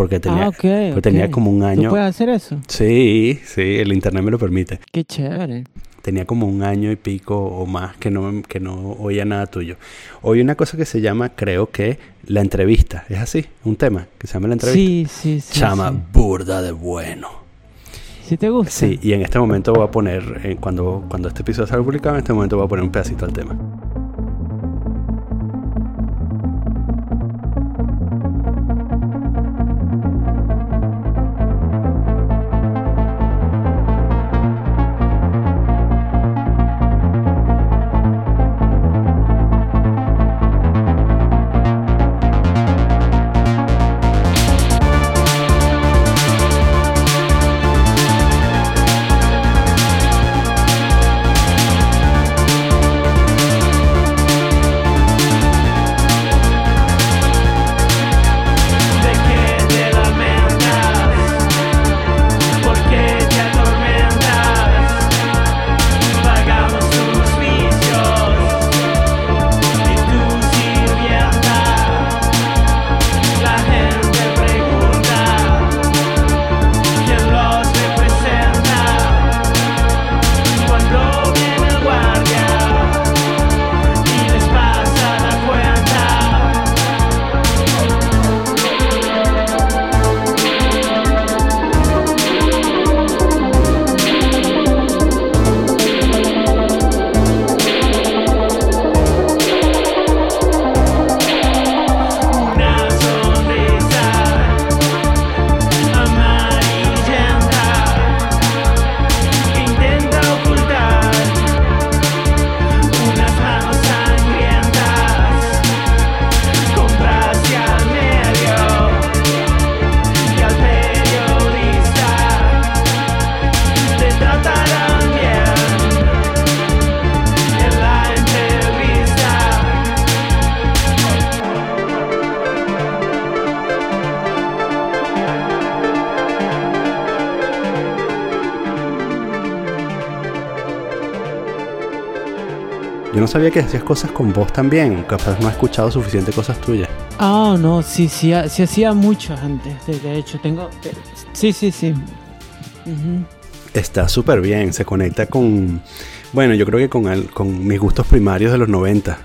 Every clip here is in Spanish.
Porque tenía, ah, porque ok. tenía como un ¿Tú año. puedes hacer eso? Sí, sí, el internet me lo permite. Qué chévere. Tenía como un año y pico o más que no, que no oía nada tuyo. Oí una cosa que se llama, creo que, la entrevista. ¿Es así? Un tema que se llama la entrevista. Sí, sí, sí. Chama sí. burda de bueno. ¿Sí te gusta? Sí, y en este momento voy a poner, eh, cuando, cuando este episodio salga publicado, en este momento voy a poner un pedacito al tema. Sabía que hacías cosas con voz también. Capaz no he escuchado suficiente cosas tuyas. Ah, no, sí, sí, sí hacía mucho antes. De, de hecho, tengo. eh, Sí, sí, sí. Está súper bien. Se conecta con. Bueno, yo creo que con, el- con mis gustos primarios de los 90.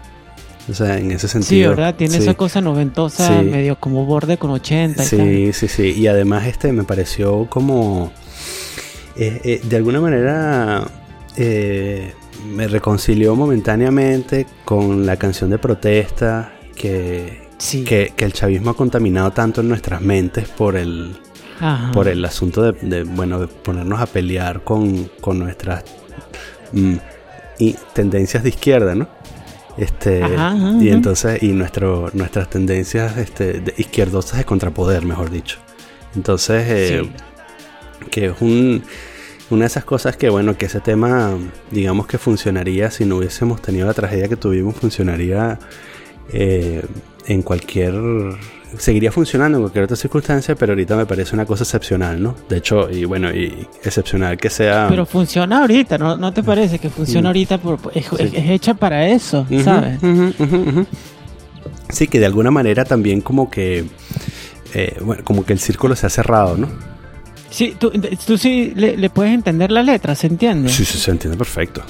O sea, en ese Sí, sentido. ¿verdad? Tiene sí. esa cosa noventosa, Sí. medio como borde con 80 y Sí, sí, sí. Y además este me pareció como... eh, eh, de alguna manera eh, me reconcilió momentáneamente con la canción de protesta que. Sí. que, que el chavismo ha contaminado tanto en nuestras mentes por el, Ajá. por el asunto de, de, bueno, de ponernos a pelear con, con nuestras mm, y tendencias de izquierda, ¿no? Este, Ajá, ajá, y entonces, y nuestro, nuestras tendencias este, de izquierdosas de contrapoder, mejor dicho. Entonces, eh, Sí. que es un, una de esas cosas que, bueno, que ese tema, digamos que funcionaría si no hubiésemos tenido la tragedia que tuvimos, funcionaría eh, en cualquier. Seguiría funcionando en cualquier otra circunstancia, pero ahorita me parece una cosa excepcional, ¿no? De hecho, y bueno, y excepcional que sea. Pero funciona ahorita, ¿no, ¿no te parece que funciona Mm. ahorita? Por, es, Sí. es- es hecha para eso, ¿sabes? Sí, que de alguna manera también como que. eh, bueno, como que el círculo se ha cerrado, ¿no? Sí, tú, tú sí le, le puedes entender la letra, ¿se entiende? Sí, sí, se entiende perfecto.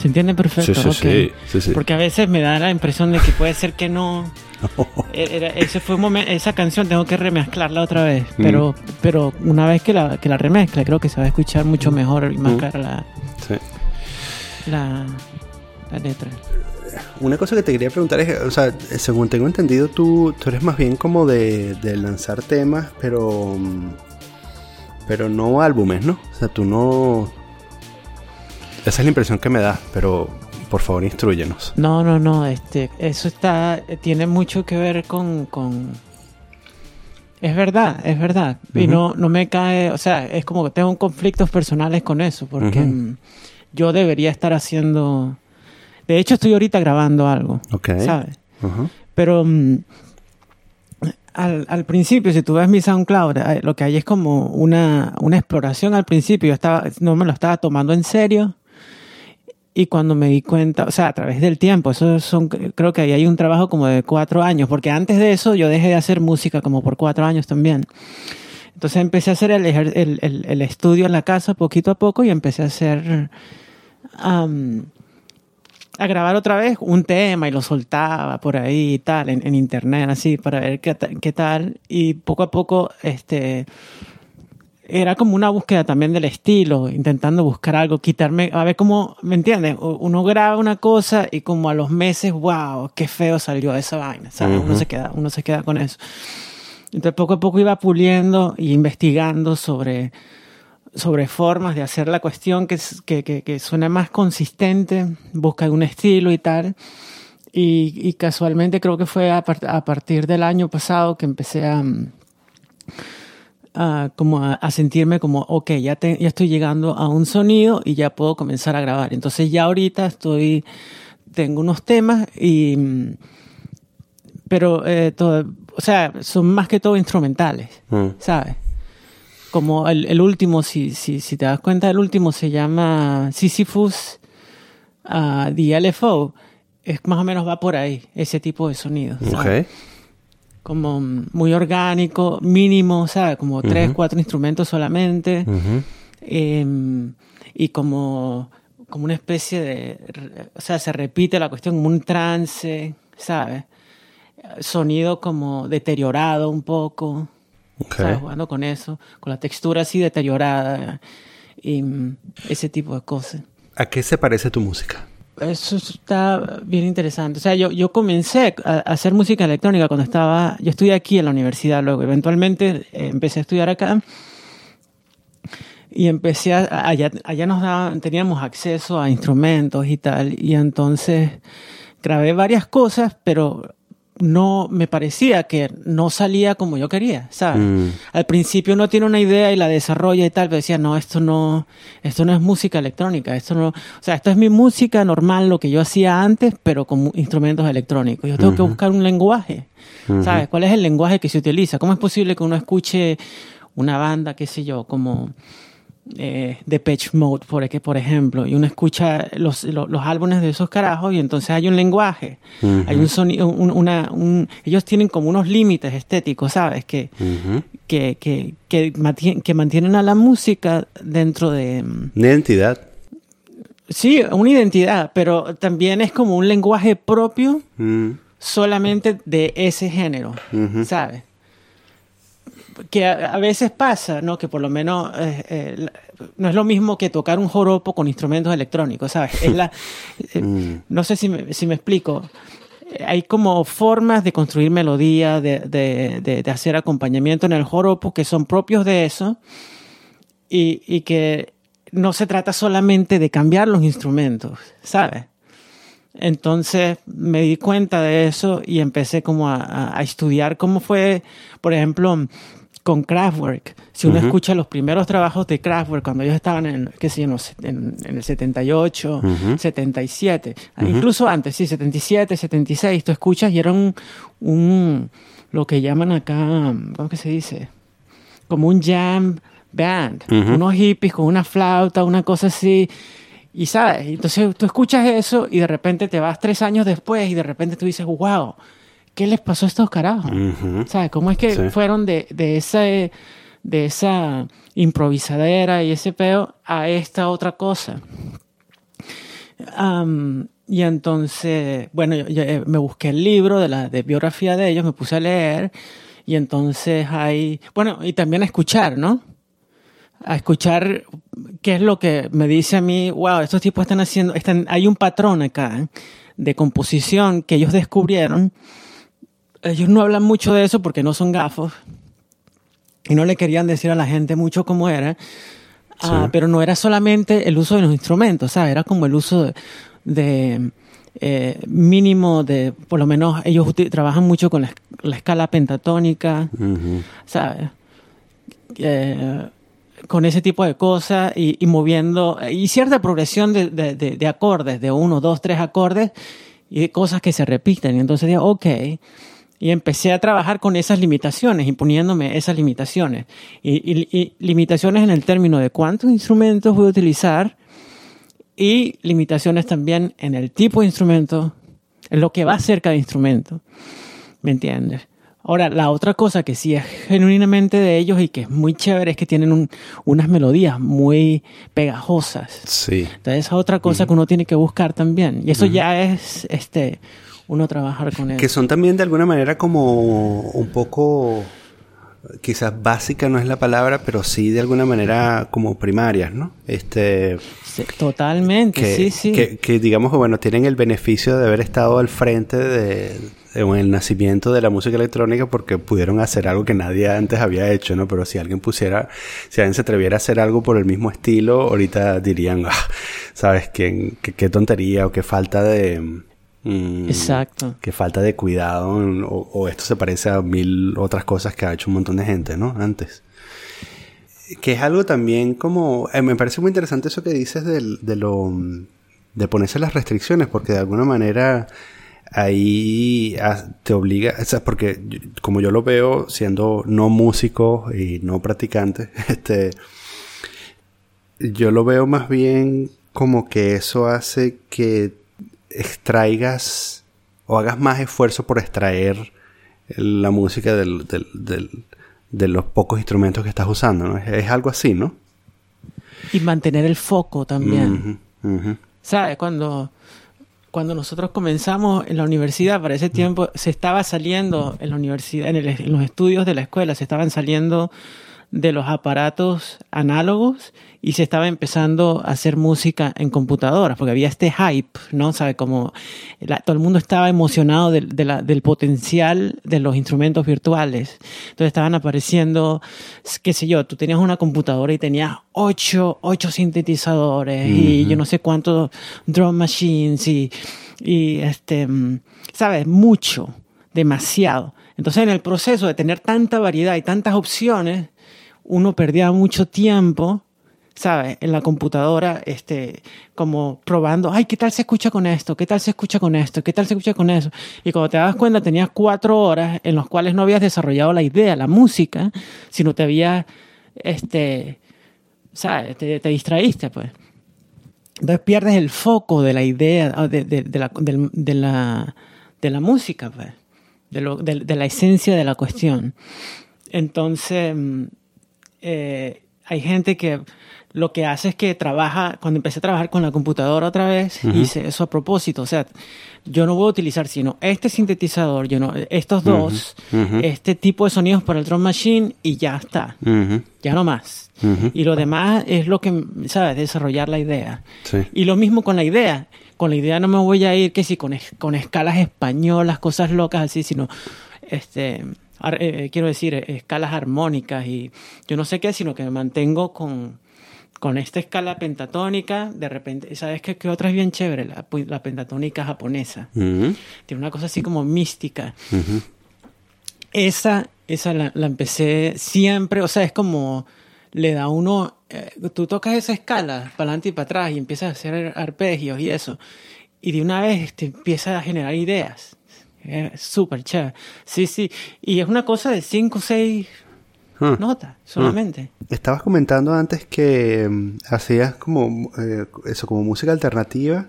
Se entiende perfecto. Sí, sí, ok. sí, sí, sí. Porque a veces me da la impresión de que puede ser que no. Era- ese fue un momento, esa canción tengo que remezclarla otra vez. Mm. Pero, pero una vez que la, que la remezcle, creo que se va a escuchar mucho mejor y más Mm. clara la, Sí. la, la letra. Una cosa que te quería preguntar es, o sea, según tengo entendido, tú, tú eres más bien como de, de lanzar temas, pero mm, pero no álbumes, ¿no? O sea, tú no... Esa es la impresión que me da, pero por favor instruyenos. No, no, no, este, eso está, tiene mucho que ver con, con, es verdad, es verdad, y no, no me cae, o sea, es como que tengo conflictos personales con eso, porque mm, yo debería estar haciendo, de hecho estoy ahorita grabando algo, Ok. ¿sabes? Pero mm, al, principio, si tú ves mi SoundCloud, eh, lo que hay es como una, una exploración al principio. Yo estaba, no me lo estaba tomando en serio. y cuando me di cuenta, o sea, a través del tiempo, eso son, creo que ahí hay un trabajo como de cuatro años, porque antes de eso yo dejé de hacer música como por cuatro años también. Entonces empecé a hacer el, el, el- estudio en la casa poquito a poco y empecé a hacer, a grabar otra vez un tema y lo soltaba por ahí y tal, en, en internet, así, para ver qué, qué tal. Y poco a poco, este, era como una búsqueda también del estilo, intentando buscar algo, quitarme, a ver cómo, ¿me entiendes? Uno graba una cosa y como a los meses, wow, qué feo salió esa vaina, ¿sabes? Uno se queda, uno se queda con eso. Entonces poco a poco iba puliendo y investigando sobre, sobre formas de hacer la cuestión que, que, que, que suene más consistente, busca un estilo y tal. Y, y casualmente creo que fue a, par- a partir del año pasado que empecé a, a como a, a sentirme como, ok, ya, te- ya estoy llegando a un sonido y ya puedo comenzar a grabar. Entonces ya ahorita estoy, tengo unos temas y, pero, eh, todo, o sea, son más que todo instrumentales, Mm. ¿sabes? Como el, el último, si, si, si te das cuenta, el último se llama Sisyphus ah, The LFO. Es más o menos va por ahí, ese tipo de. Ok. como muy orgánico, mínimo, ¿sabes? Como tres, cuatro instrumentos solamente. Eh, y como, como una especie de... O sea, se repite la cuestión como un trance, ¿sabes? Sonido como deteriorado un poco. Ok. ¿sabes? Jugando con eso, con la textura así deteriorada y mm, ese tipo de cosas. ¿A qué se parece tu música? Eso está bien interesante. O sea, yo, yo comencé a, a hacer música electrónica cuando estaba, yo estudié aquí en la universidad, luego eventualmente eh, empecé a estudiar acá y empecé a, allá, allá nos daban, teníamos acceso a instrumentos y tal, y entonces grabé varias cosas, pero no me parecía que no salía como yo quería, ¿sabes? Mm. Al principio uno tiene una idea y la desarrolla y tal, pero decía, no, esto no, esto no es música electrónica, esto no, o sea, esto es mi música normal, lo que yo hacía antes, pero con instrumentos electrónicos. Yo tengo que buscar un lenguaje, ¿sabes? ¿Cuál es el lenguaje que se utiliza? ¿Cómo es posible que uno escuche una banda, qué sé yo, como eh, Depeche Mode, por, por ejemplo, y uno escucha los, los, los álbumes de esos carajos y entonces hay un lenguaje, hay un sonido, un- una, un- ellos tienen como unos límites estéticos, ¿sabes? Que, que, que, que, mantien- que mantienen a la música dentro de... mm, Una identidad. Sí, una identidad, pero también es como un lenguaje propio Mm. solamente de ese género. ¿sabes? Que a, a veces pasa, ¿no? Que por lo menos eh, eh, no es lo mismo que tocar un joropo con instrumentos electrónicos, ¿sabes? Es la, eh, Mm. no sé si me, si me explico. Hay como formas de construir melodía, de, de, de- de hacer acompañamiento en el joropo que son propios de eso y, y que no se trata solamente de cambiar los instrumentos, ¿sabes? Entonces me di cuenta de eso y empecé como a- a estudiar cómo fue, por ejemplo, con Kraftwerk. Si uno escucha los primeros trabajos de Kraftwerk cuando ellos estaban en, qué sé yo, en, en el 78, 77, incluso antes, sí, 77, 76, tú escuchas y era un, un lo que llaman acá, ¿cómo que se dice? Como un jam band, unos hippies con una flauta, una cosa así. Y sabes, entonces tú escuchas eso y de repente te vas tres años después y de repente tú dices, wow, ¿qué les pasó a estos carajos? ¿Sabes? ¿Cómo es que Sí. fueron de, de, esa, de esa improvisadera y ese peo a esta otra cosa? Am, y entonces, bueno, yo, yo, eh, me busqué el libro de la de biografía de ellos, me puse a leer y entonces hay, bueno, y también a escuchar, ¿no? A escuchar qué es lo que me dice a mí, wow, estos tipos están haciendo, están, hay un patrón acá ¿eh? de composición que ellos descubrieron. Ellos no hablan mucho de eso porque no son gafos y no le querían decir a la gente mucho cómo era. Ah, pero no era solamente el uso de los instrumentos, ¿sabes? Era como el uso de, de, eh, mínimo de, por lo menos ellos trabajan mucho con la, es- la escala pentatónica. ¿sabes? Eh, con ese tipo de cosas y, y moviendo, y cierta progresión de, de- de- de acordes, de uno, dos, tres acordes, y cosas que se repiten. Y entonces dije, ok. Y empecé a trabajar con esas limitaciones, imponiéndome esas limitaciones. Y, y- y limitaciones en el término de cuántos instrumentos voy a utilizar y limitaciones también en el tipo de instrumento, en lo que va a ser cada instrumento. ¿Me entiendes? Ahora, la otra cosa que sí es genuinamente de ellos y que es muy chévere es que tienen un- unas melodías muy pegajosas. Sí. Entonces, esa es otra cosa que uno tiene que buscar también. Y eso ya es este uno trabajar con eso. Que son también de alguna manera como un poco, quizás básica no es la palabra, pero sí de alguna manera como primarias, ¿no? Este, Sí, totalmente, que, sí, sí. que, que digamos que bueno, tienen el beneficio de haber estado al frente de, de- en el nacimiento de la música electrónica porque pudieron hacer algo que nadie antes había hecho, ¿no? Pero si alguien pusiera, si alguien se atreviera a hacer algo por el mismo estilo, ahorita dirían, "Ah, ¿sabes? Qué, qué, qué tontería o qué falta de... mm, Exacto. que falta de cuidado o, o esto se parece a mil otras cosas que ha hecho un montón de gente, ¿no? Antes. Que es algo también como... eh, me parece muy interesante eso que dices del- de lo... de ponerse las restricciones, porque de alguna manera ahí ah, te obliga, o sea, porque como yo lo veo siendo no músico y no practicante, este, yo lo veo más bien como que eso hace que extraigas o hagas más esfuerzo por extraer la música del, del- del- de los pocos instrumentos que estás usando, ¿no? Es, es algo así, ¿no? Y mantener el foco también. ¿Sabes? Cuando, cuando nosotros comenzamos en la universidad, para ese tiempo se estaba saliendo en la universidad, en, el- en los estudios de la escuela, se estaban saliendo de los aparatos análogos y se estaba empezando a hacer música en computadoras, porque había este hype, ¿no? ¿Sabe? Como la- todo el mundo estaba emocionado del, de la- del potencial de los instrumentos virtuales. Entonces estaban apareciendo, qué sé yo, tú tenías una computadora y tenías ocho, ocho sintetizadores y yo no sé cuántos drum machines y, y este, ¿sabes? Mucho, demasiado. Entonces en el proceso de tener tanta variedad y tantas opciones, uno perdía mucho tiempo, ¿sabes? En la computadora, este, como probando, ay, ¿qué tal se escucha con esto? ¿Qué tal se escucha con esto? ¿Qué tal se escucha con eso? Y cuando te das cuenta, tenías cuatro horas en las cuales no habías desarrollado la idea, la música, sino te habías, este, ¿sabes? Te, te distraíste, pues. Entonces pierdes el foco de la idea, ah, de, de- de la, de la, música, pues. De la esencia de la cuestión. Entonces, mm, eh, hay gente que lo que hace es que trabaja, cuando empecé a trabajar con la computadora otra vez, hice eso a propósito. O sea, yo no voy a utilizar sino este sintetizador, yo no, estos dos, este tipo de sonidos para el drum machine y ya está. Ujú, Ya no más. Y lo demás es lo que, ¿sabes? Desarrollar la idea. Sí. Y lo mismo con la idea. Con la idea no me voy a ir que si con, es- con escalas españolas, cosas locas así, sino, este, eh, quiero decir, eh, escalas armónicas y yo no sé qué, sino que me mantengo con, con esta escala pentatónica. De repente, ¿sabes qué, qué otra es bien chévere? La, la pentatónica japonesa. Ujú, Tiene una cosa así como mística. ujú. Esa, esa la, la empecé siempre, o sea, es como le da uno, eh, tú tocas esa escala para adelante y para atrás y empiezas a hacer arpegios y eso, y de una vez te empieza a generar ideas. Es súper chévere. Sí, sí. Y es una cosa de cinco o seis Ah. notas solamente. Estabas comentando antes que mm, hacías como eh, eso, como música alternativa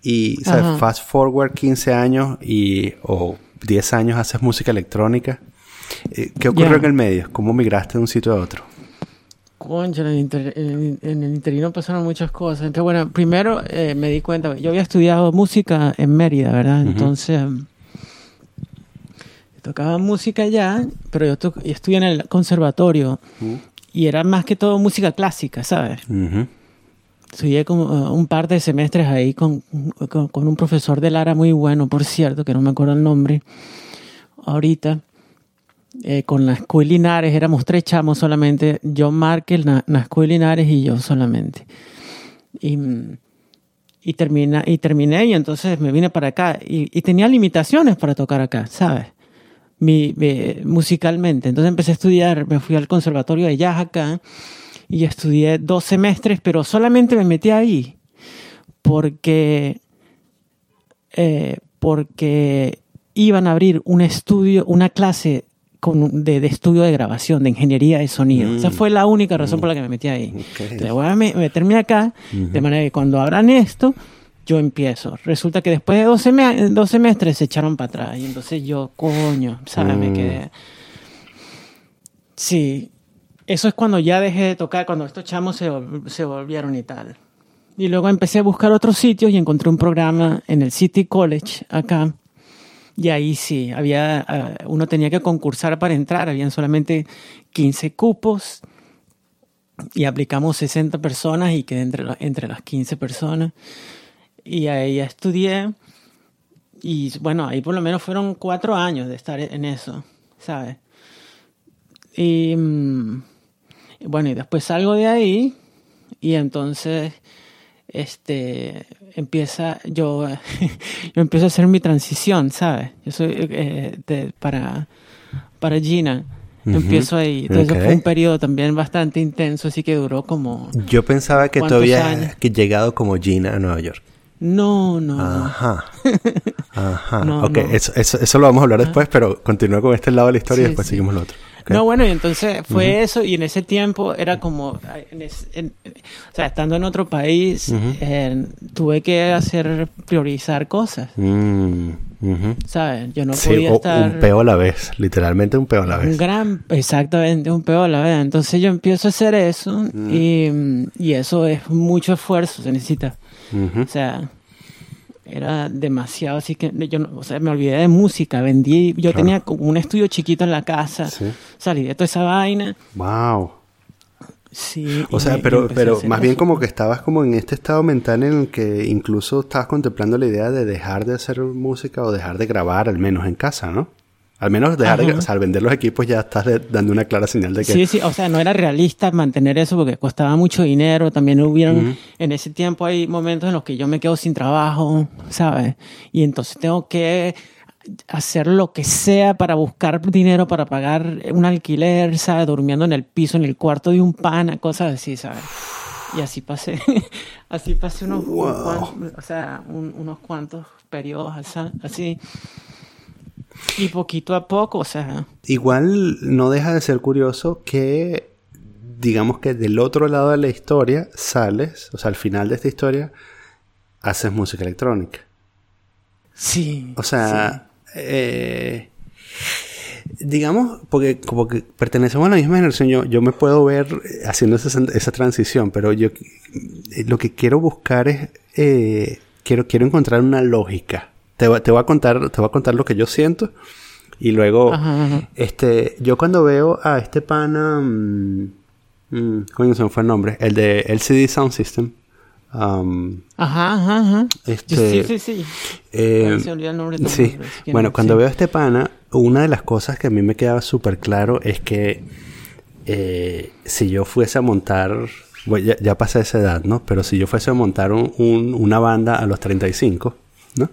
y ¿sabes? Fast forward 15 años y o 10 años haces música electrónica. Eh, ¿Qué ocurrió en el medio? ¿Cómo migraste de un sitio a otro? Concha, en el, inter- en, en el interino pasaron muchas cosas. Entonces, bueno, primero eh, me di cuenta, yo había estudiado música en Mérida, ¿verdad? Entonces, tocaba música allá, pero yo, yo estudié en el conservatorio y era más que todo música clásica, ¿sabes? Ujú. Estudié como eh, un par de semestres ahí con, con, con un profesor de Lara muy bueno, por cierto, que no me acuerdo el nombre ahorita. Eh, con Nascu y Linares, éramos tres chamos solamente, John Markel, Na- Nascu y Linares y yo solamente. Y, y, termina, y terminé y entonces me vine para acá y, y tenía limitaciones para tocar acá, ¿sabes? Mi, mi- musicalmente. Entonces empecé a estudiar, me fui al conservatorio de jazz acá y estudié dos semestres, pero solamente me metí ahí porque, eh, porque iban a abrir un estudio, una clase con, de, de estudio de grabación, de ingeniería de sonido. Mm. Esa fue la única razón por la que me metí ahí. Entonces, voy a me- meterme acá, de manera que cuando abran esto, yo empiezo. Resulta que después de dos, seme- dos semestres se echaron para atrás. Y entonces yo, coño, ¿sabes? Me Mm. quedé. Sí, eso es cuando ya dejé de tocar, cuando estos chamos se, se volvieron y tal. Y luego empecé a buscar otros sitios y encontré un programa en el City College acá. Y ahí sí, había, ah, uno tenía que concursar para entrar, habían solamente 15 cupos y aplicamos 60 personas y quedé entre, entre las 15 personas. Y ahí estudié y bueno, ahí por lo menos fueron cuatro años de estar en eso, ¿sabes? Y mm, bueno, y después salgo de ahí y entonces este empieza yo yo empiezo a hacer mi transición, ¿sabes? Yo soy eh, de- para para Gina. Ujú. Empiezo ahí. Entonces Ok. fue un periodo también bastante intenso, así que duró como Yo pensaba que tú ¿Cuántos habías años? que llegado como Gina a Nueva York. No, no, no. Ajá. Ajá. No, ok, no. Eso, eso, eso lo vamos a hablar después, pero continúa con este lado de la historia Sí, y después sí. seguimos lo otro. No, bueno, y entonces fue eso, y en ese tiempo era como, en es- en- o sea, estando en otro país, eh, tuve que hacer, priorizar cosas, Mm, ujú. ¿sabes? Yo no Sí, podía estar... un peo a la vez, literalmente un peo a la Un vez. gran, exactamente, un peor a la vez. Entonces yo empiezo a hacer eso Mm. y, y eso es mucho esfuerzo, se necesita. O sea, era demasiado, así que yo, no- o sea, me olvidé de música, vendí, yo Claro. tenía como un estudio chiquito en la casa, Sí. salí de toda esa vaina, Wow. Sí. O sea, me- pero, pero más bien eso. como que estabas como en este estado mental en el que incluso estabas contemplando la idea de dejar de hacer música o dejar de grabar, al menos en casa, ¿no? Al menos dejar de, o sea, al vender los equipos ya estás dando una clara señal de que... Sí, sí, o sea, no era realista mantener eso porque costaba mucho dinero. También hubieron, en ese tiempo hay momentos en los que yo me quedo sin trabajo, ¿sabes? Y entonces tengo que hacer lo que sea para buscar dinero para pagar un alquiler, ¿sabes? Durmiendo en el piso, en el cuarto de un pana, cosas así, ¿sabes? Y así pasé, así pasé unos, Wow. un cuan- o sea, un- unos cuantos periodos así. Y poquito a poco, o sea, Igual no deja de ser curioso que, digamos que del otro lado de la historia sales, o sea, al final de esta historia, haces música electrónica. sí. O sea, eh, digamos, porque como que pertenecemos a la misma generación, yo, yo me puedo ver eh, haciendo esa, esa transición, pero yo eh, lo que quiero buscar es, eh, quiero, quiero encontrar una lógica. Te, voy- te voy a contar, te voy a contar lo que yo siento y luego, Ajá, ajá. este, yo cuando veo a este pana, mm, mm, coño se me fue el nombre, el de LCD Sound System. Um, Ajá, ajá, ajá. Este, sí, sí, sí. eh, Se olvida el nombre también, sí. Bueno, cuando sí. veo a este pana, una de las cosas que a mí me quedaba súper claro es que eh, si yo fuese a montar, bueno, ya, ya pasé esa edad, ¿no? Pero si yo fuese a montar un- un- una banda a los 35, ¿no?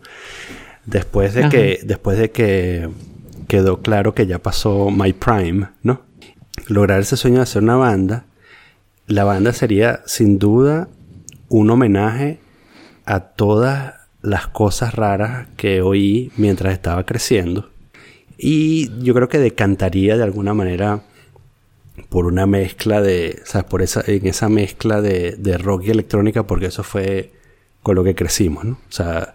Después de Ajá. que, después de que quedó claro que ya pasó My Prime, ¿no? Lograr ese sueño de hacer una banda, la banda sería sin duda un homenaje a todas las cosas raras que oí mientras estaba creciendo. Y yo creo que decantaría de alguna manera por una mezcla de, o sea, por esa, en esa mezcla de, de rock y electrónica, porque eso fue con lo que crecimos, ¿no? O sea,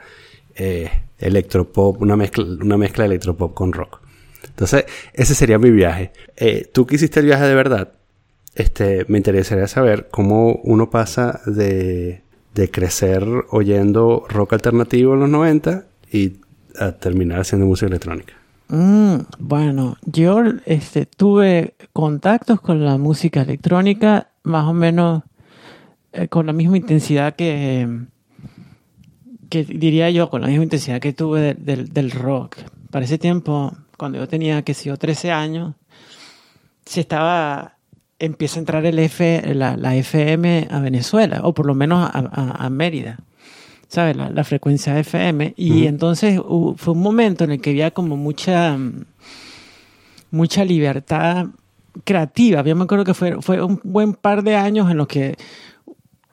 eh, electropop, una mezcla, una mezcla de electropop con rock. Entonces, ese sería mi viaje. Eh, Tú que hiciste el viaje de verdad, este, me interesaría saber cómo uno pasa de, de crecer oyendo rock alternativo en los 90 y a terminar haciendo música electrónica. Mm, bueno, yo este, tuve contactos con la música electrónica más o menos eh, con la misma intensidad que, que diría yo, con la misma intensidad que tuve de- del- del rock. Para ese tiempo, cuando yo tenía, que sé yo, 13 años, se estaba, empieza a entrar el F, la, la FM a Venezuela, o por lo menos a, a- a Mérida. ¿sabes? La, la frecuencia FM. Y entonces fue un momento en el que había como mucha, mucha libertad creativa. Yo me acuerdo que fue, fue un buen par de años en los que,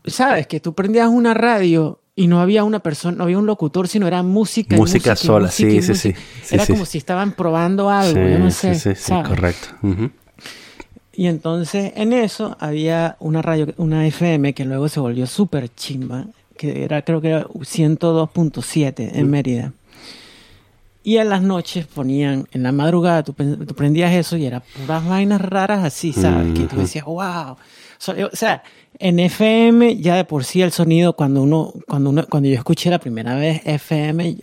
¿sabes? Que tú prendías una radio y no había una persona, no había un locutor, sino era música. Música sola, música sí, sí, sí, sí, Era sí. como si estaban probando algo, yo no sé. sí, sí, correcto. Y entonces en eso había una radio, una FM que luego se volvió súper chimba, que era creo que era 102.7 en Mérida. Y en las noches ponían, en la madrugada, tú, prendías eso y eran puras vainas raras así, ¿sabes? Que tú decías, wow. So- o sea, en FM ya de por sí el sonido, cuando uno, cuando uno, cuando yo escuché la primera vez FM,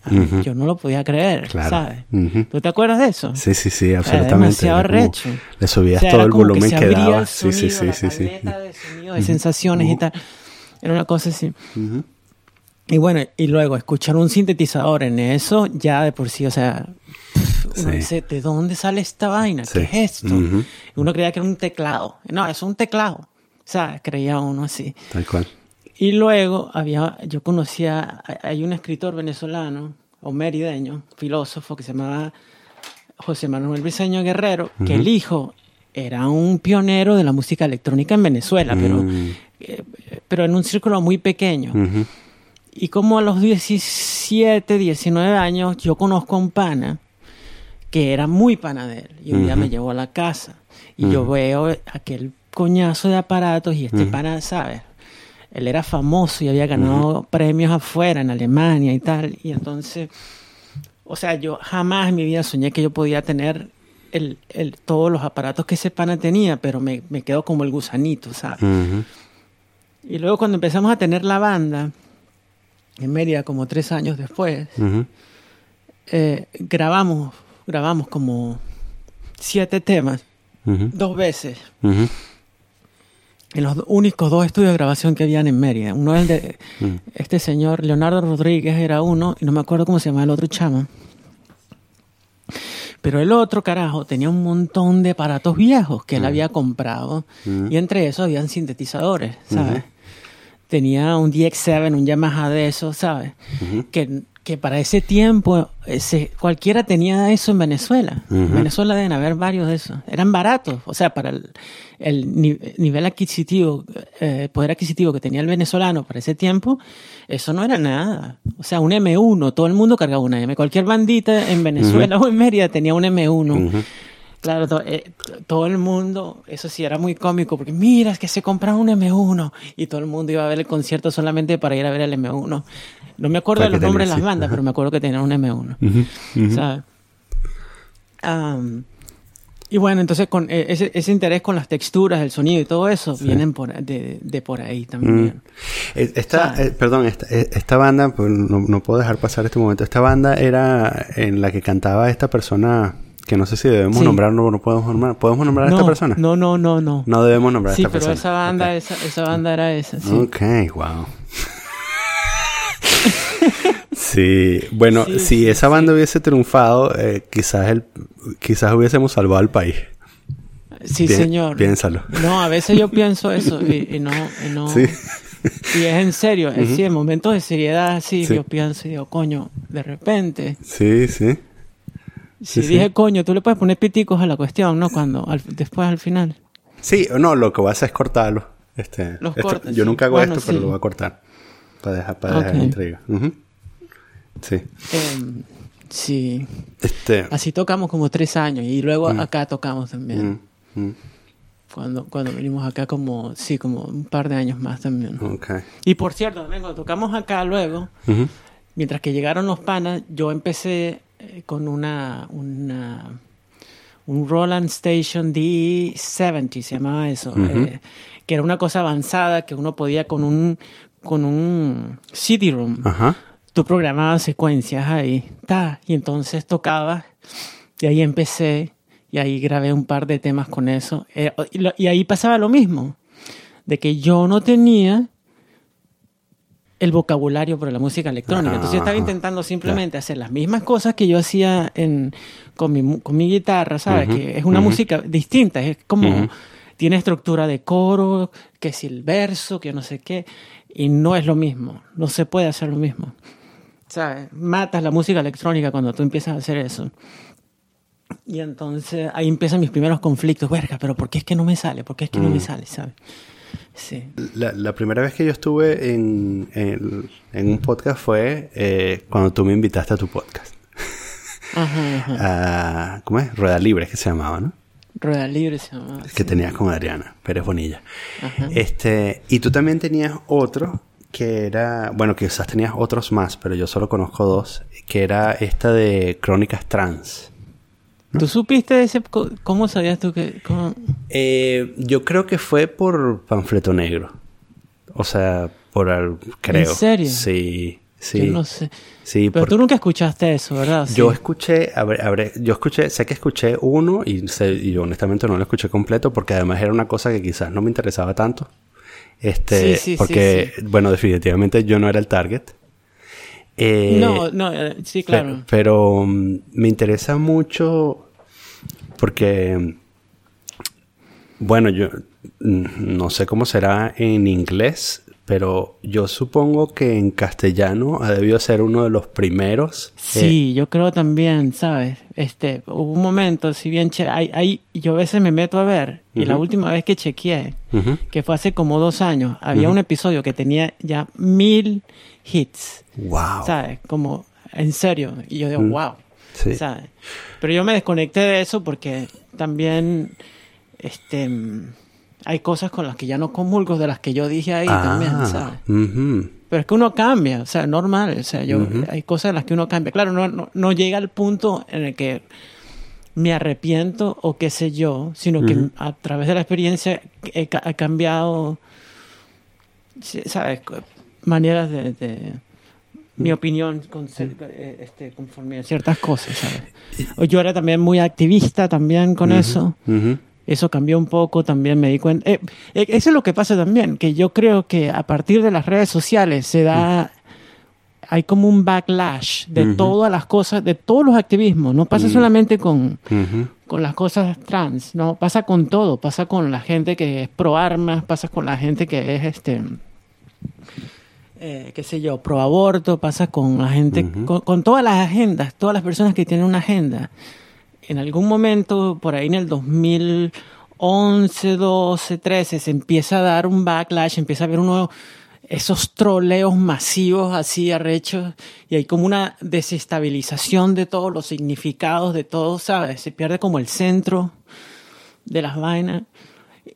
yo no lo podía creer, Claro. ¿sabes? Ujú. ¿Tú te acuerdas de eso? Sí, sí, sí, Era absolutamente. demasiado Era como- recho. Le subías O sea, todo el volumen que, daba. Sí, sí, sí, la sí, sí. de sonido, de sensaciones y tal. Era una cosa así. Y bueno, y luego escuchar un sintetizador en eso, ya de por sí, o sea, uno Sí. dice, ¿de dónde sale esta vaina? Sí. ¿Qué es esto? Uno creía que era un teclado. No, es un teclado. Sea, creía uno así. Tal cual. Y luego había, yo conocía, hay un escritor venezolano, o merideño, filósofo, que se llamaba José Manuel Briceño Guerrero, que el hijo era un pionero de la música electrónica en Venezuela, pero, Mm. eh, pero en un círculo muy pequeño. Y como a los 17, 19 años, yo conozco a un pana que era muy pana de él. Y un día me llevó a la casa. Y yo veo aquel coñazo de aparatos y este pana, ¿sabes? Él era famoso y había ganado premios afuera, en Alemania y tal. Y entonces, o sea, yo jamás en mi vida soñé que yo podía tener el, el- todos los aparatos que ese pana tenía, pero me, me quedo como el gusanito, ¿sabes? Y luego cuando empezamos a tener la banda, en Mérida, como tres años después, eh, grabamos, grabamos como siete temas, dos veces. En los únicos dos estudios de grabación que habían en Mérida. Uno es el de Mm. este señor, Leonardo Rodríguez era uno, y no me acuerdo cómo se llama el otro chamo. Pero el otro, carajo, tenía un montón de aparatos viejos que él había comprado. Mm. Y entre esos habían sintetizadores, ¿sabes? Tenía un DX7, un Yamaha de esos, ¿sabes? Que, que para ese tiempo ese, cualquiera tenía eso en Venezuela. En. Venezuela deben haber varios de esos. Eran baratos. O sea, para el, el ni- nivel adquisitivo, eh, poder adquisitivo que tenía el venezolano para ese tiempo, eso no era nada. O sea, un M1, todo el mundo cargaba una M. Cualquier bandita en Venezuela o en Mérida tenía un M1. Ujú. Claro, to- eh, todo el mundo, eso sí era muy cómico, porque mira, es que se compraron un M1 y todo el mundo iba a ver el concierto solamente para ir a ver el M1. No me acuerdo de los nombres de las bandas, ajá. pero me acuerdo que tenían un M1. Ujú. Ujú. ¿sabes? Am, y bueno, entonces con eh, ese, ese interés con las texturas, el sonido y todo eso, vienen por, de, de por ahí también. Eh, Esta, ¿Sabes? eh, perdón, esta, esta banda, pues, no, no puedo dejar pasar este momento. Esta banda era en la que cantaba esta persona, que no sé si debemos Sí. nombrar o no, no podemos nombrar. ¿Podemos nombrar a no, esta persona? no, no, no, no. No debemos nombrar sí, a esta pero persona. esa banda, esa, esa banda era esa, sí. Ok, wow. sí, bueno, Sí, si sí, esa sí. banda hubiese triunfado, eh, quizás el, quizás hubiésemos salvado al país. Sí, señor. Piénsalo. No, a veces yo pienso eso y, y no, y no. Sí. Y es en serio, es sí, en momentos de seriedad así, Sí. yo pienso y digo, coño, de repente, Sí, sí. Si Sí, sí. dije coño, tú le puedes poner piticos a la cuestión, ¿no? Cuando, al- después al final. Sí, no, lo que voy a hacer es cortarlo. Este, Los esto- cortas, yo sí. nunca hago Bueno, esto, pero lo voy a cortar. Para dejar, para dejar Ok. la intriga. Sí. Em, sí, Este. así tocamos como tres años y luego acá tocamos también. mm, mm, Cuando, cuando venimos acá como, sí, como un par de años más también. ok. Y por cierto, también cuando tocamos acá luego, mientras que llegaron los panas, yo empecé eh, con una, una un Roland Station D70 se llamaba eso, eh, que era una cosa avanzada que uno podía con un con un CD-ROM, Ajá. tú programabas secuencias ahí, ta, y entonces tocabas y ahí empecé y ahí grabé un par de temas con eso. Eh, y, lo- y ahí pasaba lo mismo, de que yo no tenía el vocabulario para la música electrónica. Entonces yo estaba intentando simplemente hacer las mismas cosas que yo hacía en, con, mi, con mi guitarra, ¿sabes? Ujú, Que es una ujú. música distinta, es como, Ujú. tiene estructura de coro, que si el verso, que no sé qué, y no es lo mismo, no se puede hacer lo mismo. ¿Sabes? Matas la música electrónica cuando tú empiezas a hacer eso. Y entonces ahí empiezan mis primeros conflictos. Verga, pero ¿por qué es que no me sale? ¿Por qué es que no me sale? ¿Sabes? Sí. La, la primera vez que yo estuve en, en, en un podcast fue eh, cuando tú me invitaste a tu podcast. Ajá, ajá. Ah, ¿Cómo es? Rueda Libre, que se llamaba, ¿no? Rueda libre se llama. Que tenías con Adriana Pérez Bonilla. Ajá. Este, y tú también tenías otro que era, bueno, quizás tenías otros más, pero yo solo conozco dos, que era esta de Crónicas Trans. ¿Tú supiste de ese? ¿Cómo sabías tú que.? cómo- Eh, yo creo que fue por Panfleto Negro. O sea, por creo. serio? Sí, sí. Yo no sé. Sí, Pero por- tú nunca escuchaste eso, ¿verdad? Sí. Yo escuché, habré- habré- yo escuché, sé que escuché uno y, sé- y yo honestamente no lo escuché completo porque además era una cosa que quizás no me interesaba tanto. Este, Sí, sí, sí, porque, bueno, definitivamente yo no era el target. Eh, No, no, eh, sí, claro. Pero, pero, mm, me interesa mucho porque, bueno, yo mm, no sé cómo será en inglés, pero yo supongo que en castellano ha debido ser uno de los primeros. eh, Sí, yo creo también, ¿sabes? Este, hubo un momento, si bien che- hay, hay, yo a veces me meto a ver, y la última vez que chequeé, que fue hace como dos años, había un episodio que tenía ya mil hits, Wow. ¿sabes? Como, en serio, y yo digo, wow, Sí. ¿sabes? Pero yo me desconecté de eso porque también, este, hay cosas con las que ya no comulgo de las que yo dije ahí también, Ah, ¿sabes? Pero es que uno cambia, o sea, normal, o sea, yo, hay cosas en las que uno cambia. Claro, no, no, no llega al punto en el que me arrepiento o qué sé yo, sino que a través de la experiencia he, ca- he cambiado, ¿sabes? Maneras de, de- mi opinión con, eh, este, conforme a ciertas cosas, ¿sabes? Yo era también muy activista también con eso. Eso cambió un poco, también me di cuenta. eh, eh, eso es lo que pasa también, que yo creo que a partir de las redes sociales se da, hay como un backlash de todas las cosas, de todos los activismos. No pasa Mm. solamente con, con las cosas trans, no, pasa con todo, pasa con la gente que es pro armas, pasa con la gente que es este eh, qué sé yo, pro aborto, pasa con la gente, con, con todas las agendas, todas las personas que tienen una agenda. En algún momento, por ahí en el 2011, 12, 13, se empieza a dar un backlash, empieza a haber uno, esos troleos masivos así arrechos, y hay como una desestabilización de todos los significados, de todo, ¿sabes? Se pierde como el centro de las vainas.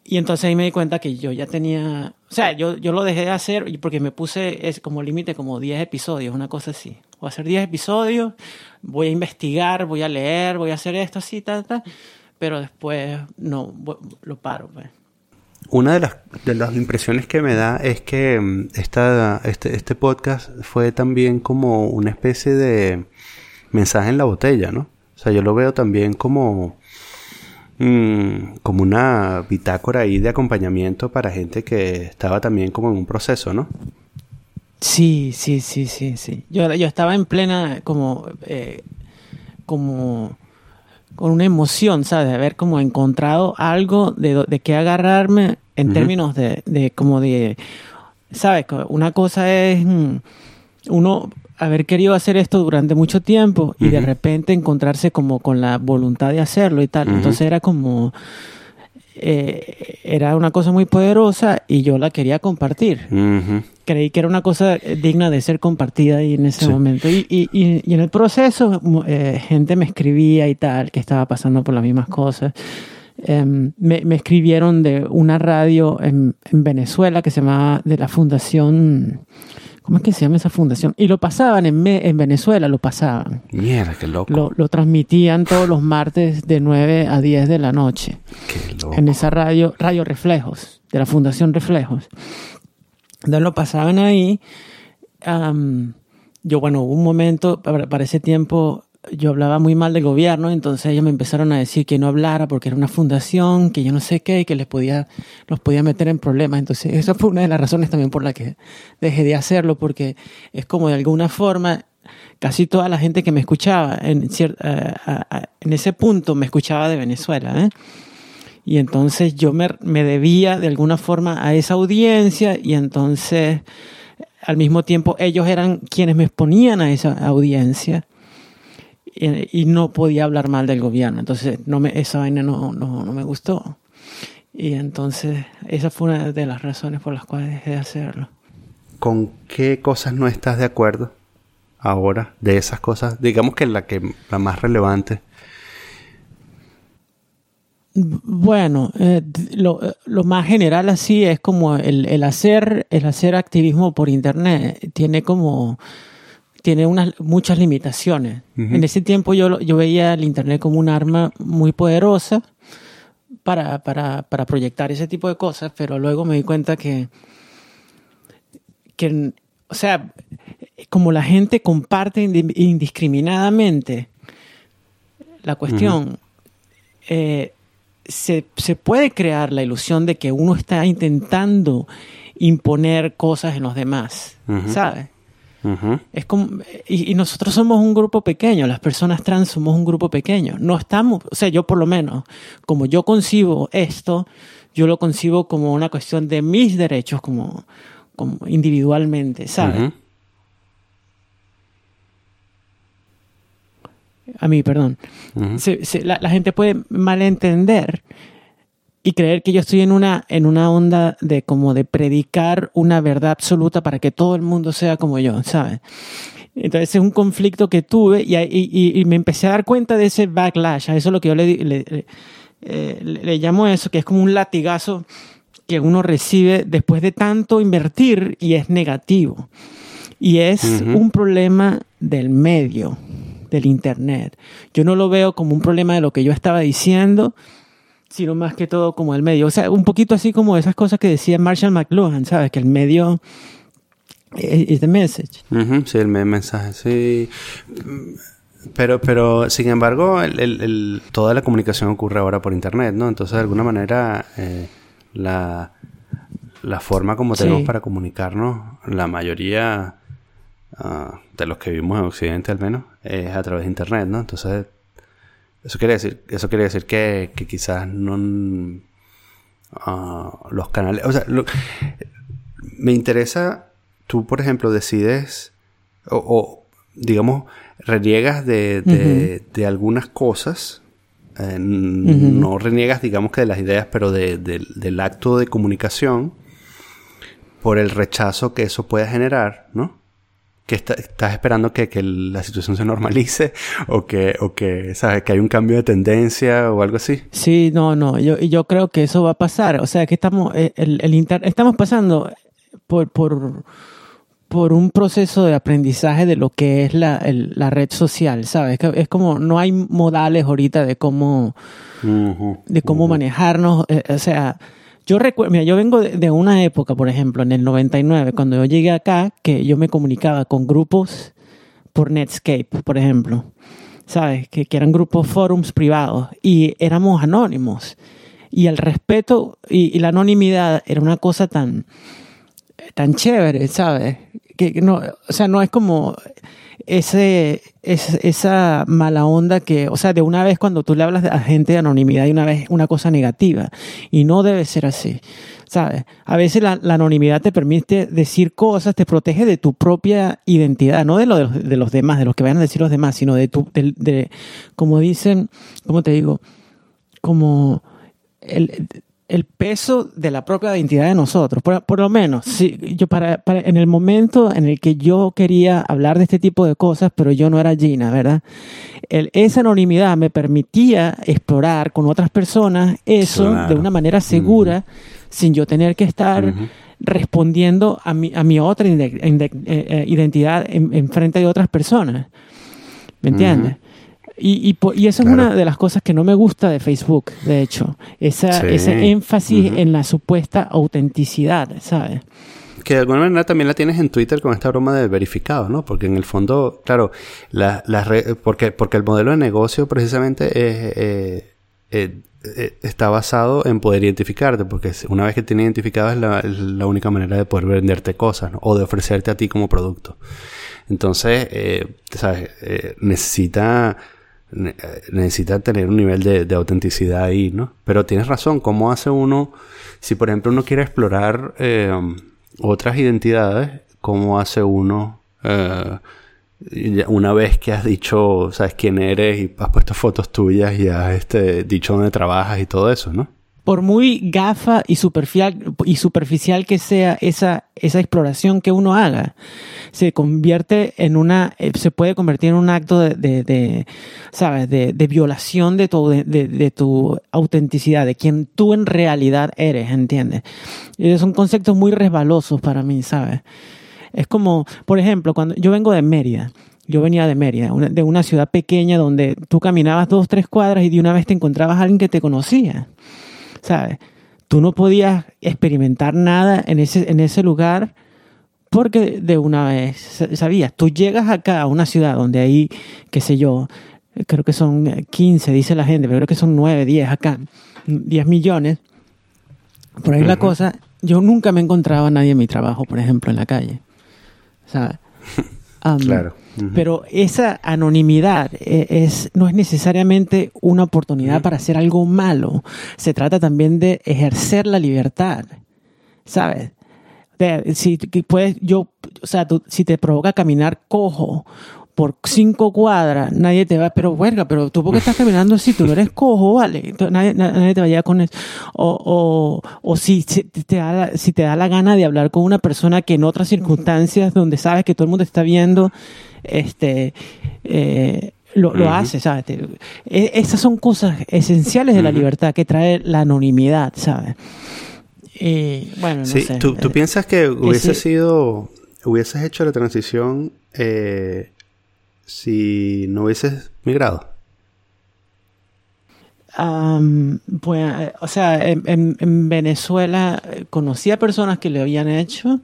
Y entonces ahí me di cuenta que yo ya tenía, o sea, yo, yo lo dejé de hacer porque me puse es como límite como 10 episodios, una cosa así. Voy a hacer 10 episodios, voy a investigar, voy a leer, voy a hacer esto así, tal, tal, pero después no, lo paro. Pues. Una de las, de las impresiones que me da es que mm, esta, este, este podcast fue también como una especie de mensaje en la botella, ¿no? O sea, yo lo veo también como, mm, como una bitácora ahí de acompañamiento para gente que estaba también como en un proceso, ¿no? Sí, sí, sí, sí, sí. Yo, yo estaba en plena como, eh, como con una emoción, ¿sabes? De haber como encontrado algo de, de qué agarrarme en términos de, de como de, ¿sabes? Una cosa es mm, uno haber querido hacer esto durante mucho tiempo y de repente encontrarse como con la voluntad de hacerlo y tal. Entonces era como, eh, era una cosa muy poderosa y yo la quería compartir creí que era una cosa digna de ser compartida ahí en ese Sí. momento. Y, y, y, y en el proceso, eh, gente me escribía y tal, que estaba pasando por las mismas cosas. Em, me, me escribieron de una radio en, en Venezuela que se llamaba de la Fundación. ¿Cómo es que se llama esa fundación? Y lo pasaban en, Me- en Venezuela, lo pasaban. Mierda, qué loco. Lo, lo transmitían todos los martes de 9 a 10 de la noche Qué loco. en esa radio, Radio Reflejos, de la Fundación Reflejos. Entonces lo pasaban ahí. yo, bueno, hubo un momento, para, para ese tiempo, yo hablaba muy mal del gobierno, entonces ellos me empezaron a decir que no hablara porque era una fundación, que yo no sé qué, y que les podía, los podía meter en problemas. Entonces, esa fue una de las razones también por la que dejé de hacerlo, porque es como de alguna forma, casi toda la gente que me escuchaba en, a- en ese punto me escuchaba de Venezuela, ¿eh? Y entonces yo me, me debía de alguna forma a esa audiencia y entonces al mismo tiempo ellos eran quienes me exponían a esa audiencia y, y no podía hablar mal del gobierno. Entonces no me, esa vaina no, no, no me gustó. Y entonces esa fue una de las razones por las cuales dejé de hacerlo. ¿Con qué cosas no estás de acuerdo ahora? De esas cosas, digamos que la que la más relevante. Bueno, eh, lo, lo, más general así es como el, el, hacer el hacer activismo por internet tiene como tiene unas muchas limitaciones. Uh -huh. En ese tiempo yo, yo veía el internet como un arma muy poderosa para, para, para proyectar ese tipo de cosas, pero luego me di cuenta que que, o sea, como la gente comparte indiscriminadamente la cuestión, uh -huh. eh, se, se, puede crear la ilusión de que uno está intentando imponer cosas en los demás, uh -huh. ¿sabes? Uh -huh. Es como, y, y, nosotros somos un grupo pequeño, las personas trans somos un grupo pequeño. No estamos, o sea, yo por lo menos, como yo concibo esto, yo lo concibo como una cuestión de mis derechos como, como individualmente, ¿sabes? Uh -huh. A mí, perdón. Uh -huh. se, se, la, la, gente puede malentender y creer que yo estoy en una, en una onda de como de predicar una verdad absoluta para que todo el mundo sea como yo, ¿sabes? Entonces es un conflicto que tuve y, y, y, me empecé a dar cuenta de ese backlash. A eso es lo que yo le, le, le, eh, le llamo eso, que es como un latigazo que uno recibe después de tanto invertir y es negativo. Y es uh -huh. un problema del medio, del Internet. Yo no lo veo como un problema de lo que yo estaba diciendo, sino más que todo como el medio. O sea, un poquito así como esas cosas que decía Marshall McLuhan, ¿sabes? Que el medio es the message. Uh -huh. Sí, el mensaje, sí. Pero, pero sin embargo, el, el, el, toda la comunicación ocurre ahora por Internet, ¿no? Entonces, de alguna manera... Eh la, la forma como tenemos sí. para comunicarnos, la mayoría uh, de los que vivimos en Occidente al menos, es a través de Internet, ¿no? Entonces, eso quiere decir, eso quiere decir que, que quizás no uh, los canales, o sea, lo, me interesa, tú por ejemplo decides o, o digamos reniegas de, de, uh -huh. de algunas cosas eh, uh -huh. no reniegas, digamos que de las ideas, pero de, de, del acto de comunicación por el rechazo que eso puede generar, ¿no? Que está, estás esperando que, que, la situación se normalice o que, o que, ¿sabes? Que hay un cambio de tendencia o algo así. Sí, no, no, yo, yo creo que eso va a pasar. O sea, que estamos, eh, el, el inter estamos pasando por, por, por un proceso de aprendizaje de lo que es la, el, la red social, ¿sabes? Es como no hay modales ahorita de cómo, uh -huh, de cómo uh -huh. manejarnos. Eh, o sea, yo recuerdo, mira, yo vengo de, una época, por ejemplo, en el 99, cuando yo llegué acá, que yo me comunicaba con grupos por Netscape, por ejemplo, ¿sabes? Que, que eran grupos forums privados y éramos anónimos. Y el respeto y, y la anonimidad era una cosa tan, tan chévere, ¿sabes? Que no, o sea, no es como ese, es, esa mala onda que, o sea, de una vez cuando tú le hablas a gente de anonimidad y una vez una cosa negativa. Y no debe ser así, ¿sabes? A veces la, anonimidad te permite decir cosas, te protege de tu propia identidad, no de, lo de, los, de los demás, de los que vayan a decir los demás, sino de tu, de, de como dicen, ¿cómo te digo? Como el, el peso de la propia identidad de nosotros. Por, por lo menos, sí, yo para, para, en el momento en el que yo quería hablar de este tipo de cosas, pero yo no era Gina, ¿verdad? El, esa anonimidad me permitía explorar con otras personas eso claro. de una manera segura, uh -huh. sin yo tener que estar uh -huh. respondiendo a mi, a mi otra eh, identidad en, en, frente de otras personas. ¿Me entiendes? Uh -huh. Y, y, y, eso claro. es una de las cosas que no me gusta de Facebook, de hecho. Esa, sí. Ese énfasis uh -huh. en la supuesta autenticidad, ¿sabes? Que de alguna manera también la tienes en Twitter con esta broma de verificado, ¿no? Porque en el fondo, claro, la, la porque, porque el modelo de negocio precisamente es, eh, eh, eh, está basado en poder identificarte, porque una vez que tienes identificado es la, es la única manera de poder venderte cosas ¿no? o de ofrecerte a ti como producto. Entonces, eh, ¿sabes? Eh, necesita necesita tener un nivel de, de, autenticidad ahí, ¿no? Pero tienes razón, ¿cómo hace uno, si por ejemplo uno quiere explorar eh, otras identidades, cómo hace uno eh, una vez que has dicho, sabes quién eres y has puesto fotos tuyas y has este, dicho dónde trabajas y todo eso, ¿no? Por muy gafa y superficial, y superficial que sea esa, esa exploración que uno haga, se convierte en una, eh, se puede convertir en un acto de, ¿sabes? De, violación de tu, de, tu autenticidad, de quien tú en realidad eres, ¿entiendes? Son conceptos muy resbalosos para mí, ¿sabes? Es como, por ejemplo, cuando yo vengo de Mérida, yo venía de Mérida, de una ciudad pequeña donde tú caminabas dos, tres cuadras y de una vez te encontrabas a alguien que te conocía, ¿sabes? Tú no podías experimentar nada en ese, en ese lugar porque de una vez sa- sabías. Tú llegas acá a una ciudad donde hay, qué sé yo, creo que son eh, 15, dice la gente, pero creo que son 9, 10 acá, 10 millones. Por ahí la cosa, yo nunca me encontraba a nadie en mi trabajo, por ejemplo, en la calle. ¿Sabes? Am, Claro. Pero esa anonimidad eh, es, no es necesariamente una oportunidad para hacer algo malo. Se trata también de ejercer la libertad. ¿Sabes? De- si puedes, yo, o sea, tú- si te provoca caminar cojo por cinco cuadras, nadie te va, pero verga, pero tú por qué estás caminando así, tú no eres cojo, vale, Entonces, nadie, na- nadie te va a llevar con eso. O, o, o si, si te da la, si te da la gana de hablar con una persona que en otras circunstancias donde sabes que todo el mundo te está viendo, este, eh, lo, lo hace, ¿sabes? Te- e- esas son cosas esenciales de la libertad que trae la anonimidad, ¿sabes? Y bueno, no Sí, sé. ¿tú, tú Eh, piensas que hubiese ese- sido, hubieses hecho la transición eh, si no hubieses migrado? Pues, o sea, en, en- en Venezuela eh, conocí a personas que lo habían hecho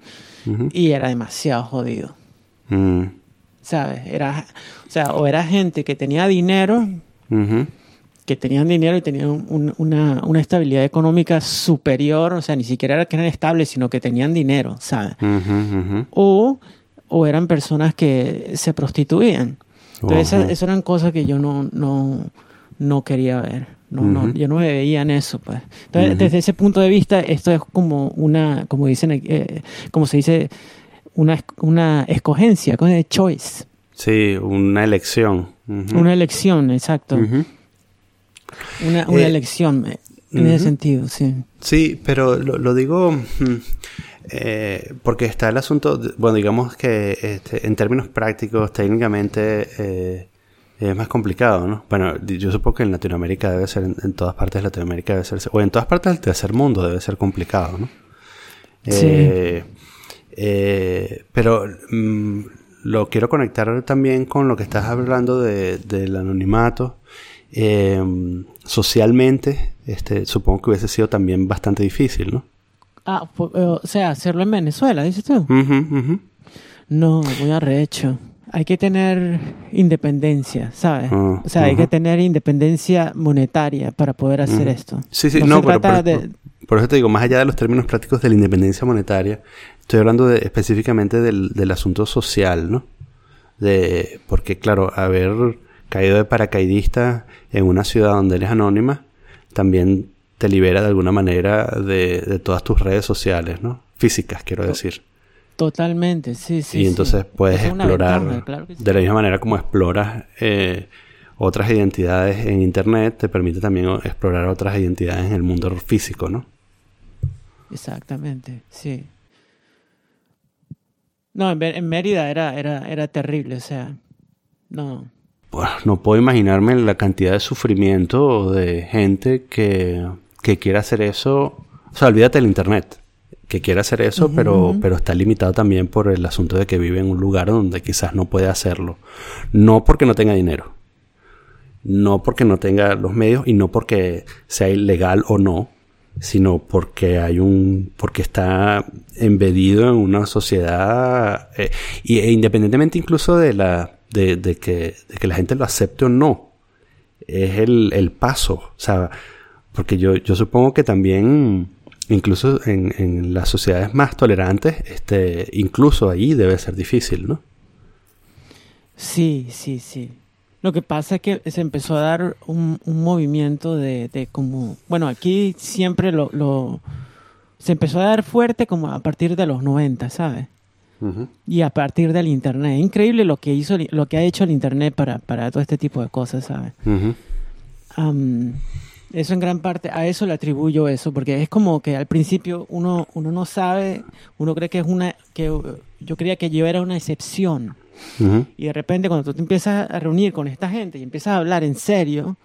y era demasiado jodido, Mm, ¿sabes? Era, o sea, o era gente que tenía dinero, que tenían dinero y tenían un- una, una estabilidad económica superior, o sea, ni siquiera era que eran estables, sino que tenían dinero, ¿sabes? O, o eran personas que se prostituían. Entonces, esas, Ujú. esas eran cosas que yo no, no, no quería ver. No, no, Ujú. yo no me veía en eso, pues. Entonces, Ujú. desde ese punto de vista, esto es como una, como dicen, eh, como se dice, una, una escogencia, como de choice. Sí, una elección. Una elección, exacto. Una, una Eh, elección, eh, en ese sentido, sí. Sí, pero lo, lo digo mm, eh, porque está el asunto, de- bueno, digamos que este, en términos prácticos, técnicamente eh, es más complicado, ¿no? Bueno, yo supongo que en Latinoamérica debe ser, en, todas partes de Latinoamérica debe ser, o en todas partes del tercer mundo debe ser complicado, ¿no? Sí. Eh, eh, pero mm, lo quiero conectar también con lo que estás hablando de, del anonimato. Eh, socialmente, este, supongo que hubiese sido también bastante difícil, ¿no? Ah, eh, o sea, hacerlo en Venezuela, dices tú. No, muy arrecho. Hay que tener independencia, ¿sabes? Ah, o sea, hay que tener independencia monetaria para poder hacer esto. Sí, sí, no, no, se pero trata por, de... por- por eso te digo, más allá de los términos prácticos de la independencia monetaria, estoy hablando de, específicamente del, del asunto social, ¿no? De, porque, claro, haber caído de paracaidista en una ciudad donde eres anónima, también te libera de alguna manera de, de todas tus redes sociales, ¿no? Físicas, quiero decir. Totalmente, sí, sí. y sí. entonces puedes es explorar claro sí. de la misma manera como exploras eh, otras identidades en internet, te permite también explorar otras identidades en el mundo físico, ¿no? Exactamente, sí. No, en, en Mérida era, era, era terrible, o sea, no. Bueno, no puedo imaginarme la cantidad de sufrimiento de gente que, que quiere hacer eso. O sea, olvídate del internet. Que quiere hacer eso, pero, pero está limitado también por el asunto de que vive en un lugar donde quizás no puede hacerlo. No porque no tenga dinero. No porque no tenga los medios y no porque sea ilegal o no, sino porque hay un porque está embedido en una sociedad eh, y e independientemente incluso de la de, que, de que la gente lo acepte o no es el, el paso o sea porque yo, yo supongo que también incluso en, en las sociedades más tolerantes este incluso ahí debe ser difícil no Sí, sí, sí. Lo que pasa es que se empezó a dar un, un movimiento de, de como, bueno, aquí siempre lo, lo, se empezó a dar fuerte como a partir de los 90, ¿sabes? Ujú. Y a partir del internet. Es increíble lo que hizo, lo que ha hecho el internet para, para todo este tipo de cosas, ¿sabes? Ujú. Am, Eso en gran parte, a eso le atribuyo eso, porque es como que al principio uno, uno no sabe, uno cree que es una, que yo creía que yo era una excepción. Ujú. Y de repente cuando tú te empiezas a reunir con esta gente y empiezas a hablar en serio,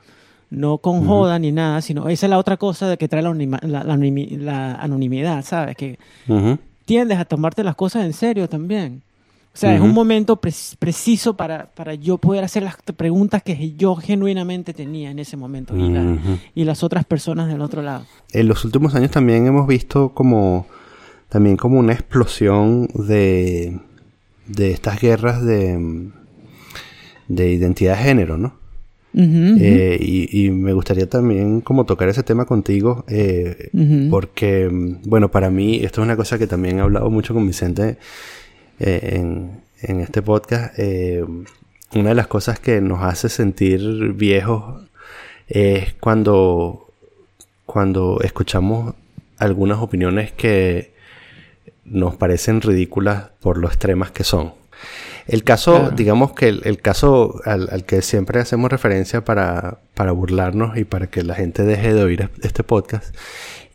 no con joda ni nada, sino esa es la otra cosa de que trae la, la- la la anonimidad, ¿sabes? Que Ujú. Tiendes a tomarte las cosas en serio también. O sea, es un momento pre- preciso para, para yo poder hacer las preguntas que yo genuinamente tenía en ese momento y, la- y las otras personas del otro lado. En los últimos años también hemos visto como también como una explosión de, de estas guerras de, de identidad de género, ¿no? Eh, y, y me gustaría también como tocar ese tema contigo, eh, porque, mm, bueno, para mí esto es una cosa que también he hablado mucho con Vicente eh, en, en este podcast. una de las cosas que nos hace sentir viejos es cuando, cuando escuchamos algunas opiniones que nos parecen ridículas por lo extremas que son. El caso, Claro. digamos que el, el caso al, al que siempre hacemos referencia para, para burlarnos y para que la gente deje de oír este podcast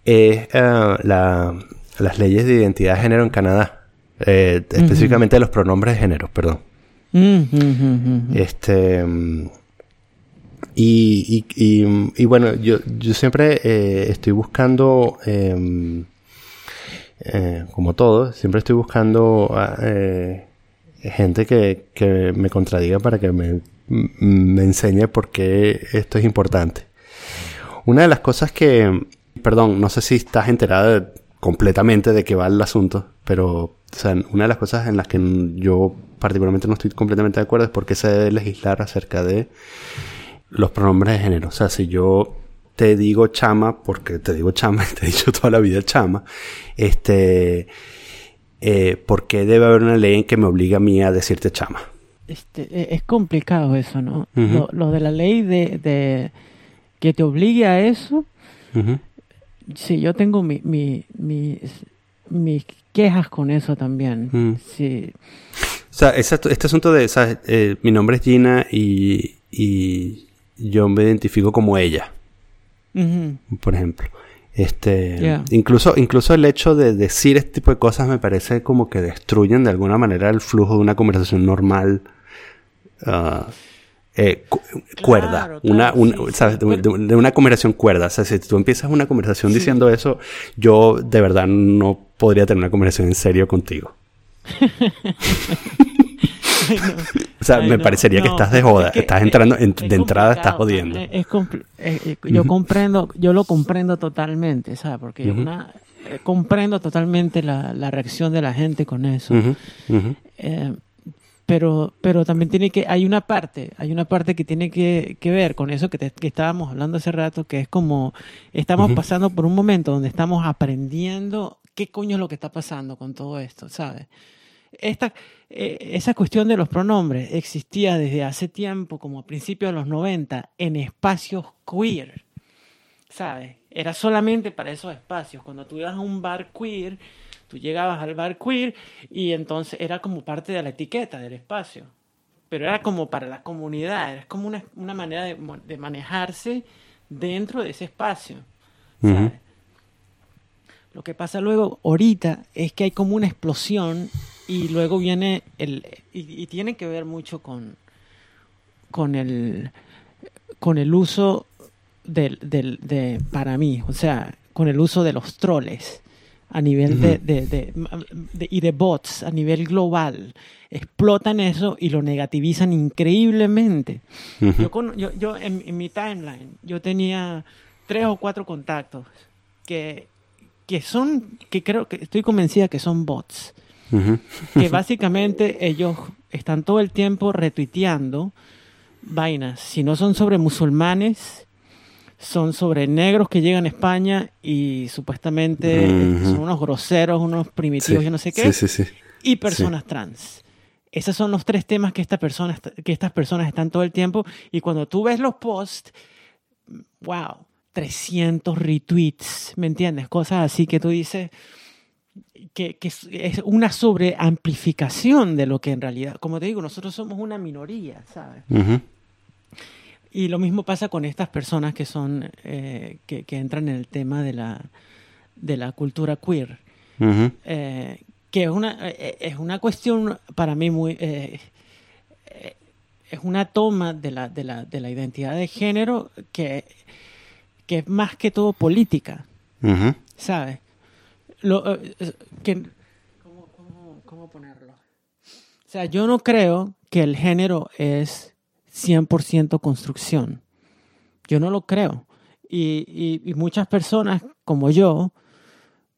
es eh, la- las leyes de identidad de género en Canadá. Eh, específicamente los pronombres de género, perdón. Este. Y, y, y, y bueno, yo, yo siempre eh, estoy buscando, em, eh, como todo, siempre estoy buscando ah, eh, gente que, que me contradiga para que me, me enseñe por qué esto es importante. Una de las cosas que, perdón, no sé si estás enterada completamente de qué va el asunto, pero una de las cosas en las que yo particularmente no estoy completamente de acuerdo es por qué se debe legislar acerca de los pronombres de género. O sea, si yo te digo chama, porque te digo chama, te he dicho toda la vida chama, este, eh, ¿por qué debe haber una ley en que me obliga a mí a decirte chama? Este, e- es complicado eso, ¿no? Ujú. lo, lo de la ley de, de que te obligue a eso, Ujú. sí, yo tengo mi, mi, mis, mis quejas con eso también. Mm. Sí, O sea, ese- este asunto de, ¿sabes? Eh, mi nombre es Gina y, y yo me identifico como ella, por ejemplo. Este, Yeah. incluso, incluso el hecho de decir este tipo de cosas me parece como que destruyen de alguna manera el flujo de una conversación normal. eh, cu- cuerda, Claro, una, sí, ¿sabes? De, pero- de- de una conversación cuerda. O sea, si tú empiezas una conversación Sí. diciendo eso, yo de verdad no podría tener una conversación en serio contigo. Ay, no. O sea, Ay, me no, parecería que estás de joda. es que- estás entrando, en- es de entrada estás jodiendo. Es, eh, eh, yo comprendo, yo lo comprendo totalmente, ¿sabes? Porque una, eh, comprendo totalmente la, la reacción de la gente con eso. Eh, pero, pero también tiene que, hay una parte, hay una parte que tiene que, que ver con eso que, te- que estábamos hablando hace rato, que es como estamos pasando por un momento donde estamos aprendiendo qué coño es lo que está pasando con todo esto, ¿sabes? Esta, eh, esa cuestión de los pronombres existía desde hace tiempo, como a principios de los 90, en espacios queer, ¿sabes? Era solamente para esos espacios. Cuando tú ibas a un bar queer, tú llegabas al bar queer y entonces era como parte de la etiqueta del espacio. Pero era como para la comunidad, era como una, una manera de, de manejarse dentro de ese espacio. ¿sabes? Lo que pasa luego, ahorita, es que hay como una explosión y luego viene el... Y, y tiene que ver mucho con, con, el, con el uso del, del, de, para mí, o sea, con el uso de los troles a nivel de, de- de- de- y de bots a nivel global. Explotan eso y lo negativizan increíblemente. Yo, con- yo, yo en, en mi timeline, yo tenía tres o cuatro contactos que, que son, que creo que estoy convencida que son bots. Que básicamente ellos están todo el tiempo retuiteando vainas. Si no son sobre musulmanes, son sobre negros que llegan a España y supuestamente Ujú. son unos groseros, unos primitivos, Sí, yo no sé qué Sí, sí, sí. y personas trans. Esos son los tres temas que, esta persona, que estas personas están todo el tiempo. Y cuando tú ves los posts, wow, 300 retweets, ¿me entiendes? Cosas así que tú dices que, que es- es una sobreamplificación de lo que en realidad, como te digo, nosotros somos una minoría, ¿sabes? Ujú. Y lo mismo pasa con estas personas que son, eh, que, que entran en el tema de la, de la cultura queer. Ujú. Eh, que es una, eh, es una cuestión para mí muy... eh, eh, es una toma de la, de, la, de la identidad de género que, que es más que todo política, Ujú. ¿sabes? Lo, eh, que, ¿cómo, cómo, cómo ponerlo? O sea, yo no creo que el género es 100% construcción. Yo no lo creo. Y, y- y muchas personas como yo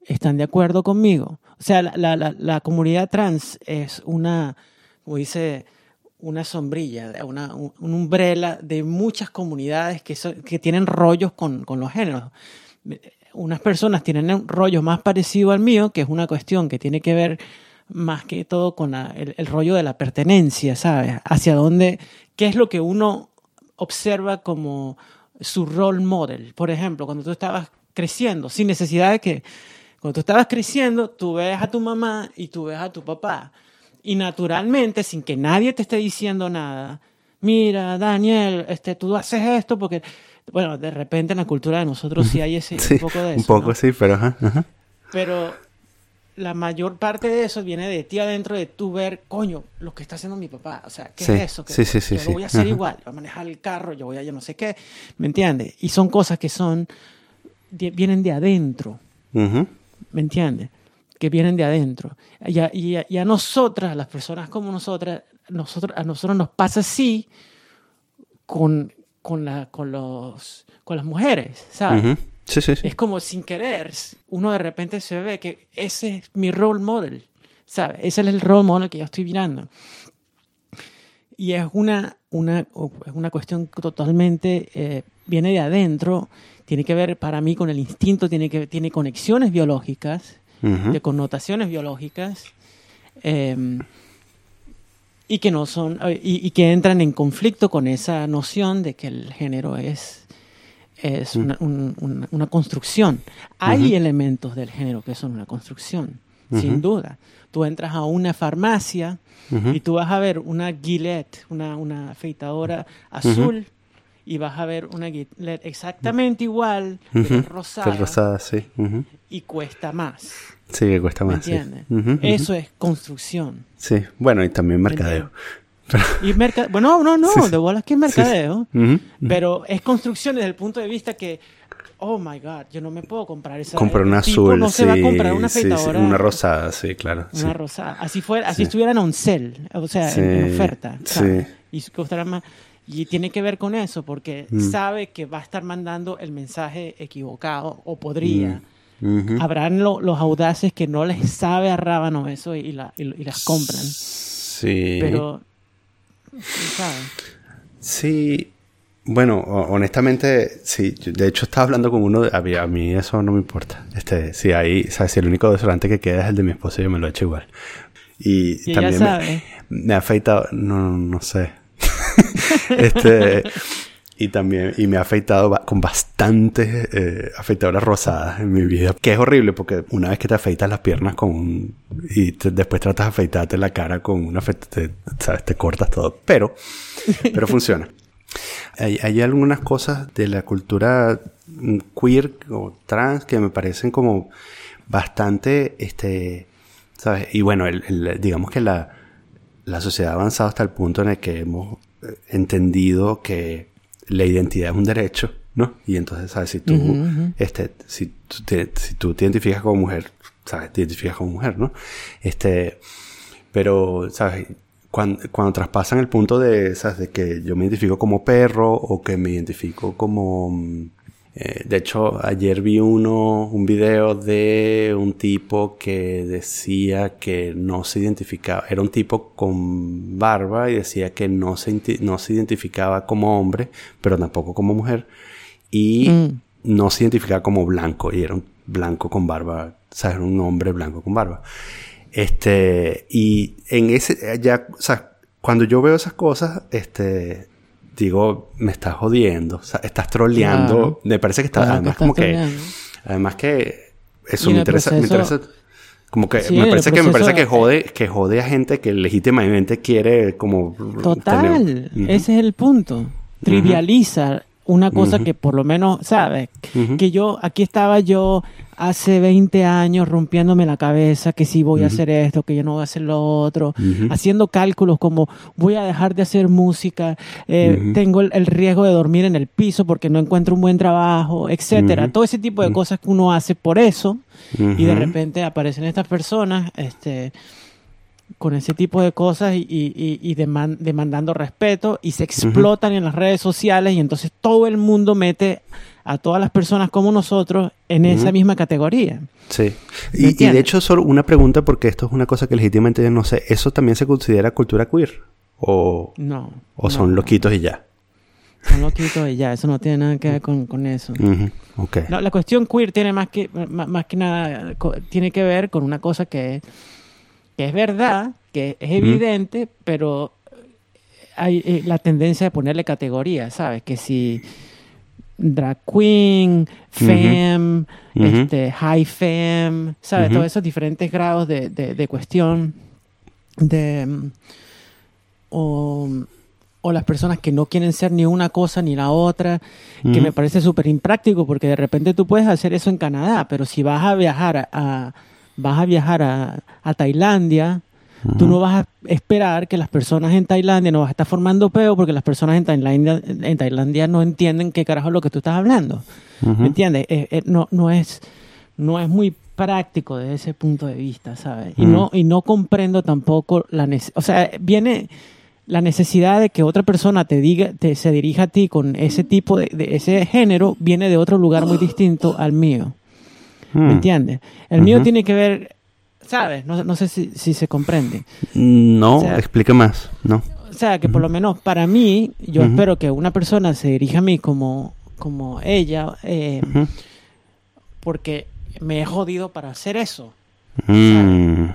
están de acuerdo conmigo. O sea, la, la- la- la comunidad trans es una, como dice, una sombrilla, una, un, un umbrella de muchas comunidades que, son- que tienen rollos con, con los géneros. Unas personas tienen un rollo más parecido al mío, que es una cuestión que tiene que ver más que todo con el, el rollo de la pertenencia, ¿sabes? Hacia dónde, qué es lo que uno observa como su role model. Por ejemplo, cuando tú estabas creciendo, sin necesidad de que, cuando tú estabas creciendo, tú ves a tu mamá y tú ves a tu papá. Y naturalmente, sin que nadie te esté diciendo nada, mira, Daniel, este, tú haces esto porque, bueno, de repente en la cultura de nosotros sí hay ese Sí, un poco de eso. un poco ¿no? sí, pero ajá, ajá. Pero la mayor parte de eso viene de ti adentro de tú ver, coño, lo que está haciendo mi papá. O sea, ¿qué Sí, es eso? Que sí, sí, sí, yo lo voy a hacer Ajá. igual. Voy a manejar el carro, yo voy a yo no sé qué. ¿Me entiendes? Y son cosas que son, vienen de adentro. ¿Me entiendes? Que vienen de adentro. Y a, y a- y a nosotras, las personas como nosotras, nosotros, a nosotros nos pasa así con, con, la, con, los, con las mujeres, ¿sabes? Ujú. Sí, sí, sí. Es como sin querer, uno de repente se ve que ese es mi role model, ¿sabes? Ese es el role model que yo estoy mirando. Y es una, una, es una cuestión totalmente, eh, viene de adentro, tiene que ver para mí con el instinto, tiene, que, tiene conexiones biológicas, Ujú. de connotaciones biológicas, eh, y que no son, eh, y, y que entran en conflicto con esa noción de que el género es, es una, un- una- una construcción. Hay elementos del género que son una construcción, sin duda. Tú entras a una farmacia y tú vas a ver una Gillette, una, una afeitadora azul, y vas a ver una Gillette exactamente igual, pero rosada, rosada, sí. Y cuesta más. Sí, que cuesta ¿Me más. sí. entiendes? Ujú, ujú. Eso es construcción. Sí, bueno, y también mercadeo. Y merca bueno, no, no, Sí, sí. de bolas que es mercadeo, Ujú. pero es construcción desde el punto de vista que, oh my god, yo no me puedo comprar esa. Comprar una azul, no sí, se va a comprar una sí, sí, afeitadora. una rosada, sí, claro. Una rosada. Así fuera, así Sí. estuviera en un cel, o sea, en, en oferta. sí. ¿sabes? Y costará más. Y tiene que ver con eso, porque Mm. sabe que va a estar mandando el mensaje equivocado, o podría. Habrán lo- los audaces que no les sabe a rábano eso y, la- y- y las compran. Sí. Pero, ¿sabes? Sí, bueno, ho- honestamente, sí. De hecho, estaba hablando con uno. de- a, mí, a mí eso no me importa. Este, sí, ahí, sea, si el único desodorante que queda es el de mi esposa, yo me lo echo igual. Y, Y también sabe. me, me ha afeitado. No, no, no sé. este. Y también, y me ha afeitado con bastantes eh, afeitadoras rosadas en mi vida. Que es horrible porque una vez que te afeitas las piernas con un... Y te- después tratas de afeitarte la cara con una... Te, ¿sabes? te cortas todo. Pero, pero funciona. Hay, hay algunas cosas de la cultura queer o trans que me parecen como bastante, este, ¿sabes? Y bueno, el- el- digamos que la, la sociedad ha avanzado hasta el punto en el que hemos eh, entendido que la identidad es un derecho, ¿no? Y entonces, ¿sabes? Si tú, este, si tú te, si tú te identificas como mujer, ¿sabes? Te identificas como mujer, ¿no? Este, pero, ¿sabes? Cuando, cuando traspasan el punto de, ¿sabes? De que yo me identifico como perro o que me identifico como... eh, de hecho, ayer vi uno, un video de un tipo que decía que no se identificaba, era un tipo con barba y decía que no se, no se identificaba como hombre, pero tampoco como mujer, y Mm. no se identificaba como blanco, y era un blanco con barba, o sea, era un hombre blanco con barba. Este, y en ese, ya, o sea, cuando yo veo esas cosas, este, digo, me estás jodiendo, o sea, estás troleando. Claro. Me parece que está, Claro que además, estás como que, además que eso me interesa, me interesa, como que, Sí, me parece que, me parece que jode, que jode a gente que legítimamente quiere como Total, tener- ese es el punto. trivializa una cosa que por lo menos, ¿sabes? Que yo, aquí estaba yo hace 20 años rompiéndome la cabeza que si voy a hacer esto, que yo no voy a hacer lo otro, haciendo cálculos como voy a dejar de hacer música, eh, tengo el, el riesgo de dormir en el piso porque no encuentro un buen trabajo, etcétera. Todo ese tipo de cosas que uno hace por eso y de repente aparecen estas personas este, con ese tipo de cosas y, y- y- y deman- demandando respeto y se explotan en las redes sociales y entonces todo el mundo mete a todas las personas como nosotros en esa misma categoría. Sí. ¿Me Y, y de hecho, solo una pregunta, porque esto es una cosa que legítimamente yo no sé. ¿Eso también se considera cultura queer? ¿O, No. o no, son loquitos y ya? Son loquitos y ya, eso no tiene nada que ver con, con eso. Ujú. Ok. No, la cuestión queer tiene más que, más, más que nada, tiene que ver con una cosa que, que es verdad, que es evidente, pero hay eh, la tendencia de ponerle categorías, ¿sabes? Que si drag queen, femme, Ujú. este, high femme, ¿sabes? Todos esos diferentes grados de, de, de cuestión de... O, o las personas que no quieren ser ni una cosa ni la otra, que me parece súper impráctico porque de repente tú puedes hacer eso en Canadá, pero si vas a viajar a, a- vas a viajar a, a Tailandia, tú no vas a esperar que las personas en Tailandia no vas a estar formando peo porque las personas en Tailandia, en Tailandia no entienden qué carajo es lo que tú estás hablando. ¿Me entiendes? Eh, eh, no, no, es, no es muy práctico desde ese punto de vista, ¿sabes? Y, no, y no comprendo tampoco la necesidad. O sea, viene la necesidad de que otra persona te diga, te, se dirija a ti con ese tipo de, de ese género, viene de otro lugar muy distinto al mío. ¿Me Mm. entiendes? El mío tiene que ver, ¿sabes? No, no sé si, si se comprende. No, O sea- explica más. No. O sea, que por lo menos para mí, yo espero que una persona se dirija a mí como, como ella, eh, porque me he jodido para hacer eso. Mm.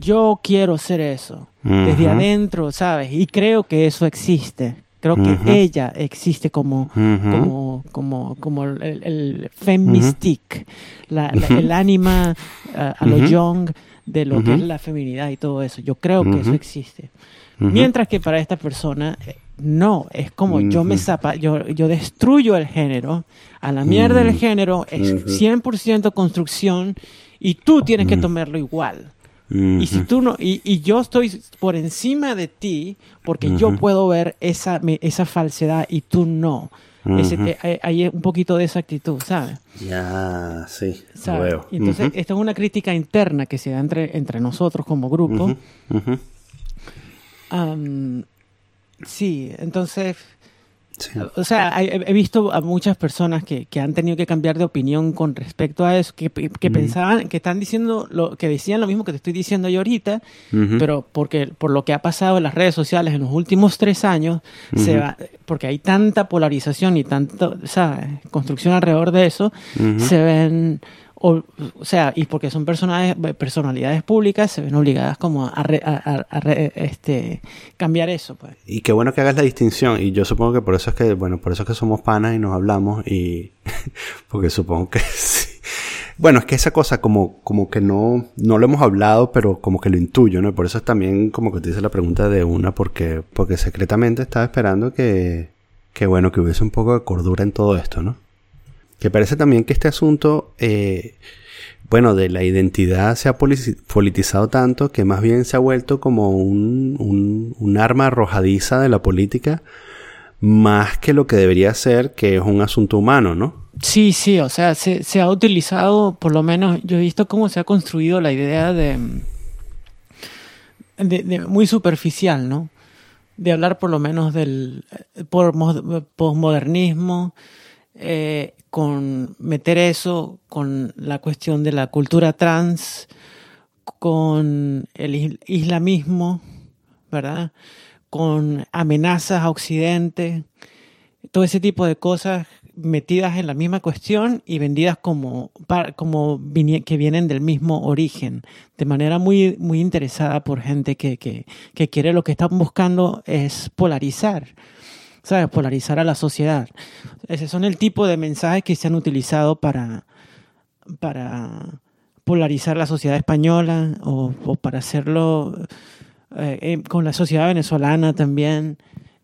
Yo quiero ser eso, desde adentro, ¿sabes? Y creo que eso existe. Creo que ella existe como, como, como, como el, el femme mystique, la, la- el ánima a lo young de lo que es la feminidad y todo eso. Yo creo que eso existe. Mientras que para esta persona, eh, no, es como yo me zapa, yo, yo destruyo el género, a la mierda el género, es Ujú. 100% construcción y tú tienes que tomarlo igual. Y si tú no, y, y yo estoy por encima de ti porque yo puedo ver esa, me- esa falsedad y tú no. Ese- hay, hay un poquito de esa actitud, ¿sabes? Ya, sí. ¿Sabes? Veo. Y entonces, esto es una crítica interna que se da entre, entre nosotros como grupo. Sí, entonces, Sí. o sea, he, visto a muchas personas que, que han tenido que cambiar de opinión con respecto a eso, que, que pensaban, que están diciendo, lo, que decían lo mismo que te estoy diciendo yo ahorita, pero porque por lo que ha pasado en las redes sociales en los últimos tres años, se va, porque hay tanta polarización y tanta ¿sabes? construcción alrededor de eso, se ven, o, o sea, y porque son personajes, personalidades públicas, se ven obligadas como a, re- a- a- a este, cambiar eso. Pues. Y qué bueno que hagas la distinción. Y yo supongo que por eso es que, bueno, por eso es que somos panas y nos hablamos. Y porque supongo que sí. Bueno, es que esa cosa como, como que no, no lo hemos hablado, pero como que lo intuyo, ¿no? Por eso es también como que te hice la pregunta de una, porque, porque secretamente estaba esperando que, que, bueno, que hubiese un poco de cordura en todo esto, ¿no? Que parece también que este asunto, eh, bueno, de la identidad se ha politizado tanto que más bien se ha vuelto como un, arma arrojadiza de la política, más que lo que debería ser, que es un asunto humano, ¿no? Sí, sí, o sea, se, ha utilizado, por lo menos, yo he visto cómo se ha construido la idea de, muy superficial, ¿no? De hablar por lo menos del eh, posmodernismo, eh, con meter eso con la cuestión de la cultura trans, con el is- islamismo, ¿verdad? Con amenazas a Occidente, todo ese tipo de cosas metidas en la misma cuestión y vendidas como, como que vienen del mismo origen, de manera muy, muy interesada por gente que, que, que quiere lo que están buscando es polarizar, ¿sabes? Polarizar a la sociedad. Ese son el tipo de mensajes que se han utilizado para, para polarizar la sociedad española o, para hacerlo eh, eh, con la sociedad venezolana también.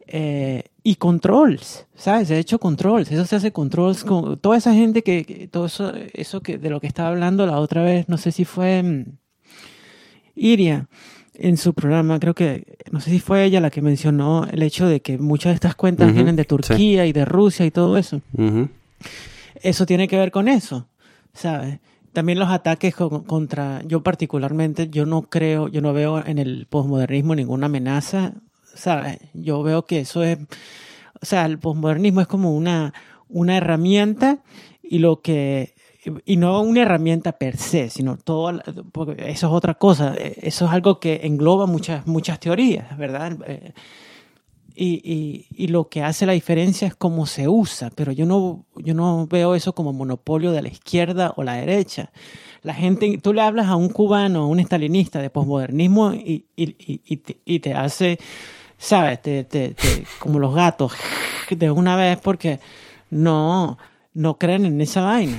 eh, y controls, ¿sabes? De hecho, controls. Eso se hace controls con toda esa gente que, todo eso, eso que de lo que estaba hablando la otra vez, no sé si fue mm, Iria en su programa, creo que, no sé si fue ella la que mencionó el hecho de que muchas de estas cuentas vienen de Turquía y de Rusia y todo eso. Eso tiene que ver con eso, ¿sabes? También los ataques co- contra, yo particularmente, yo no creo, yo no veo en el posmodernismo ninguna amenaza, ¿sabes? Yo veo que eso es, o sea, el posmodernismo es como una, una herramienta y lo que, y no una herramienta per se, sino todo, porque eso es otra cosa, eso es algo que engloba muchas, muchas teorías, ¿verdad? Eh, y, y, lo que hace la diferencia es cómo se usa, pero yo no, yo no veo eso como monopolio de la izquierda o la derecha. La gente, tú le hablas a un cubano, a un estalinista de posmodernismo y, y, te, hace, ¿sabes? Te, te- como los gatos, de una vez porque no, no creen en esa vaina.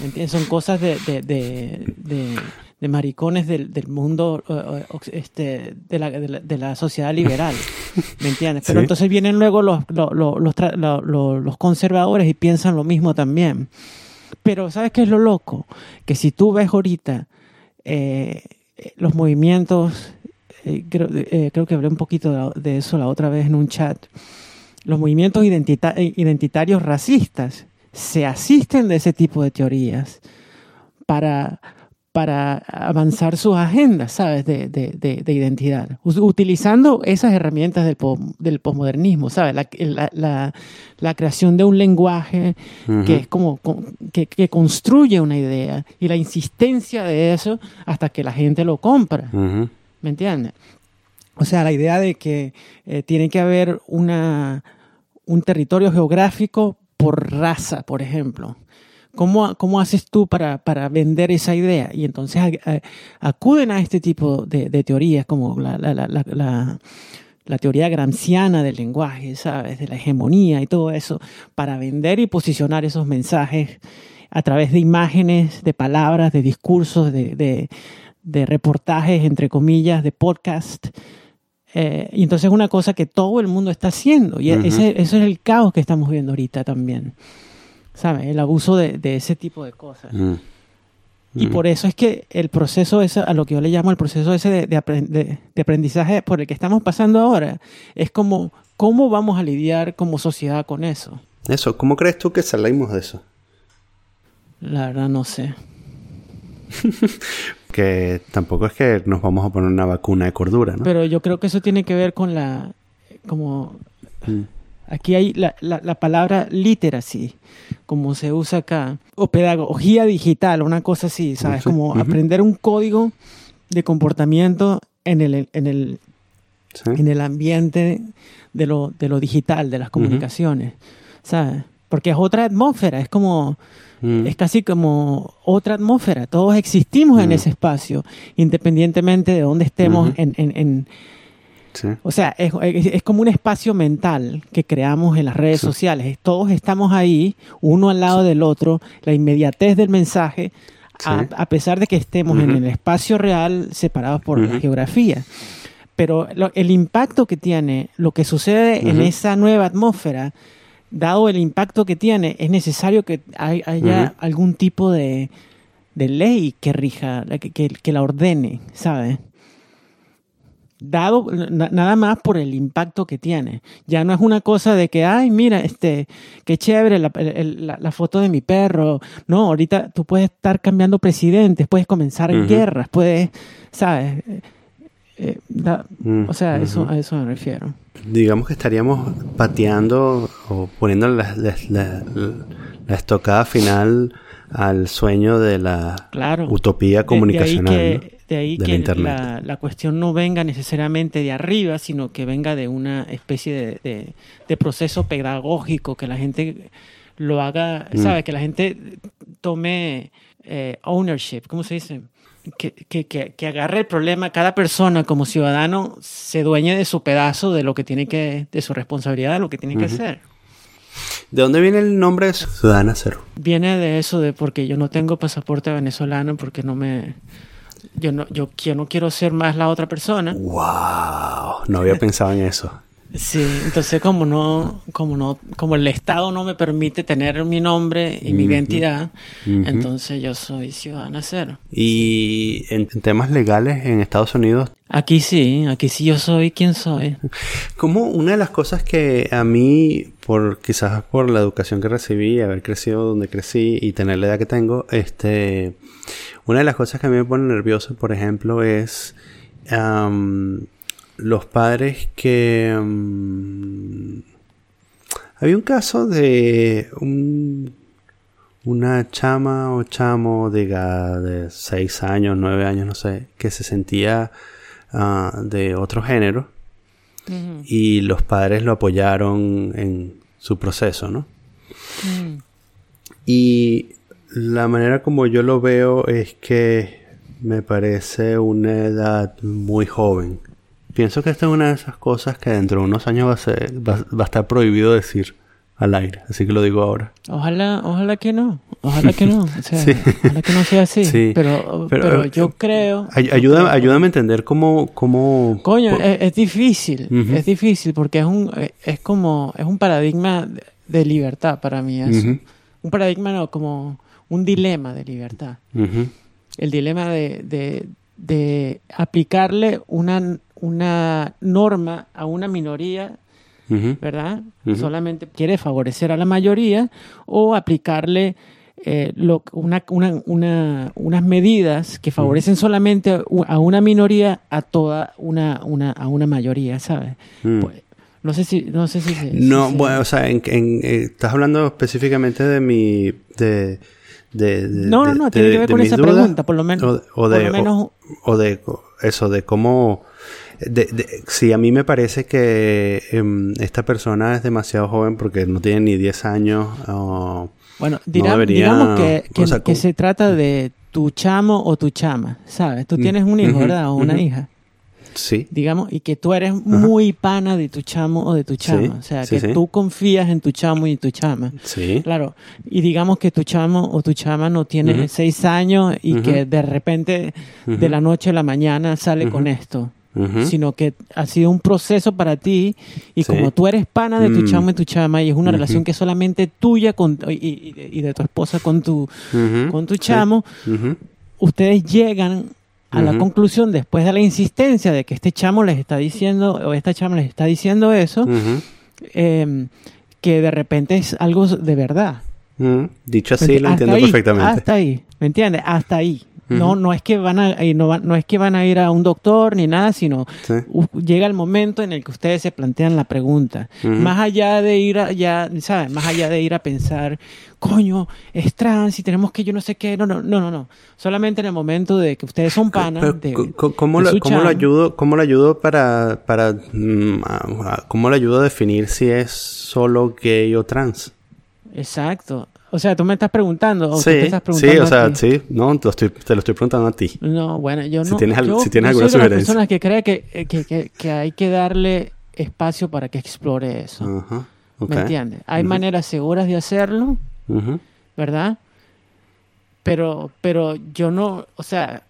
¿me entiendes? Son cosas de, de, de, de, de maricones del, del mundo, este, de, la, de, la, de la sociedad liberal. ¿Me entiendes? Pero Sí. entonces vienen luego los, los, los, los los conservadores y piensan lo mismo también. Pero ¿sabes qué es lo loco? Que si tú ves ahorita eh, los movimientos, eh, creo, eh, creo que hablé un poquito de, de eso la otra vez en un chat, los movimientos identita- identitarios racistas se asisten de ese tipo de teorías para, para avanzar sus agendas, ¿sabes? De, de, de, de identidad. Utilizando esas herramientas del, del posmodernismo, ¿sabes? La, la, la, la creación de un lenguaje que es como que, que construye una idea y la insistencia de eso hasta que la gente lo compra. ¿Me entiendes? O sea, la idea de que eh, tiene que haber una, un territorio geográfico por raza, por ejemplo. ¿Cómo, cómo haces tú para, para vender esa idea? Y entonces acuden a este tipo de, teorías como la, la, la- la teoría gramsciana del lenguaje, ¿sabes? De la hegemonía y todo eso, para vender y posicionar esos mensajes a través de imágenes, de palabras, de discursos, de, de, de reportajes, entre comillas, de podcast. Eh, y entonces es una cosa que todo el mundo está haciendo. Y Ujú. ese, ese es el caos que estamos viendo ahorita también. ¿Sabes? El abuso de, de ese tipo de cosas. Mm. Y Mm. por eso es que el proceso ese, a lo que yo le llamo el proceso ese de, de apren- de- de aprendizaje por el que estamos pasando ahora, es como, ¿cómo vamos a lidiar como sociedad con eso? Eso, ¿cómo crees tú que salimos de eso? La verdad no sé. Que tampoco es que nos vamos a poner una vacuna de cordura, ¿no? Pero yo creo que eso tiene que ver con la, como, Mm. aquí hay la, la, la palabra literacy, como se usa acá, o pedagogía digital, una cosa así, ¿sabes? Sí, Como aprender un código de comportamiento en el, en el, ¿Sí? en el ambiente de lo, de lo digital, de las comunicaciones, ¿sabes? Porque es otra atmósfera, es como, Mm. es casi como otra atmósfera. Todos existimos en Mm. ese espacio, independientemente de dónde estemos. En, en- en- Sí. o sea, es, es- es como un espacio mental que creamos en las redes Sí. sociales. Todos estamos ahí, uno al lado del otro, la inmediatez del mensaje, a, Sí. a pesar de que estemos en Ujú. el espacio real separados por la Ujú. geografía. Pero lo- el impacto que tiene, lo que sucede en Ujú. esa nueva atmósfera, dado el impacto que tiene, es necesario que hay- haya algún tipo de, de ley que rija, la que, que- que la ordene, ¿sabes? Dado na- nada más por el impacto que tiene. Ya no es una cosa de que, ay, mira, este, qué chévere la, el- la- la foto de mi perro. No, ahorita tú puedes estar cambiando presidentes, puedes comenzar Ujú. guerras, puedes, ¿sabes? Eh, da- Mm, o sea, eso, a eso me refiero. Digamos que estaríamos pateando o poniendo la, la- la- la estocada final al sueño de la Claro. utopía De- de ahí comunicacional. que, de ahí De que Internet. la, la cuestión no venga necesariamente de arriba, sino que venga de una especie de, de- de proceso pedagógico, que la gente lo haga, Mm. ¿sabe? Que la gente tome eh, ownership, ¿cómo se dice? Que, que, que, que agarre el problema, cada persona como ciudadano se dueñe de su pedazo, de lo que tiene que, de su responsabilidad, de lo que tiene que Ujú. hacer. ¿De dónde viene el nombre de Ciudadana Cero? Viene de eso de porque yo no tengo pasaporte venezolano porque no me yo no yo, yo no quiero ser más la otra persona ¡Wow! No había pensado en eso. Sí, entonces como no, como no, como el Estado no me permite tener mi nombre y mi identidad, entonces yo soy ciudadana cero. Y en, temas legales en Estados Unidos, Aquí sí, aquí sí yo soy quien soy. como una de las cosas que a mí, por quizás por la educación que recibí, haber crecido donde crecí y tener la edad que tengo, este, una de las cosas que a mí me pone nervioso, por ejemplo, es los padres que am, había un caso de un una chama o chamo de, de 6 años, 9 años, no sé, que se sentía ah, de otro género y los padres lo apoyaron en su proceso, ¿no? Y la manera como yo lo veo es que me parece una edad muy joven. Pienso que esta es una de esas cosas que dentro de unos años va a, ser, va, va a estar prohibido decir al aire, así que lo digo ahora. Ojalá, ojalá que no, ojalá que no, o sea, Sí. ojalá que no sea así. Sí. Pero, Pero, pero, eh, yo creo. Ay- yo ayúdame, creo- ayúdame a entender cómo... cómo Coño, por- es, es difícil, es difícil porque es un, es como, es un paradigma de, libertad para mí. Ujú. Un paradigma no, como un dilema de libertad. El dilema de, de, de aplicarle una, una norma a una minoría ¿verdad? Solamente quiere favorecer a la mayoría o aplicarle eh, lo- una- una- una- unas medidas que favorecen solamente a una minoría a toda una, una, a una mayoría, ¿sabes? Mm. Pues, no sé si... No, sé si No, si bueno, o sea, en, en- eh, estás hablando específicamente de mi... De, de, de- No, no, de- no, tiene de- que ver de con esa dudas, pregunta, por lo menos- O, o por de, lo menos- o, o de eso, de cómo... De, de- sí, a mí me parece que em, esta persona es demasiado joven porque no tiene ni 10 años. Bueno, dirá- debería- digamos que, que- o sea, que como- se trata de tu chamo o tu chama, ¿sabes? Tú Mm, tienes un hijo, ¿verdad? O una hija. Sí. digamos, y que tú eres muy pana de tu chamo o de tu chama. Sí, o sea, sí, que tú confías en tu chamo y tu chama. Sí. Claro, y digamos que tu chamo o tu chama no tiene seis años y que de repente, de la noche a la mañana, sale con esto. Sino que ha sido un proceso para ti y Sí. como tú eres pana de tu Mm. chamo y tu chama y es una relación que es solamente tuya con, y, y- y de tu esposa con tu, con tu chamo, ustedes llegan a la conclusión después de la insistencia de que este chamo les está diciendo o esta chama les está diciendo eso, eh, que de repente es algo de verdad. Dicho ¿Me así, lo entiendo ahí, perfectamente. Hasta ahí, ¿me entiendes? Hasta ahí. No, no es que van a, y no, no es que van a ir a un doctor ni nada, sino Sí. llega el momento en el que ustedes se plantean la pregunta. Más allá de ir a, ya, ¿sabes? Más allá de ir a pensar, coño, es trans y tenemos que yo no sé qué. No, no, no, no, no. Solamente en el momento de que ustedes son panas. Pero, de- ¿Cómo, de lo, cómo lo ayudo, cómo lo ayudo para, para mm, cómo lo ayudo a definir si es solo gay o trans? Exacto. O sea, tú me estás preguntando. O tú Sí, te estás sí, preguntando o a sea, sí, no, te lo estoy, te lo estoy preguntando a ti. No, bueno, yo Si no. tienes al- yo- si tienes yo alguna soy de las personas que cree que, eh, que, que- que hay que darle espacio para que explore eso. Ajá, ok. ¿Me entiendes? Hay Ujú. maneras seguras de hacerlo, Ujú, ¿verdad? Pero, pero yo no, o sea,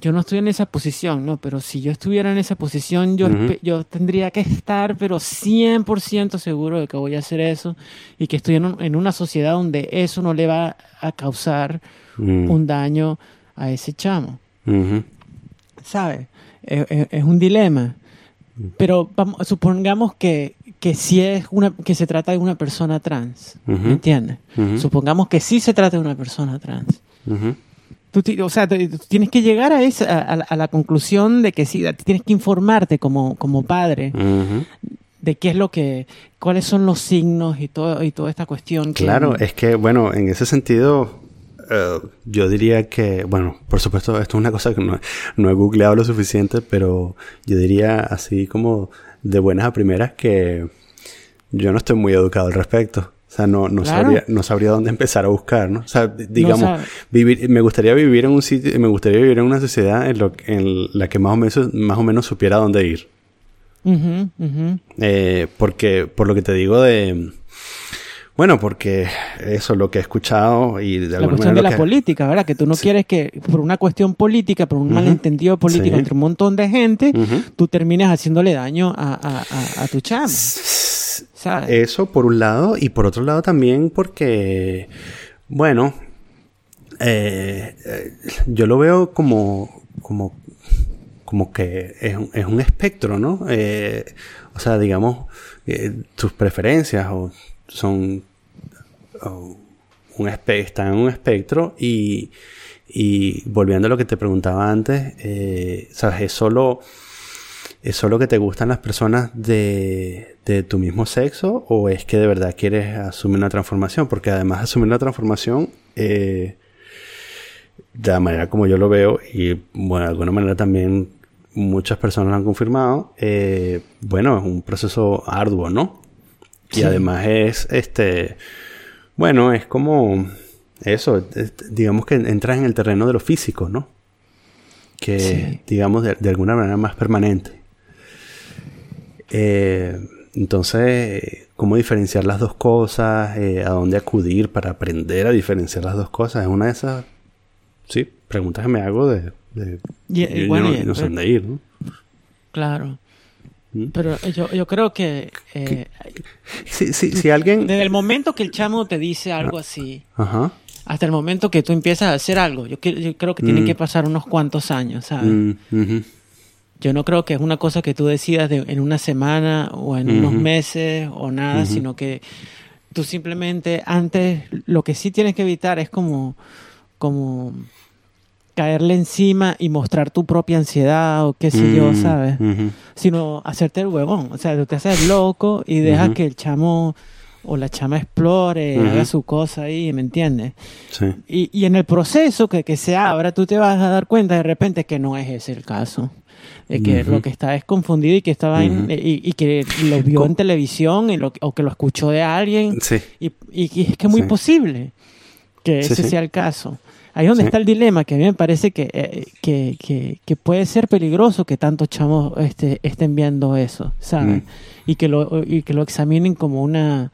yo no estoy en esa posición, ¿no? Pero si yo estuviera en esa posición, yo, yo tendría que estar, pero 100% seguro de que voy a hacer eso y que estoy en, un- en una sociedad donde eso no le va a causar mm, un daño a ese chamo. ¿sabes? Es, es- es un dilema. Pero vamos, supongamos que, que sí es una, que se trata de una persona trans. ¿me entiendes? Supongamos que sí se trata de una persona trans. Tú, o sea, tú tienes que llegar a, esa, a, a la- conclusión de que sí, tienes que informarte como, como padre de qué es lo que, cuáles son los signos y todo y toda esta cuestión. que- Claro, es que, bueno, en ese sentido, eh, yo diría que, bueno, por supuesto, esto es una cosa que no, no he googleado lo suficiente, pero yo diría así como de buenas a primeras que yo no estoy muy educado al respecto. O sea, no, no, Claro. sabría, no sabría dónde empezar a buscar, ¿no? O sea, digamos, vivir, me gustaría vivir en un sitio, me gustaría vivir en una sociedad en, lo, en la que más o menos, más o menos supiera dónde ir. Eh, porque, por lo que te digo de... Bueno, porque eso es lo que he escuchado y de La cuestión manera de la que- política, ¿verdad? Que tú no Sí. quieres que por una cuestión política, por un malentendido político Sí. entre un montón de gente, Ujú. tú termines haciéndole daño a, a- a- a tu chamo. Eso por un lado y por otro lado también porque, bueno, eh, eh, yo lo veo como, como, como que es, un- es un espectro, ¿no? Eh, o sea, digamos, tus preferencias son o un están en un espectro y, y volviendo a lo que te preguntaba antes, ¿sabes? Es solo... ¿Es solo que te gustan las personas de, de tu mismo sexo o es que de verdad quieres asumir una transformación? Porque además de asumir una transformación, eh, de la manera como yo lo veo, y bueno, de alguna manera también muchas personas lo han confirmado, eh, bueno, es un proceso arduo, ¿no? Y además es, este, bueno, es como eso, es- digamos que entras en el terreno de lo físico, ¿no? Que, Sí. digamos, de, de alguna manera más permanente. Eh, entonces, ¿cómo diferenciar las dos cosas? Eh, ¿A dónde acudir para aprender a diferenciar las dos cosas? Es una de esas, sí, preguntas que me hago de... de- yo- bueno, no, sé dónde ir, ¿no? Claro. ¿Mm? Pero yo, yo creo que eh, sí, si alguien... desde el momento que el chamo te dice algo así, Ajá. hasta el momento que tú empiezas a hacer algo, yo, yo creo que tienen Mm. que pasar unos cuantos años, ¿sabes? Mm. Yo no creo que es una cosa que tú decidas de- en una semana o en unos meses o nada, sino que tú simplemente antes lo que sí tienes que evitar es como como caerle encima y mostrar tu propia ansiedad o qué sé yo, Mm, ¿sabes? Sino hacerte el huevón, o sea, tú te haces loco y dejas que el chamo o la chama explore, Ujú. haga su cosa ahí, ¿me entiendes? Sí. Y, y en el proceso que, que se abra, tú te vas a dar cuenta de repente que no es ese el caso. De que Ujú. lo que está es confundido y que estaba en- Ujú. y, y que lo vio Co- en televisión y lo- o que lo escuchó de alguien. Sí. Y, y- es que es muy Sí. posible que ese sea el caso. Ahí es donde está el dilema, que a mí me parece que, eh, que, que, que puede ser peligroso que tantos chamos este, estén viendo eso, ¿sabes? Mm. Y, que lo, y que lo examinen como una,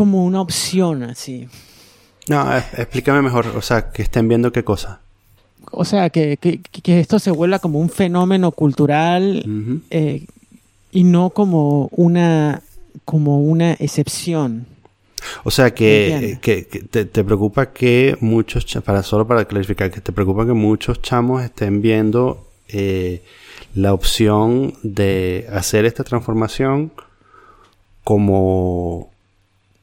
como una opción así. No, eh, explícame mejor. O sea, que estén viendo qué cosa. O sea, que, que, que esto se vuelva como un fenómeno cultural eh, y no como una, como una excepción. O sea, que, Entiendo. que, que te, te preocupa que muchos, para solo para clarificar, que te preocupa que muchos chamos estén viendo eh, la opción de hacer esta transformación como,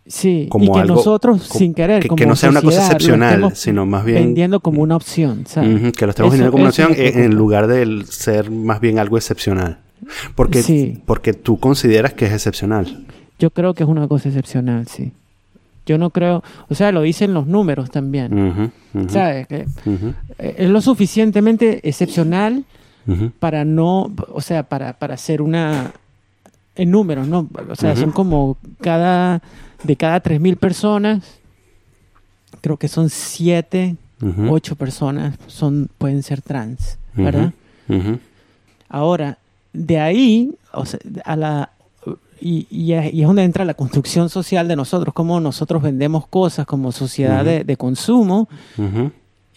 Sí, como y que algo nosotros, sin querer, que, como que no sea una cosa excepcional, sino más bien vendiendo como una opción, ¿sabes? Que lo estamos vendiendo como una opción en, lugar de ser más bien algo excepcional. Porque, Sí. porque tú consideras que es excepcional. Yo creo que es una cosa excepcional, sí. Yo no creo, o sea, lo dicen los números también, ¿sabes? Que, eh, es lo suficientemente excepcional para no, o sea, para, para hacer una, en números, ¿no? O sea, son como cada, de cada 3.000 personas, creo que son 7, Ujú, 8 personas son, pueden ser trans, ¿verdad? Ahora, de ahí, o sea, a la, y, y es y es donde entra la construcción social de nosotros, cómo nosotros vendemos cosas como sociedad de, de consumo,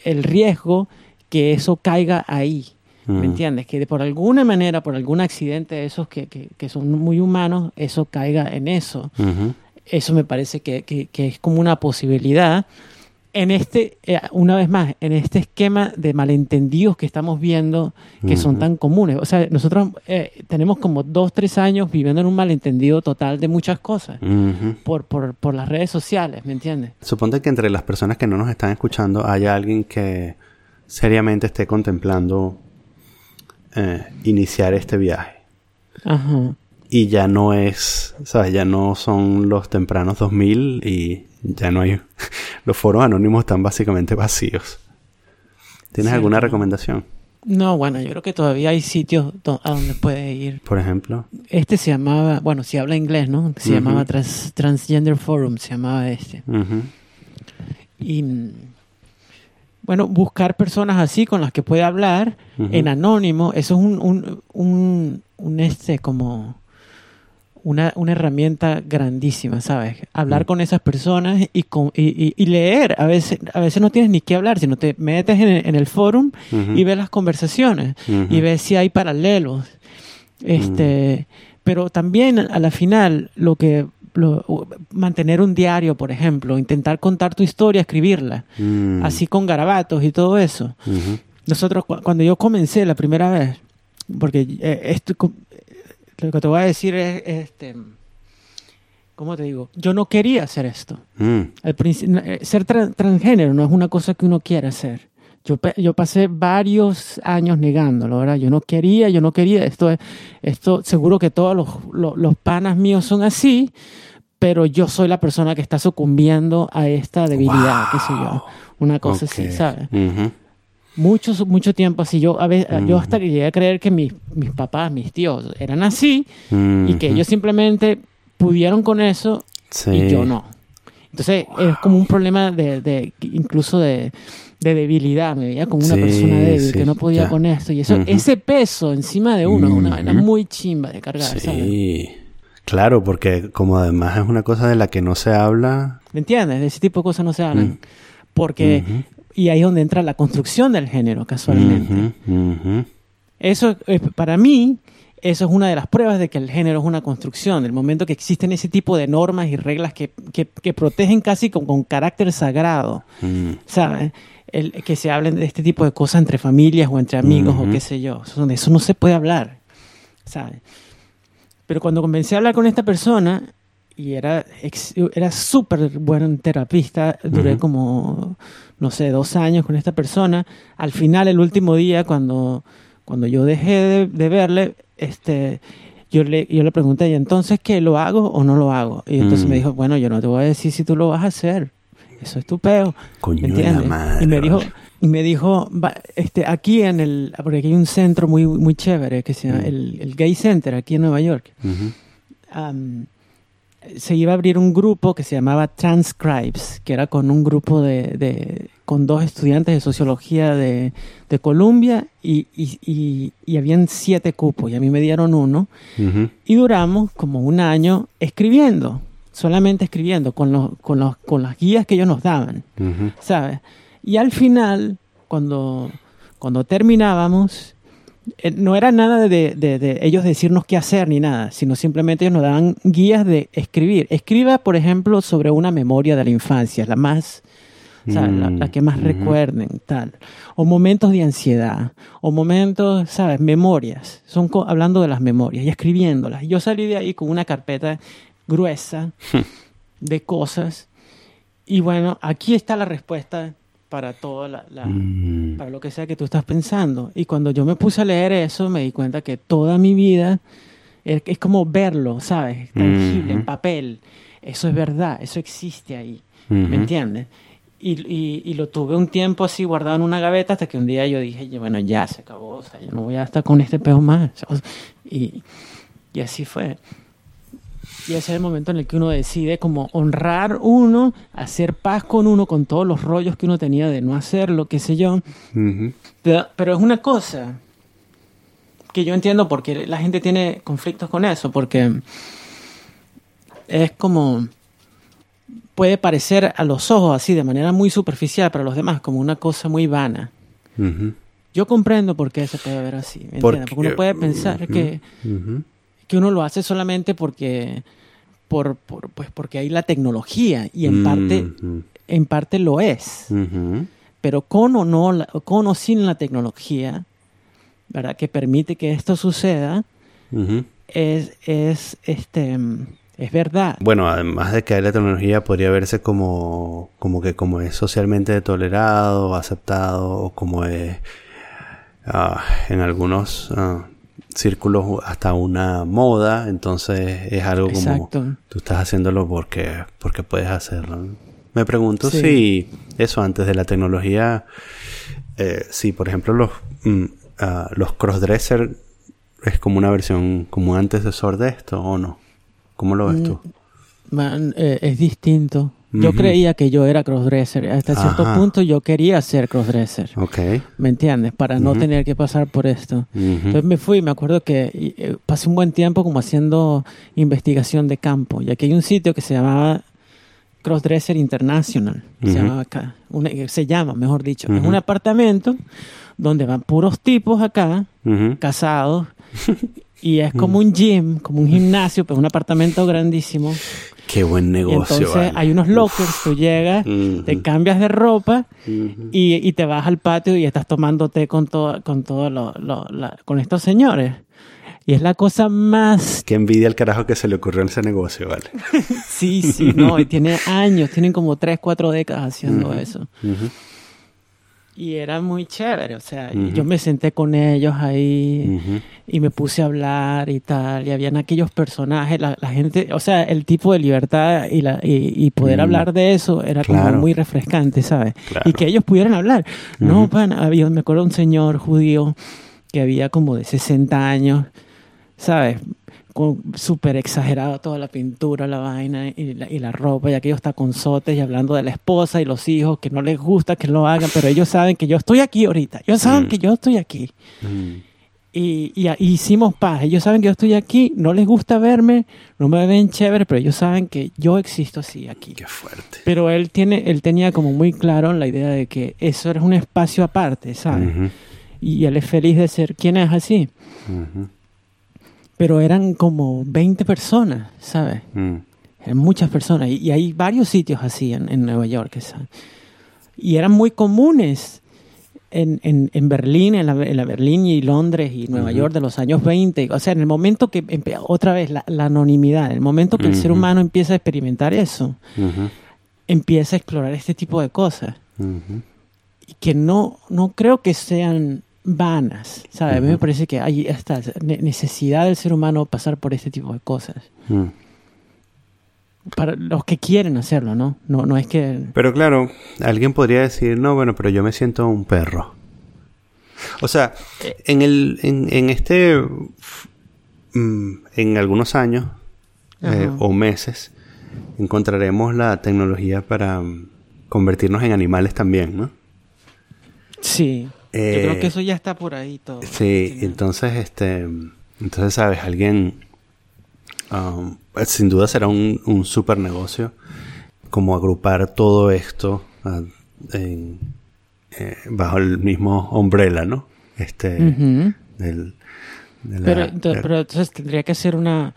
el riesgo que eso caiga ahí. ¿Me entiendes? Que de- por alguna manera, por algún accidente de esos que, que, que son muy humanos, eso caiga en eso. Eso me parece que, que- que es como una posibilidad. En este, eh, una vez más, en este esquema de malentendidos que estamos viendo, que son tan comunes. O sea, nosotros eh, tenemos como dos, tres años viviendo en un malentendido total de muchas cosas por, por, por las redes sociales, ¿me entiendes? Suponte que entre las personas que no nos están escuchando haya alguien que seriamente esté contemplando eh, iniciar este viaje. Ajá. Y ya no es, ¿sabes? Ya no son los tempranos 2000 y ya no hay... los foros anónimos están básicamente vacíos. ¿Tienes alguna recomendación? No, bueno, yo creo que todavía hay sitios a donde puede ir. Por ejemplo. Este se llamaba, bueno, si habla inglés, ¿no? Se llamaba Trans- Transgender Forum, se llamaba este. Y mm, bueno, buscar personas así con las que puede hablar en anónimo, eso es un, un, un, un este como una, una herramienta grandísima, ¿sabes? Hablar Mm. con esas personas y, con, y, y- y leer. A veces, a veces no tienes ni que hablar, sino te metes en, el- en el forum y ves las conversaciones y ves si hay paralelos. Este, Pero también a la final, lo que lo- mantener un diario, por ejemplo, intentar contar tu historia, escribirla, Mm. así con garabatos y todo eso. Nosotros, cu- cuando yo comencé la primera vez, porque eh, esto, lo que te voy a decir es, este, ¿cómo te digo? Yo no quería hacer esto. Mm. Eh, ser tra- transgénero no es una cosa que uno quiere hacer. Yo, yo pasé varios años negándolo, ¿verdad? Yo no quería, yo no quería. Esto, es- esto seguro que todos los, los, los panas míos son así, pero yo soy la persona que está sucumbiendo a esta debilidad, qué sé yo. Una cosa así, Ok. ¿sabes? Ujú. Mucho, mucho tiempo así. Yo, a veces, yo Ujú. hasta que llegué a creer que mis, mis papás, mis tíos eran así y que Ujú. ellos simplemente pudieron con eso Sí. y yo no. Entonces es como un problema de, de incluso de, de debilidad. Me veía como una Sí, persona débil sí, que no podía ya. con esto. Y eso, ese peso encima de uno es una vaina muy chimba de cargar, ¿sabes? Sí. Claro, porque como además es una cosa de la que no se habla. ¿Me entiendes? De ese tipo de cosas no se hablan. Mm. Porque. Y ahí es donde entra la construcción del género, casualmente. Ujú, ujú. Eso, eh, para mí, eso es una de las pruebas de que el género es una construcción. Del momento que existen ese tipo de normas y reglas que, que, que protegen casi con, con carácter sagrado, Mm. ¿sabes? El, que se hablen de este tipo de cosas entre familias o entre amigos o qué sé yo. Eso, eso no se puede hablar, ¿sabes? Pero cuando comencé a hablar con esta persona, y era, era súper buen terapista, duré Ujú. como, no sé, dos años con esta persona. Al final, el último día, cuando, cuando yo dejé de, de verle, este, yo, le, yo le pregunté, ¿y entonces qué? ¿Lo hago o no lo hago? Y entonces Mm. me dijo, bueno, yo no te voy a decir si tú lo vas a hacer. Eso es tu peo. Coño madre. Y me dijo, y me dijo, este, aquí en el, porque aquí hay un centro muy, muy chévere que se llama Mm. el, el Gay Center aquí en Nueva York. Am, se iba a abrir un grupo que se llamaba Transcribes, que era con un grupo de, de- con dos estudiantes de sociología de, de Columbia y, y, y, y habían siete cupos y a mí me dieron uno y duramos como un año escribiendo, solamente escribiendo con, los, con, los, con las guías que ellos nos daban. ¿sabes? Y al final, cuando, cuando terminábamos, no era nada de, de- de ellos decirnos qué hacer ni nada, sino simplemente ellos nos daban guías de escribir. Escriba, por ejemplo, sobre una memoria de la infancia, la más. La, la que más Mm, recuerden, tal. O momentos de ansiedad, o momentos, ¿sabes? Memorias. Son hablando de las memorias y escribiéndolas. Yo salí de ahí con una carpeta gruesa de cosas. Y bueno, aquí está la respuesta para todo la, la- Mm. para lo que sea que tú estás pensando. Y cuando yo me puse a leer eso, me di cuenta que toda mi vida es, es como verlo, ¿sabes? Tangible, en Ujú. papel. Eso es verdad, eso existe ahí. Ujú. ¿Me entiendes? Y, y- y lo tuve un tiempo así guardado en una gaveta hasta que un día yo dije, "Ya, bueno, ya se acabó, o sea, yo no voy a estar con este peo más. O sea, Y, y así fue. Y ese es el momento en el que uno decide como honrar uno, hacer paz con uno, con todos los rollos que uno tenía de no hacerlo, qué sé yo. Ujú. Pero, pero es una cosa que yo entiendo porque la gente tiene conflictos con eso, porque es como puede parecer a los ojos así de manera muy superficial para los demás como una cosa muy vana. Ujú. Yo comprendo por qué se puede ver así, ¿me Porque-? Porque uno puede pensar Ujú. que, Ujú. Que uno lo hace solamente porque por, por- pues porque hay la tecnología y en parte Ujú. en parte lo es. Ujú. pero con o no con o sin la tecnología verdad que permite que esto suceda Ujú. es es este es verdad Bueno, además de que hay la tecnología, podría verse como, como que como es socialmente tolerado, aceptado, o como es ah, en algunos ah, círculos hasta una moda, entonces es algo como tú estás haciéndolo porque, porque puedes hacerlo. Me pregunto Sí. si eso antes de la tecnología, eh, si por ejemplo los, mm, ah, los crossdresser es como una versión, como un antecesor de esto o no. ¿Cómo lo ves Mm, tú? Man, eh, es distinto Yo creía que yo era crossdresser. Hasta cierto punto yo quería ser crossdresser. Ok. ¿Me entiendes? Para no tener que pasar por esto. Entonces me fui, me acuerdo que eh, pasé un buen tiempo como haciendo investigación de campo. Y aquí hay un sitio que se llamaba Crossdresser International. Se, Ujú. llamaba acá, una- se llama, mejor dicho. Es un apartamento donde van puros tipos acá, casados. y es como un gym, como un gimnasio, pero un apartamento grandísimo. Qué buen Y negocio. entonces vale. hay unos lockers, tú llegas, te cambias de ropa y, y te vas al patio y estás tomando té con todo, con todo lo, lo- la- con estos señores. Y es la cosa más Qué envidia el carajo que se le ocurrió en ese negocio, vale. sí, sí, no, y tiene años, tienen como tres, cuatro décadas haciendo Ujú. eso. Y era muy chévere, o sea, yo me senté con ellos ahí y me puse a hablar y tal, y habían aquellos personajes, la, la gente, o sea, el tipo de libertad y, la, y, y poder hablar de eso era Claro. como muy refrescante, ¿sabes? Claro. Y que ellos pudieran hablar. No, pan, había, me acuerdo un señor judío que había como de 60 años, ¿sabes? Con- Súper exagerado toda la pintura, la vaina y la, y la ropa, y aquellos taconzotes y hablando de la esposa y los hijos que no les gusta que lo hagan, pero ellos saben que yo estoy aquí ahorita, ellos saben Mm. que yo estoy aquí. Mm. Y, y- y hicimos paz. Ellos saben que yo estoy aquí, no les gusta verme, no me ven chévere, pero ellos saben que yo existo así aquí. Qué fuerte. Pero él tiene, él tenía como muy claro la idea de que eso era un espacio aparte, ¿sabes? Y él es feliz de ser quien es así. Pero eran como 20 personas, ¿sabes? Mm. Eran muchas personas. Y, y hay varios sitios así en, en Nueva York. ¿sabes? Y eran muy comunes en, en, en Berlín, en la, en la Berlín y Londres y Nueva. York de los años 20. O sea, en el momento que, otra vez, la, la anonimidad, en el momento que el ser humano empieza a experimentar eso, empieza a explorar este tipo de cosas. Y que no, no creo que sean vanas, ¿sabes? A mí me parece que hay esta ne- necesidad del ser humano pasar por este tipo de cosas. Mm. Para los que quieren hacerlo, ¿no? No, no es que... Pero claro, alguien podría decir, no, bueno, pero yo me siento un perro. O sea, en el, en, en este, mm, en algunos años eh, o meses, encontraremos la tecnología para mm, convertirnos en animales también, ¿no? Sí. Eh, Yo creo que eso ya está por ahí todo. Sí, entonces, este, entonces, sabes, alguien, um, pues, sin duda será un, un super negocio, como agrupar todo esto ah, en- eh, bajo el mismo umbrella, ¿no? Este, Ujú. del, de la- pero, ento- de- pero entonces tendría que ser una,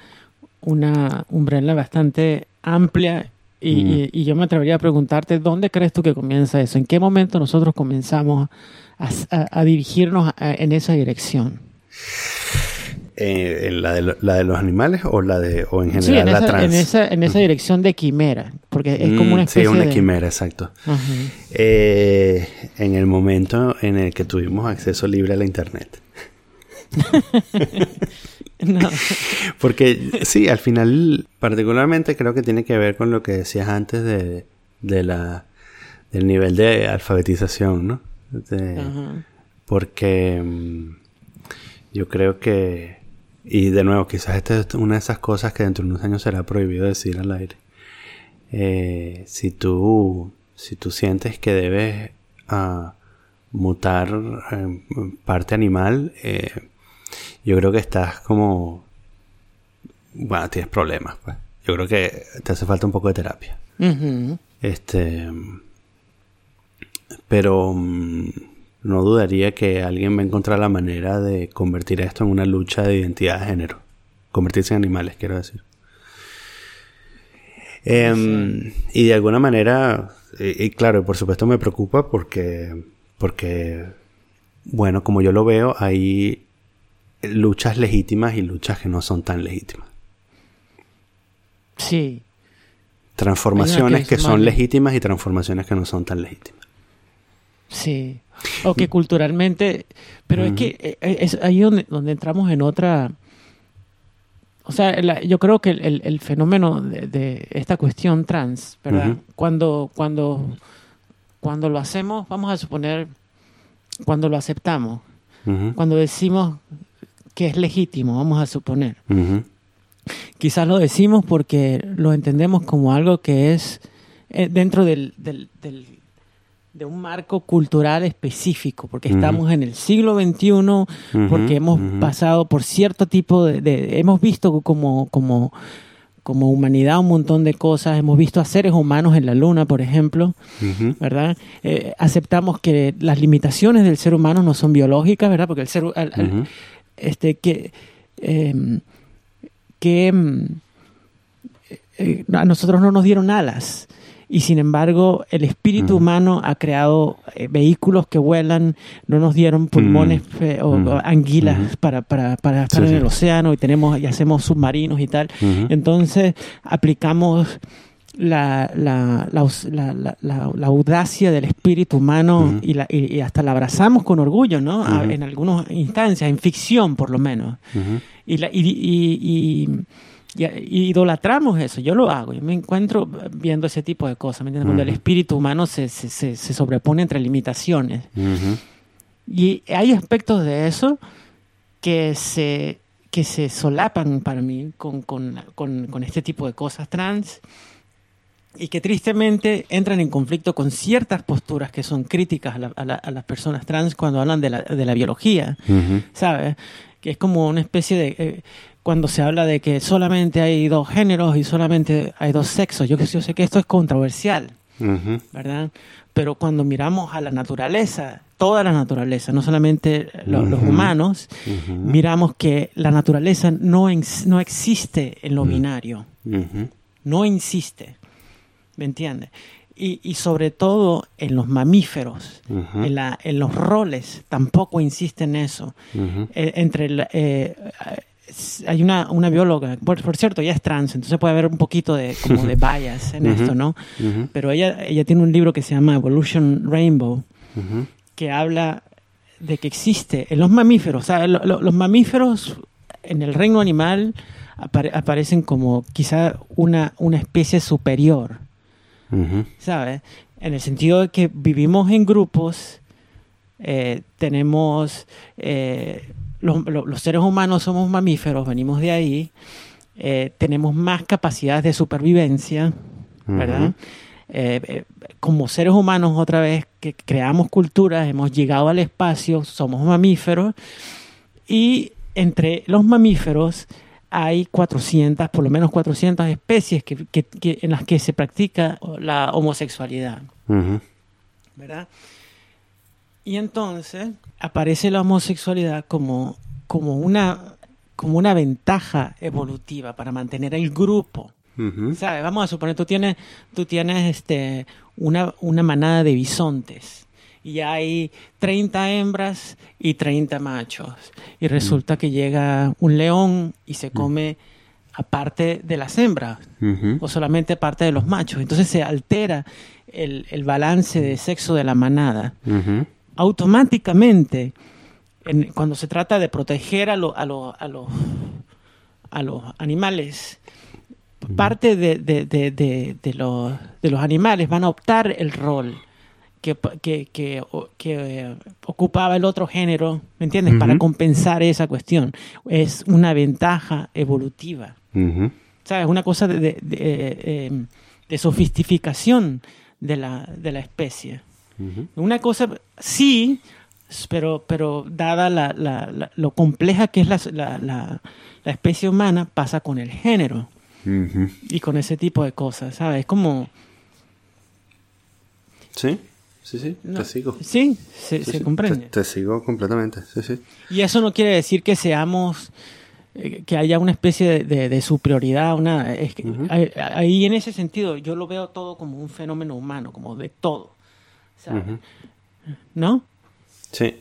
una umbrella bastante amplia y, Mm. y- y yo me atrevería a preguntarte, ¿dónde crees tú que comienza eso? ¿En qué momento nosotros comenzamos a, a- a dirigirnos a- en esa dirección? eh, en la, de la de los animales o la de, o en general Sí, en la esa, trans. en esa, en esa dirección de quimera, porque es como una Mm, especie Sí, una de... quimera, exacto. Eh, en el momento en el que tuvimos acceso libre a la internet. No. Porque sí, al final, particularmente creo que tiene que ver con lo que decías antes de, de la, del nivel de alfabetización, ¿no? De- Ajá. porque mm, yo creo que, y de nuevo, quizás esta es una de esas cosas que dentro de unos años será prohibido decir al aire. Eh, si tú, si tú sientes que debes ah, mutar eh, parte animal, eh, yo creo que estás como, bueno, tienes problemas, pues. Yo creo que te hace falta un poco de terapia. Este. Pero mm, no dudaría que alguien va a encontrar la manera de convertir esto en una lucha de identidad de género. Convertirse en animales, quiero decir. Em, Y de alguna manera, y, y claro, por supuesto me preocupa porque, porque, bueno, como yo lo veo, hay luchas legítimas y luchas que no son tan legítimas. Sí. Transformaciones es que son legítimas y transformaciones que no son tan legítimas. Sí. O que culturalmente. Pero es que eh, es ahí donde, donde entramos en otra. O sea, la- yo creo que el, el- el fenómeno de, de esta cuestión trans, ¿verdad? Cuando, cuando, cuando lo hacemos, vamos a suponer, cuando lo aceptamos, cuando decimos que es legítimo, vamos a suponer. Quizás lo decimos porque lo entendemos como algo que es eh, dentro del, del- del- de un marco cultural específico, porque estamos en el siglo XXI, porque hemos pasado por cierto tipo de, de- hemos visto como, como, como humanidad un montón de cosas, hemos visto a seres humanos en la luna, por ejemplo. ¿verdad? Eh, aceptamos que las limitaciones del ser humano no son biológicas, ¿verdad? Porque el ser, al- al- Ujú. este, que, em, que em, eh, a nosotros no nos dieron alas. Y sin embargo, el espíritu Ujú. humano ha creado eh, vehículos que vuelan, no nos dieron pulmones eh, o, Ujú. o anguilas Ujú. para, para, para estar Sí, en sí. el océano y tenemos y hacemos submarinos y tal. Ujú. Entonces aplicamos la, la, la, la- audacia del espíritu humano Ujú. y, la- y- y hasta la abrazamos con orgullo, ¿no? En algunas instancias, en ficción por lo menos. Y, la- y, y- y- idolatramos eso, yo lo hago, yo me encuentro viendo ese tipo de cosas, ¿me entiendes? Cuando el espíritu humano se, se, se, se sobrepone entre limitaciones. Ujú. Y hay aspectos de eso que se, que se solapan para mí con, con, con, con este tipo de cosas trans y que tristemente entran en conflicto con ciertas posturas que son críticas a, la- a la- a las personas trans cuando hablan de la, de la biología, Ujú. ¿sabes? Que es como una especie de... eh, cuando se habla de que solamente hay dos géneros y solamente hay dos sexos, yo, yo sé que esto es controversial. ¿verdad? Pero cuando miramos a la naturaleza, toda la naturaleza, no solamente lo- los humanos, miramos que la naturaleza no, no existe en lo binario, Ujú. no insiste, ¿me entiendes? Y, y sobre todo en los mamíferos, en, la- en los roles, tampoco insiste en eso. Eh, entre eh, hay una, una bióloga, por, por cierto, ella es trans, entonces puede haber un poquito de, como de bias en esto, ¿no? Pero ella, ella tiene un libro que se llama Evolution Rainbow, que habla de que existe en los mamíferos, o sea, lo- lo- los mamíferos en el reino animal apare- aparecen como quizá una, una especie superior. ¿sabes? En el sentido de que vivimos en grupos, eh, tenemos, eh, los, lo- los seres humanos somos mamíferos, venimos de ahí, eh, tenemos más capacidades de supervivencia, ¿verdad? Eh, eh, como seres humanos, otra vez, que creamos culturas, hemos llegado al espacio, somos mamíferos, y entre los mamíferos hay 400, por lo menos 400 especies que, que- que- en las que se practica la homosexualidad. ¿verdad? Y entonces aparece la homosexualidad como, como, una, como una ventaja evolutiva para mantener el grupo. ¿Sabes? Vamos a suponer, tú tienes, tú tienes este, una, una manada de bisontes y hay 30 hembras y 30 machos. Y resulta que llega un león y se come aparte de las hembras o solamente parte de los machos. Entonces se altera el, el balance de sexo de la manada. Automáticamente, en- cuando se trata de proteger a, lo- a, lo- a los, a los animales, parte de, de- de- de- los, de los animales van a optar el rol que, que- que- eh, ocupaba el otro género, ¿me entiendes? Para compensar esa cuestión. Es una ventaja evolutiva. Ujú. ¿Sabes? Una cosa de, de, de, eh, de sofisticación de la, de la especie. Una cosa, sí, pero, pero dada la, la- la- lo compleja que es la, especie humana, pasa con el género y con ese tipo de cosas, ¿sabes? Es como... Sí, sí, sí, no, te sigo. Sí, se, Sí, se sí, comprende. Te, te sigo completamente, sí, sí. Y eso no quiere decir que seamos, eh, que haya una especie de, de- de superioridad, una, es que ahí en ese sentido yo lo veo todo como un fenómeno humano, como de todo, ¿No? Sí.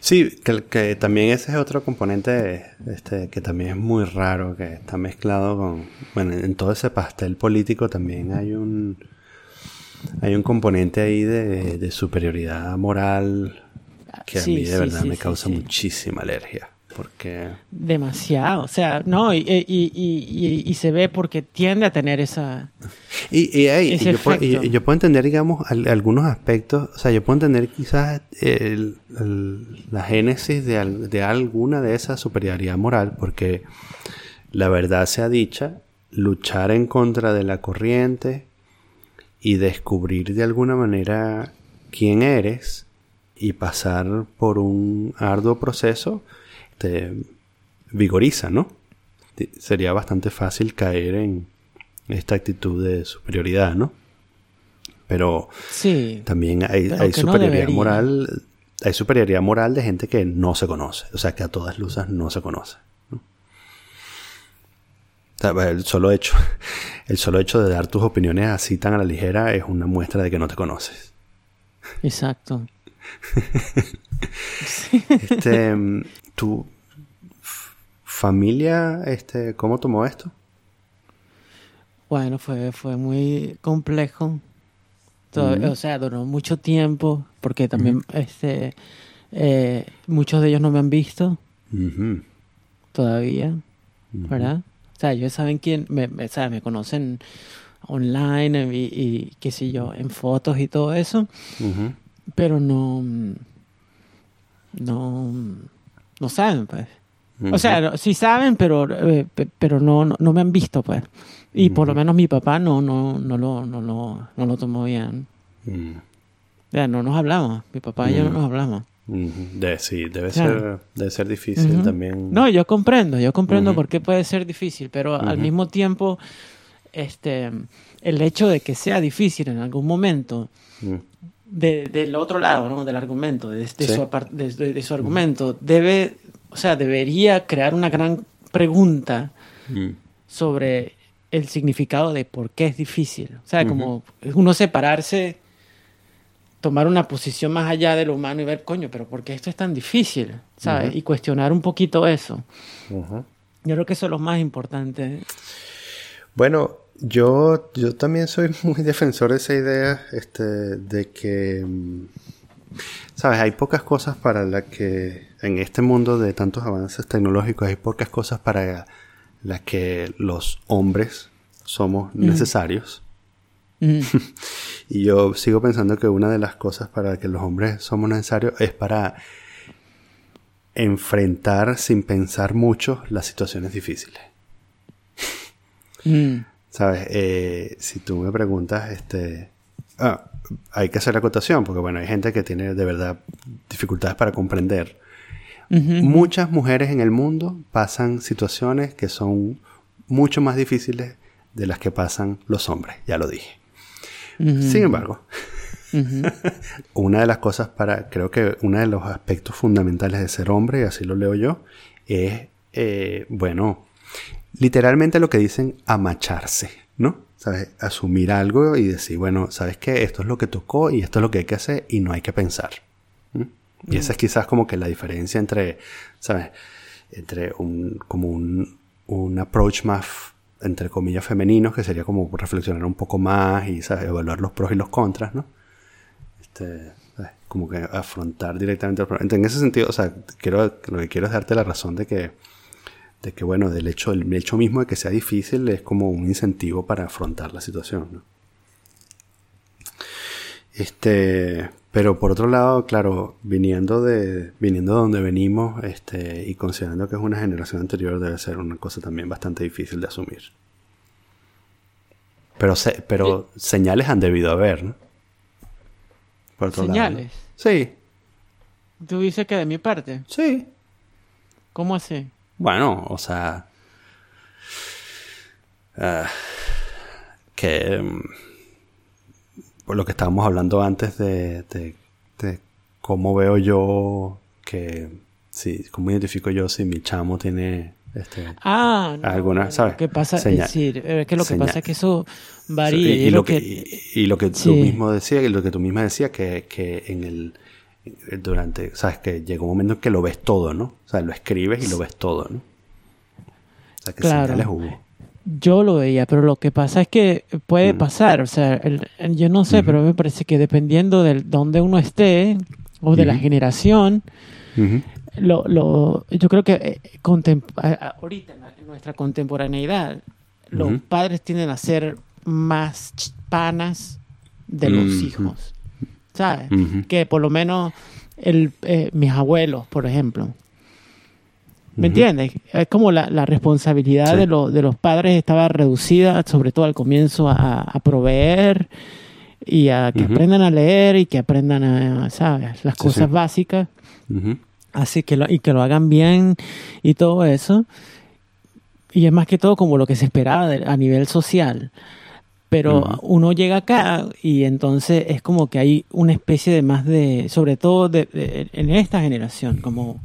Sí, que, que también ese es otro componente este, que también es muy raro, que está mezclado con... Bueno, en todo ese pastel político también hay un... Hay un componente ahí de, de superioridad moral que a Sí, mí de sí, verdad sí, me causa muchísima alergia. Porque... Demasiado, o sea, no, y, y- y- se ve porque tiende a tener esa... Y, Ese yo, puedo, yo entender, digamos, al- algunos aspectos, o sea, yo puedo entender quizás el- el- la génesis de, de alguna de esa superioridad moral, porque la verdad sea dicha, luchar en contra de la corriente y descubrir de alguna manera quién eres y pasar por un arduo proceso te vigoriza, ¿no? Sería bastante fácil caer en esta actitud de superioridad, ¿no? Pero Sí. también hay, Pero hay que no superioridad debería. moral, hay superioridad moral de gente que no se conoce, o sea, que a todas luces no se conoce. ¿no? O sea, el solo hecho, el solo hecho de dar tus opiniones así tan a la ligera es una muestra de que no te conoces. Exacto. Este, mm, tu familia, este, ¿cómo tomó esto? Bueno, fue, fue muy complejo. Todo-. O sea, duró mucho tiempo porque también este, eh, muchos de ellos no me han visto todavía, ¿verdad? O sea, ellos saben quién, me, me- o sea, me conocen online y, y qué sé yo, en fotos y todo eso, pero no, no, no saben, pues. O sea, sí saben, pero, eh, pe- pero no, no, no me han visto, pues. Y por lo menos mi papá no, no, no, lo, no, lo, no lo tomó bien. Mm, O sea, no nos hablamos. Mi papá y yo no Mm. nos hablamos. De- sí, debe Claro. ser, debe ser difícil también. No, yo comprendo, yo comprendo por qué puede ser difícil, pero al mismo tiempo, este, el hecho de que sea difícil en algún momento, Mm, de- del otro lado, ¿no? Del argumento, de, de Sí. su, apar- de- de- de su argumento, debe, o sea, debería crear una gran pregunta mm, sobre el significado de por qué es difícil. O sea, como uno separarse, tomar una posición más allá de lo humano y ver, coño, pero ¿por qué esto es tan difícil? ¿Sabes? Y cuestionar un poquito eso. Yo creo que eso es lo más importante. Bueno, yo, yo también soy muy defensor de esa idea, este, de que, mm, sabes, hay pocas cosas para las que, en este mundo de tantos avances tecnológicos, hay pocas cosas para las que los hombres somos necesarios. Y yo sigo pensando que una de las cosas para las que los hombres somos necesarios es para enfrentar sin pensar mucho las situaciones difíciles. mm, ¿Sabes? Eh, si tú me preguntas, este... ah, hay que hacer la acotación, porque bueno, hay gente que tiene de verdad dificultades para comprender. Muchas mujeres en el mundo pasan situaciones que son mucho más difíciles de las que pasan los hombres, ya lo dije. Sin embargo, una de las cosas para, creo que uno de los aspectos fundamentales de ser hombre, y así lo leo yo, es, eh, bueno, literalmente lo que dicen amacharse, ¿no? ¿Sabes? Asumir algo y decir, bueno, ¿sabes qué? Esto es lo que tocó y esto es lo que hay que hacer y no hay que pensar. Y esa es quizás como que la diferencia entre, ¿sabes? Entre un, como un, un approach más, entre comillas, femenino, que sería como reflexionar un poco más y, ¿sabes? Evaluar los pros y los contras, ¿no? este, ¿sabes? como que afrontar directamente el problema. En ese sentido, o sea, quiero, lo que quiero es darte la razón de que, de que bueno, del hecho, el hecho mismo de que sea difícil es como un incentivo para afrontar la situación, ¿no? Este, pero por otro lado, claro, viniendo de, viniendo de donde venimos, este, y considerando que es una generación anterior, debe ser una cosa también bastante difícil de asumir. Pero, se- pero señales han debido haber, ¿no? Por otro lado, ¿no? Señales. Sí, Tú dices que de mi parte. sí. ¿Cómo así? Bueno, o sea. ah, que. mm, por lo que estábamos hablando antes de, de, de cómo veo yo que. Sí, cómo identifico yo si mi chamo tiene. Este, Ah, no, Alguna, ¿sabes? Lo que pasa Señal. es decir, es que lo que Señal. pasa es que eso varía. y, y y lo que, que- y, y lo que tú Sí. mismo decías, y lo que tú misma decías, que, que en el. Durante. ¿Sabes? Que llegó un momento en que lo ves todo, ¿no? O sea, lo escribes y lo ves todo, ¿no? O sea, que Claro. señales hubo. Yo lo veía, pero lo que pasa es que puede Mm. pasar, o sea, el- el- yo no sé, pero me parece que dependiendo de donde uno esté o de la generación, lo, lo, yo creo que eh, ahorita en, nuestra contemporaneidad, los padres tienden a ser más panas de los hijos, Que por lo menos el, eh, mis abuelos, por ejemplo, ¿Me entiendes? Es como la, la responsabilidad Sí. de, lo- de los padres estaba reducida, sobre todo al comienzo, a, a proveer y a que aprendan a leer y que aprendan a, ¿sabes? Las Sí, cosas sí. básicas. Así que lo, y que lo hagan bien y todo eso. Y es más que todo como lo que se esperaba de- a nivel social. Pero uno llega acá y entonces es como que hay una especie de más de, sobre todo de- de- en esta generación, como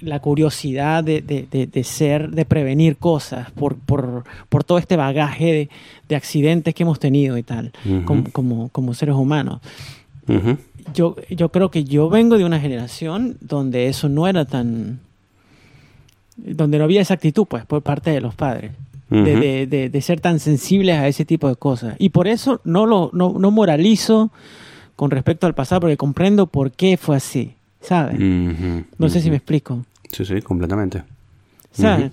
la curiosidad de, de- de- de ser, de prevenir cosas por, por, por todo este bagaje de, de accidentes que hemos tenido y tal, como, como, como seres humanos. Yo, yo creo que yo vengo de una generación donde eso no era tan... donde no había esa actitud, pues, por parte de los padres. De, de- de- de ser tan sensibles a ese tipo de cosas. Y por eso no lo no, no moralizo con respecto al pasado, porque comprendo por qué fue así, ¿sabes? No sé si me explico. Sí, sí, completamente. ¿Sabes?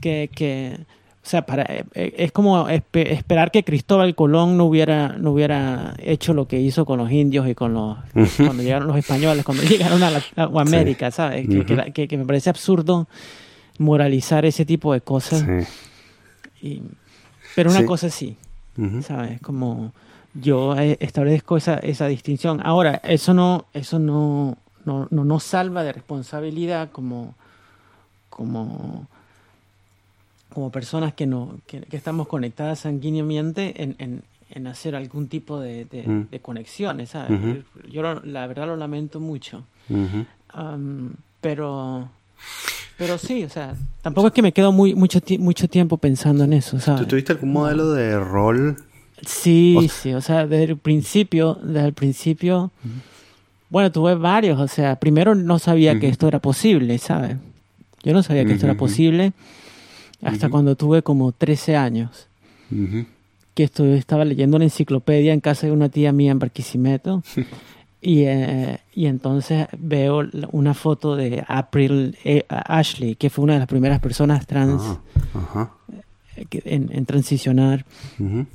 Que, que, o sea, para, eh, eh, es como espe- esperar que Cristóbal Colón no hubiera, no hubiera hecho lo que hizo con los indios y con los, cuando llegaron los españoles, cuando llegaron a, la, a América, ¿sabes? Que, que- que me parece absurdo moralizar ese tipo de cosas. Sí. Y- pero una Sí. cosa sí. ¿sabes? Como yo eh, establezco esa, esa distinción. Ahora, eso no, eso no, no, no nos salva de responsabilidad como, como, como personas que no, que, que estamos conectadas sanguíneamente en, en, en hacer algún tipo de, de, Mm. de conexiones, ¿sabes? Yo lo- la verdad lo lamento mucho. Pero pero sí, o sea, tampoco es que me quedo muy mucho mucho tiempo pensando en eso, ¿sabes? ¿Tú tuviste algún modelo de rol? Sí, O- sí, o sea, desde el principio, desde el principio, bueno, tuve varios, o sea, primero no sabía que esto era posible, ¿sabes? Yo no sabía que esto era posible hasta cuando tuve como 13 años, que estuve, estaba leyendo una enciclopedia en casa de una tía mía en Barquisimeto. Y, eh, y entonces veo una foto de April eh, Ashley, que fue una de las primeras personas trans Ah, Ajá. eh, que- en, en transicionar. Ujú.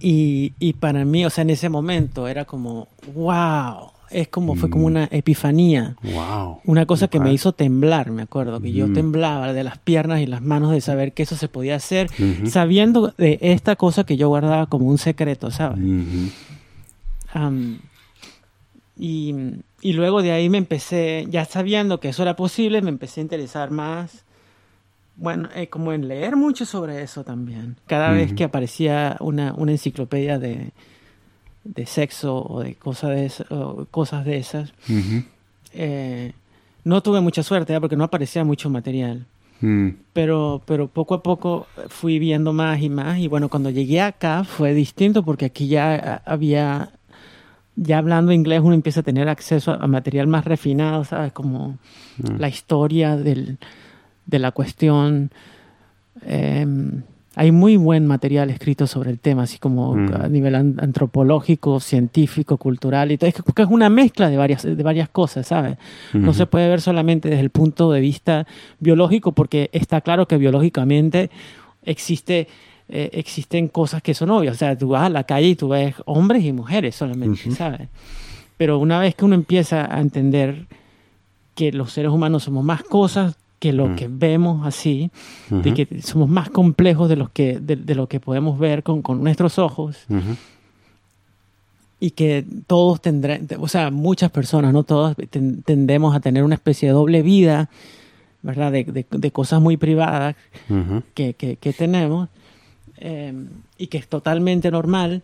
Y, y para mí, o sea, en ese momento era como, wow, es como, fue como Mm. una epifanía. Wow. Una cosa que Ok. me hizo temblar, me acuerdo, que yo Mm. temblaba de las piernas y las manos de saber que eso se podía hacer, sabiendo de esta cosa que yo guardaba como un secreto, ¿sabes? Ujú. Y, y luego de ahí me empecé, ya sabiendo que eso era posible, me empecé a interesar más, bueno, eh, como en leer mucho sobre eso también. Cada vez Ujú. que aparecía una, una enciclopedia de, de sexo o de, cosas de esa- o cosas de esas, Ujú. eh, no tuve mucha suerte ¿eh? porque no aparecía mucho material. Mm. Pero, pero poco a poco fui viendo más y más. Y bueno, cuando llegué acá fue distinto porque aquí ya ah, había, ya hablando inglés, uno empieza a tener acceso a, material más refinado, ¿sabes? Como Mm. la historia del, de la cuestión. Em, hay muy buen material escrito sobre el tema, así como Mm. a nivel an- antropológico, científico, cultural y todo. Es que, es una mezcla de varias, de varias cosas, ¿sabes? No se puede ver solamente desde el punto de vista biológico, porque está claro que biológicamente existe, eh, existen cosas que son obvias. O sea, tú vas a la calle y tú ves hombres y mujeres solamente, Ujú. ¿sabes? Pero una vez que uno empieza a entender que los seres humanos somos más cosas que lo Mm. que vemos así, de Ujú. que somos más complejos de, los que, de, de lo que podemos ver con, con nuestros ojos y que todos tendrán, o sea, muchas personas, no todos, ten- tendemos a tener una especie de doble vida, ¿verdad? De, de- de cosas muy privadas Ujú. que, que- que tenemos eh, y que es totalmente normal.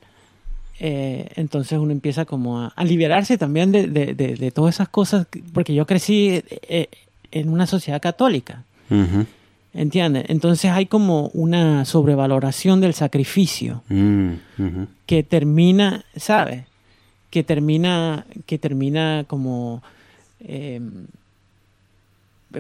eh, entonces uno empieza como a, a liberarse también de, de- de- de todas esas cosas, que- porque yo crecí eh, en una sociedad católica. Ujú. ¿Entiendes? Entonces hay como una sobrevaloración del sacrificio Mm. Que termina, ¿sabes? Que termina, que termina como eh,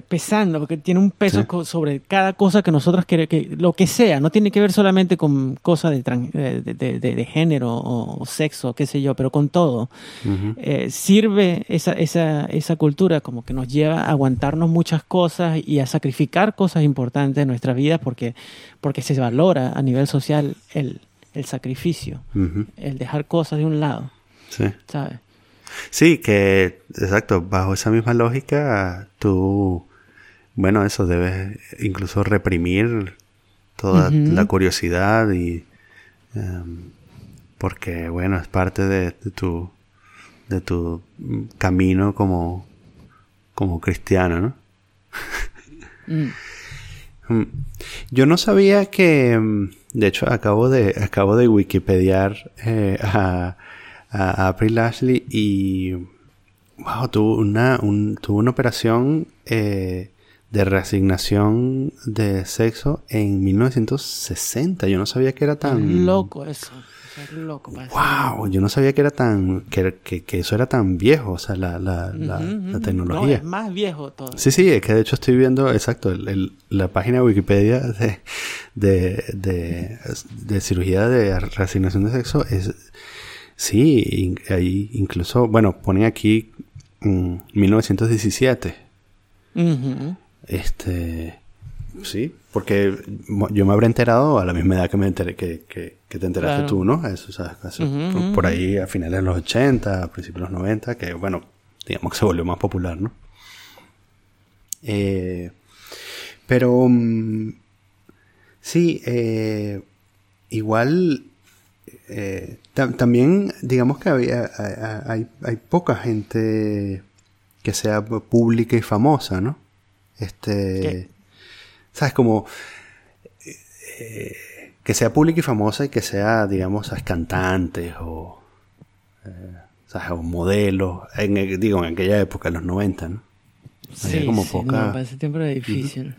pesando, porque tiene un peso Sí. sobre cada cosa que nosotros queremos, que lo que sea, no tiene que ver solamente con cosas de, de, de- de- de género o, o sexo, qué sé yo, pero con todo. Ujú. Eh, sirve esa, esa, esa cultura como que nos lleva a aguantarnos muchas cosas y a sacrificar cosas importantes en nuestra vida porque, porque se valora a nivel social el, el sacrificio, Ujú. el dejar cosas de un lado, Sí. ¿sabes? Sí, que, exacto, bajo esa misma lógica, tú, bueno, eso debes incluso reprimir toda la curiosidad y, em, porque bueno, es parte de, de tu de tu camino como como cristiano, ¿no? Mm. Mm. Yo no sabía que, mm, de hecho, acabo de acabo de wikipediar eh, a, a April Ashley y wow, tuvo una un- tuvo una operación eh, de reasignación de sexo en 1960. Yo no sabía que era tan Loco eso. Eso es loco. Wow, yo no sabía que era tan que, que, que eso era tan viejo, o sea, la, la, la, ujú. No, tecnología. es más viejo todo. Sí, sí, es que de hecho estoy viendo, exacto, el- el- la página de Wikipedia de, de, de, de cirugía de reasignación de sexo es, sí, ahí incluso, bueno, ponen aquí mm, 1917, Ujú. este, sí, porque yo me habré enterado a la misma edad que me enteré, que, que, que te enteraste Claro. tú, ¿no? Eso, por ahí a finales de los 80, a principios de los 90, que bueno, digamos que se volvió más popular, ¿no? Eh, pero mm, sí, eh, igual eh, tam- también digamos que había, hay, hay- poca gente que sea pública y famosa, ¿no? Este, ¿Qué? sabes como eh, que sea pública y famosa y que sea, digamos, cantantes o, eh, ¿sabes? o modelos, en, digo, en aquella época, en los 90, ¿no? Había Sí, como sí, poca- no, para ese tiempo era difícil.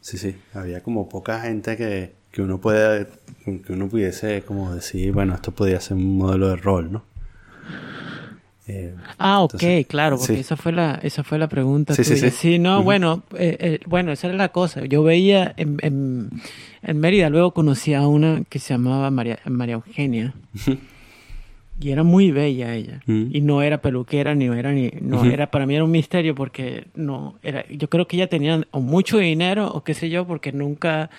Sí, sí, había como poca gente que, que uno puede, que uno pudiese como decir, bueno, esto podría ser un modelo de rol, ¿no? Eh, Ah, ok, Entonces, claro, porque sí. esa fue la, esa fue la pregunta Sí, sí, tuya. sí. no, bueno, eh, eh, bueno, esa era la cosa. Yo veía en, en, en Mérida, luego conocí a una que se llamaba María, María Eugenia. Y era muy bella ella. Y no era peluquera, ni era ni, no era, para mí era un misterio porque no, era, yo creo que ella tenía o mucho dinero o qué sé yo, porque nunca,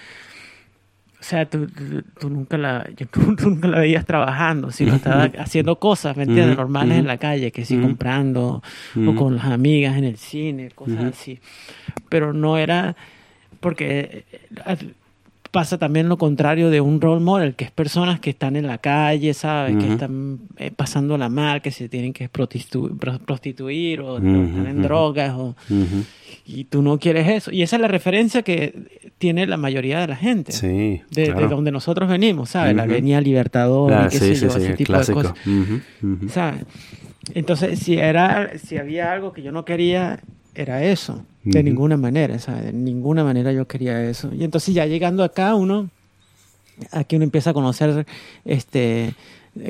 o sea, tú, tú- tú nunca la, yo- tú, nunca la veías trabajando, sino estaba haciendo cosas, ¿me entiendes? Normales en la calle, que sí, comprando, o con las amigas en el cine, cosas así. Pero no era, porque eh, pasa también lo contrario de un role model, que es personas que están en la calle, ¿sabes? Que están eh, pasándola mal, que se tienen que prostitu- pro- prostituir o, están en drogas o, y tú no quieres eso. Y esa es la referencia que tiene la mayoría de la gente. Sí, De, de claro. donde nosotros venimos, ¿sabes? La Ujú. Avenida Libertador, Claro, y qué sí, sé sí, yo, sí, ese el tipo clásico. de cosas. Ujú, ujú. ¿sabes? Entonces, si era, si había algo que yo no quería, era eso. De ninguna manera, ¿sabes? De ninguna manera yo quería eso. Y entonces ya llegando acá, uno, aquí uno empieza a conocer este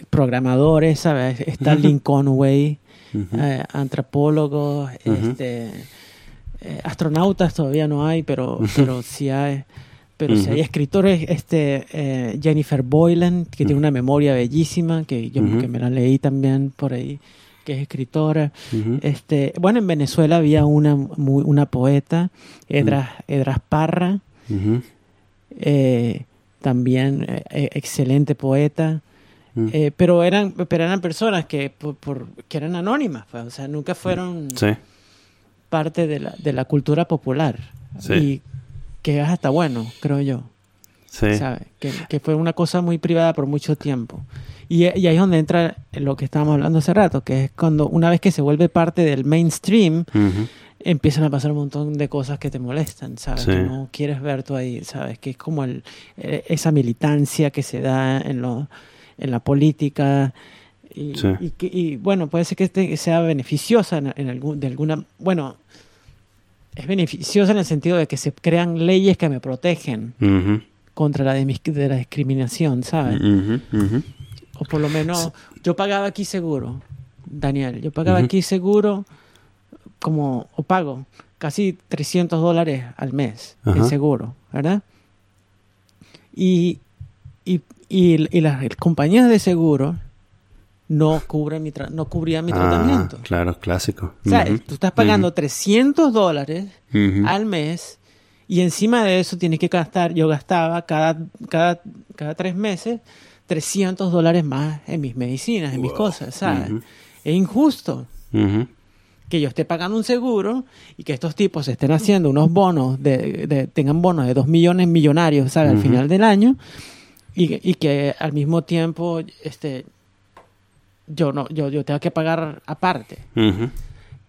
programadores, ¿sabes? Está Lynn Conway, Ujú. eh, antropólogos, este, eh, astronautas todavía no hay, pero, pero sí hay. Pero sí hay escritores, este, eh, Jennifer Boylan, que tiene una memoria bellísima, que yo que me la leí también por ahí, que es escritora. Este, bueno, en Venezuela había una, muy- una poeta, Edras, Edras Parra, eh, también excelente poeta. Pero eran pero eran personas que por, por- que eran anónimas pues, o sea nunca fueron Sí, parte de la, de la cultura popular Sí. y que es hasta bueno creo yo sí. ¿sabes? Que, que fue una cosa muy privada por mucho tiempo y, y ahí es donde entra lo que estábamos hablando hace rato que es cuando una vez que se vuelve parte del mainstream empiezan a pasar un montón de cosas que te molestan, ¿sabes? Sí. Que no quieres ver tú ahí, ¿sabes? Que es como el, eh, esa militancia que se da en, lo, en la política. Y, Sí. y, bueno, puede ser que este sea beneficiosa en, en algún, de alguna... Bueno, es beneficiosa en el sentido de que se crean leyes que me protegen contra la, de la discriminación, ¿sabes? O por lo menos yo pagaba aquí seguro, Daniel, yo pagaba aquí seguro como, o pago casi 300 dólares al mes en seguro, ¿verdad? Y, y, y, y las compañías de seguro no cubren mi tra- no cubrían mi Ah, tratamiento. claro, clásico. O sea, tú estás pagando 300 dólares al mes y encima de eso tienes que gastar, yo gastaba cada, cada, cada tres meses 300 dólares más en mis medicinas, en mis cosas, ¿sabes? Es injusto que yo esté pagando un seguro y que estos tipos estén haciendo unos bonos, de, de- tengan bonos de 2 millones millonarios, ¿sabes? Al final del año y, y que al mismo tiempo este yo no yo, yo tengo que pagar aparte.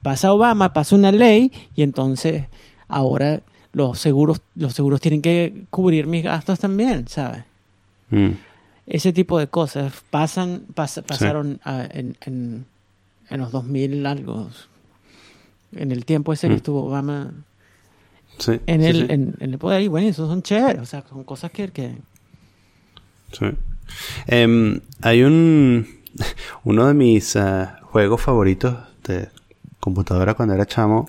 Pasa Obama, pasa una ley y entonces ahora los seguros los seguros tienen que cubrir mis gastos también, ¿sabes? Mm. Ese tipo de cosas pasan pas- pasaron ah, en, en, en los 2000 algo en el tiempo ese que Mm. estuvo Obama Sí, en sí, el. En, en el poder y bueno, esos son chéveres, o sea, son cosas que, que Sí. Em, hay un uno de mis eh, juegos favoritos de computadora cuando era chamo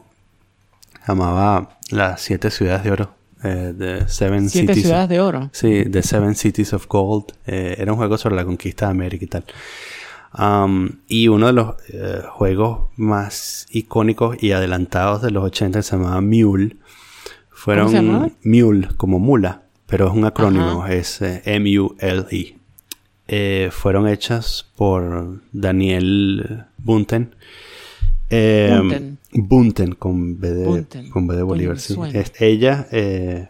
llamaba las siete ciudades de oro eh, de Seven siete Cities ciudades de oro. sí The Seven Cities of Gold Eh, era un juego sobre la conquista de América y tal Am, y uno de los eh, juegos más icónicos y adelantados de los 80 se llamaba Mule fueron ¿Cómo se? Mule como mula pero es un acrónimo Ajá. es eh, M-U-L-E eh, fueron hechas por Daniel Bunten. Eh, Bunten. Bunten, con B de, Bunten. con B de Coño, Bolívar. sí. Es- ella, eh,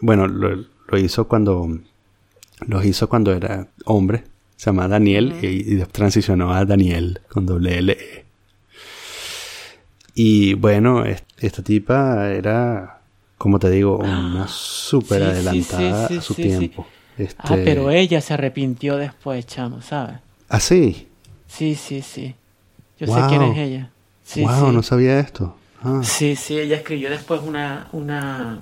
bueno, lo, lo hizo cuando los hizo cuando era hombre. Se llama Daniel y, y transicionó a Daniel con doble L. E. Y bueno, es- esta tipa era, como te digo, una súper Sí, sí, adelantada sí, sí, a su tiempo. Este, Ah, pero ella se arrepintió después, chamo, ¿sabes? ¿Ah, sí? Sí, sí, sí. Yo Wow. sé quién es ella. Sí, wow, sí. no sabía esto. Ah, Sí, sí, ella escribió después una, una,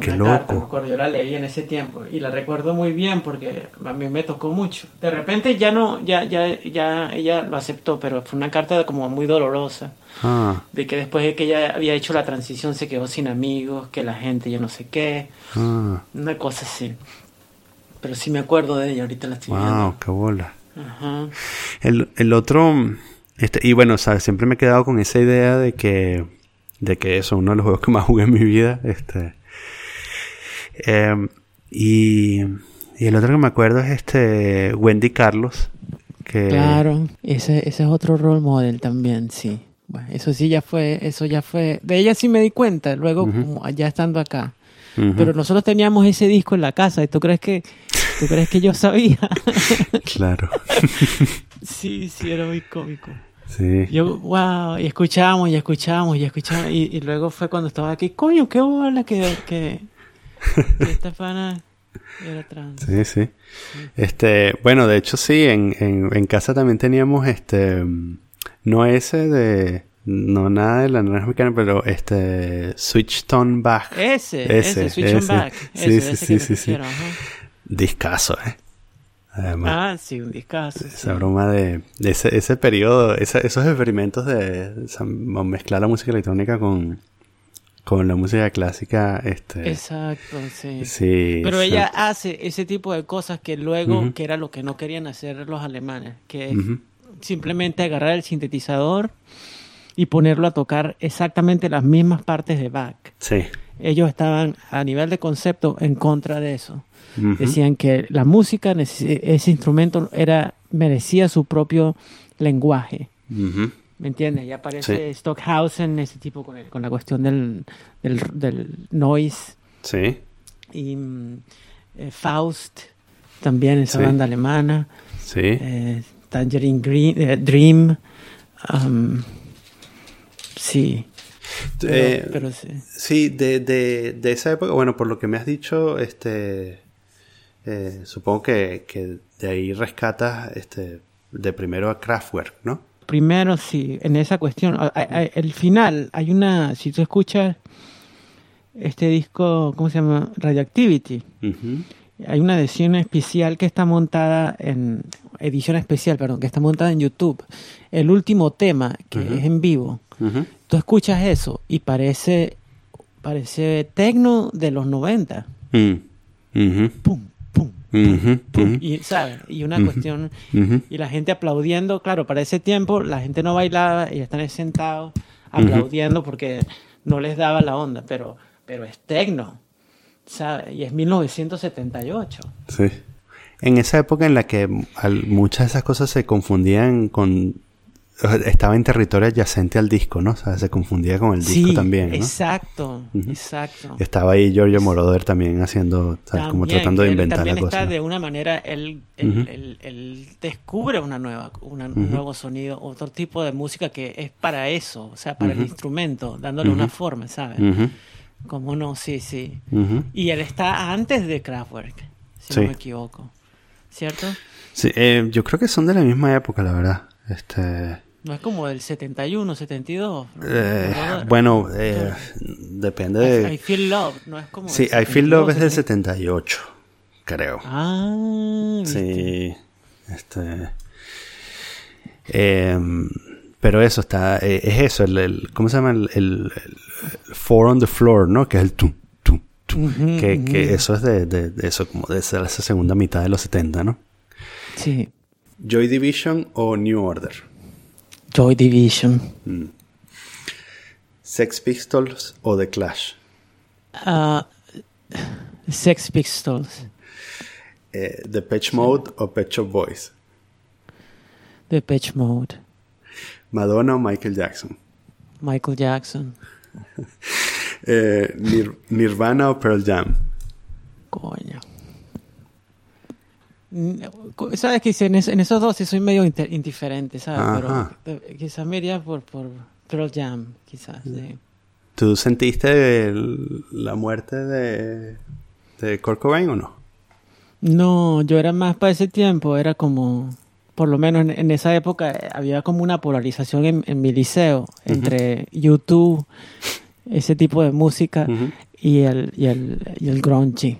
Qué una carta, loco. me acuerdo, yo la leí en ese tiempo y la recuerdo muy bien porque a mí me tocó mucho. De repente ya no, ya, ya, ya ella lo aceptó, pero fue una carta como muy dolorosa, ah, de que después de que ella había hecho la transición se quedó sin amigos, que la gente ya no sé qué, ah. una cosa así. Pero sí me acuerdo de ella, ahorita la estoy Wow, viendo. qué bola. Ajá. El, el otro, este, y bueno, sabes, siempre me he quedado con esa idea de que, de que eso, uno de los juegos que más jugué en mi vida, este, em, y, y el otro que me acuerdo es este Wendy Carlos, que, Claro, ese, ese es otro role model también, sí. Bueno, eso sí ya fue, eso ya fue. De ella sí me di cuenta, luego como allá estando acá. Ujú. Pero nosotros teníamos ese disco en la casa y tú crees que, tú crees que yo sabía. claro, sí, sí, era muy cómico. sí, Yo, wow, y escuchábamos, y escuchábamos, y escuchábamos. Y, y luego fue cuando estaba aquí, coño, qué bola que, que, que esta pana era trans. sí, sí. Este, bueno, de hecho sí, en, en, en casa también teníamos este, no ese de, no nada de la naranja mexicana, pero este, Switch Tone Back. Ese, Ese, ese, Switch ese. Back. Sí, Ese, sí, ese sí, que sí, sí. pusieron. Discaso, ¿eh? Además, Ah, sí, un discazo. esa broma de, de ese, ese periodo, esa- esos experimentos de esa- mezclar la música electrónica con, con la música clásica, este... Exacto, sí. Sí. Pero ella hace ese tipo de cosas que luego, que era lo que no querían hacer los alemanes, que es simplemente agarrar el sintetizador y ponerlo a tocar exactamente las mismas partes de Bach. Sí. Ellos estaban a nivel de concepto en contra de eso. Decían que la música, ese instrumento era merecía su propio lenguaje. ¿Me entiendes? Y aparece Sí. Stockhausen, ese tipo con, el- con la cuestión del, del, del noise. Sí. Y mm, eh, Faust, también esa Sí. banda alemana. Sí. eh, Tangerine Green, eh, Dream. um, sí. Pero, Eh, pero sí. Sí, de, de, de esa época, bueno, por lo que me has dicho, este, supongo que, que de ahí rescatas, este, de primero a Kraftwerk, ¿no? Primero, sí, en esa cuestión. a- a- a- El final, hay una. Si tú escuchas este disco, ¿cómo se llama? Radioactivity. Hay una edición especial que está montada en. Edición especial, perdón, que está montada en YouTube. El último tema, que es en vivo. Ujú. Tú escuchas eso y parece. Parece tecno de los 90. Mm. Pum, Y, ¿sabes? Y una cuestión. Y la gente aplaudiendo, claro, para ese tiempo la gente no bailaba y están sentados aplaudiendo porque no les daba la onda, pero, pero es tecno, ¿sabes? Y es 1978. Sí. En esa época en la que muchas de esas cosas se confundían con estaba en territorio adyacente al disco, ¿no? O sea, se confundía con el disco sí, también, ¿no? exacto, exacto. Estaba ahí Giorgio Moroder también haciendo, ¿sabes? como También, tratando de inventar también la está cosa. de una manera, él, él, Ujú. él- él descubre una nueva, una- un nuevo sonido, otro tipo de música que es para eso, o sea, para el instrumento, dándole una forma, ¿sabes? Como no, sí, sí. Y él está antes de Kraftwerk, si Sí. no me equivoco. ¿Cierto? Sí, eh, yo creo que son de la misma época, la verdad. Este, No es como del 71, 72. eh, ¿no? bueno, eh, depende I, I de... Feel Love, no es como. Sí, del I Feel Love es del 72, 78, creo. Ah, ¿viste? Sí, este... em, pero eso está, eh, es eso, el, el- ¿cómo se llama? El, el- el Four on the Floor, ¿no? Que es el tum, tum, tum. Ujú, que, que ujú. eso es de, de- de eso, como de esa, esa segunda mitad de los 70, ¿no? Sí. Joy Division o New Order. Joy Division. Sex Pistols o The Clash. Ah, Sex Pistols. Eh, The Patch Mode o Pet Shop Boys. The Pitch Mode. Madonna o Michael Jackson. Michael Jackson. Eh, Nir- Nirvana o Pearl Jam. Coño. Mm, Sabes que en, es- en esos dos soy medio indiferente, ¿sabes? Ajá. Pero eh, quizás me iría por, por Pearl Jam, quizás. sí. ¿Tú sentiste el- la muerte de, de Kurt Cobain o no? No, yo era más para ese tiempo, era como, por lo menos en, en esa época eh, había como una polarización en, en mi liceo entre YouTube, ese tipo de música, y el, y el, y el grunge.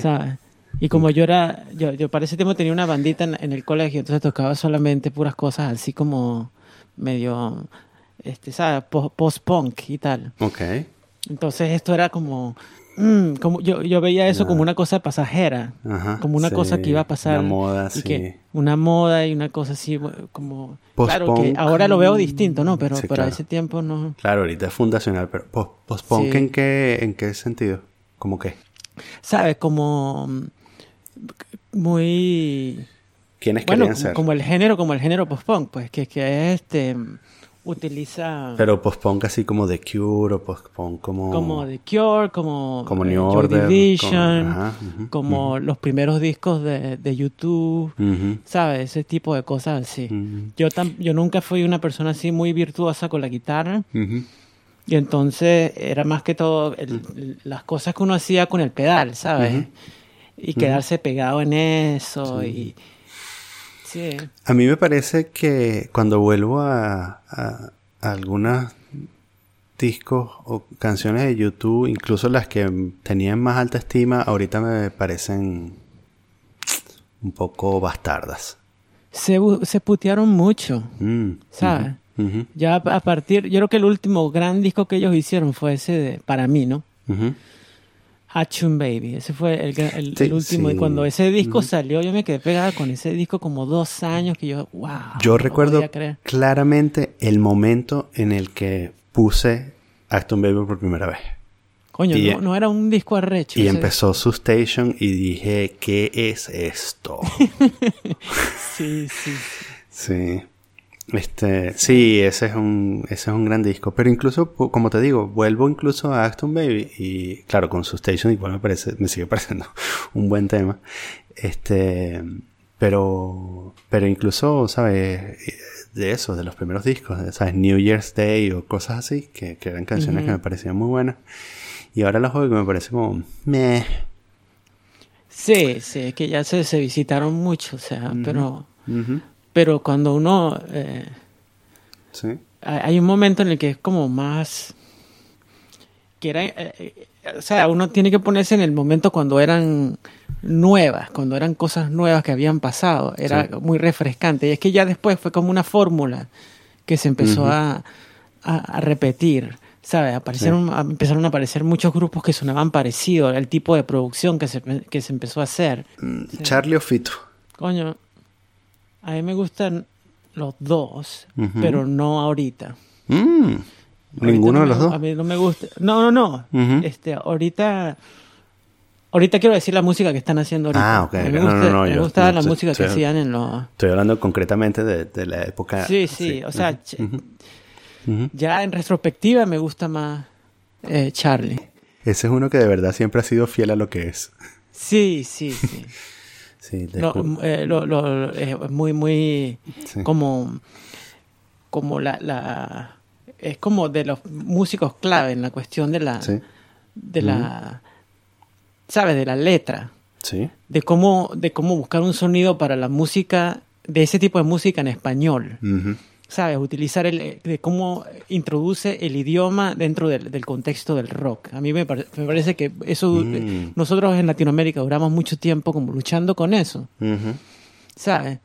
¿sabes? Y como yo era, yo, yo para ese tiempo tenía una bandita en, en el colegio, entonces tocaba solamente puras cosas así como medio, este, ¿sabes? Po- Post-punk y tal. Ok. Entonces esto era como, mm, como yo, yo veía eso Ah. como una cosa pasajera, Ajá, como una sí, cosa que iba a pasar. una moda, y sí. que una moda y una cosa así, como... Claro que ahora lo veo distinto, ¿no? Pero, Sí, pero claro. ese tiempo no... Claro, ahorita es fundacional, pero post- post-punk en qué, en qué sentido? ¿Cómo qué? ¿Sabes? Como... Muy... ¿Quiénes Bueno, querían como, ser? como el género, como el género post-punk, pues que, que este... mm, Utiliza... Pero post-punk así como The Cure o post-punk como... como The Cure, como, Como eh, New Joy Order, Division, como- ajá, ujú, como los primeros discos de, de YouTube, Ujú, ¿sabes? Ese tipo de cosas así. Yo, tam- yo nunca fui una persona así muy virtuosa con la guitarra y entonces era más que todo el- las cosas que uno hacía con el pedal, ¿sabes? Y quedarse pegado en eso y... Sí. A mí me parece que cuando vuelvo a, a- a algunos discos o canciones de YouTube, incluso las que tenían más alta estima, ahorita me parecen un poco bastardas. Se, se putearon mucho, Mm, ¿sabes? Ya a partir, yo creo que el último gran disco que ellos hicieron fue ese de, para mí, ¿no? ujú. Achun Baby, ese fue el, gra- el- Sí, el último. sí. Y cuando ese disco salió, yo me quedé pegada con ese disco como dos años que yo, wow. Yo no recuerdo podía creer. claramente el momento en el que puse Acton Baby por primera vez. Coño, y- no, no era un disco arrecho. Y ese empezó su station y dije, ¿qué es esto? Sí, sí. Sí. Este, sí, ese es un ese es un gran disco, pero incluso como te digo, vuelvo incluso a Acton Baby y claro, con su station igual me parece me sigue pareciendo un buen tema. Este, pero pero incluso, ¿sabes? De eso, de los primeros discos, ¿sabes? New Year's Day o cosas así, que, que eran canciones que me parecían muy buenas. Y ahora las oigo y me parece como, meh. Sí, sí, es que ya se, se visitaron mucho, o sea, pero. Pero cuando uno... eh, Sí. hay un momento en el que es como más que era eh, eh, o sea uno tiene que ponerse en el momento cuando eran nuevas cuando eran cosas nuevas que habían pasado. Era Sí. muy refrescante. Y es que ya después fue como una fórmula que se empezó a, a- a repetir sabes aparecieron empezaron a aparecer muchos grupos que sonaban parecidos el tipo de producción que se, que se empezó a hacer. Mm, Charlie o Fito. coño a mí me gustan los dos pero no ahorita Mm, Ahorita Ninguno no de me los dos. A mí no me gusta. No, no, no. Este, ahorita. Ahorita quiero decir la música que están haciendo ahorita. Ah, ok. Me No, gusta, no, no, me yo- gusta no, la estoy- música que hacían en los... Estoy hablando concretamente de, de la época. Sí, sí, o sea, ya en retrospectiva me gusta más eh, Charlie. Ese es uno que de verdad siempre ha sido fiel a lo que es. Sí, sí, sí. Sí, descu- eh, lo- lo- eh, muy, muy Sí. como, como la, la, es como de los músicos clave en la cuestión de la, sí, de la, ¿sabes? De la letra, sí. de cómo, de cómo buscar un sonido para la música, de ese tipo de música en español, Ujú. ¿Sabes? Utilizar el, de cómo introduce el idioma dentro del, del contexto del rock. A mí me, me parece que eso, Mm. nosotros en Latinoamérica duramos mucho tiempo como luchando con eso. ¿sabes?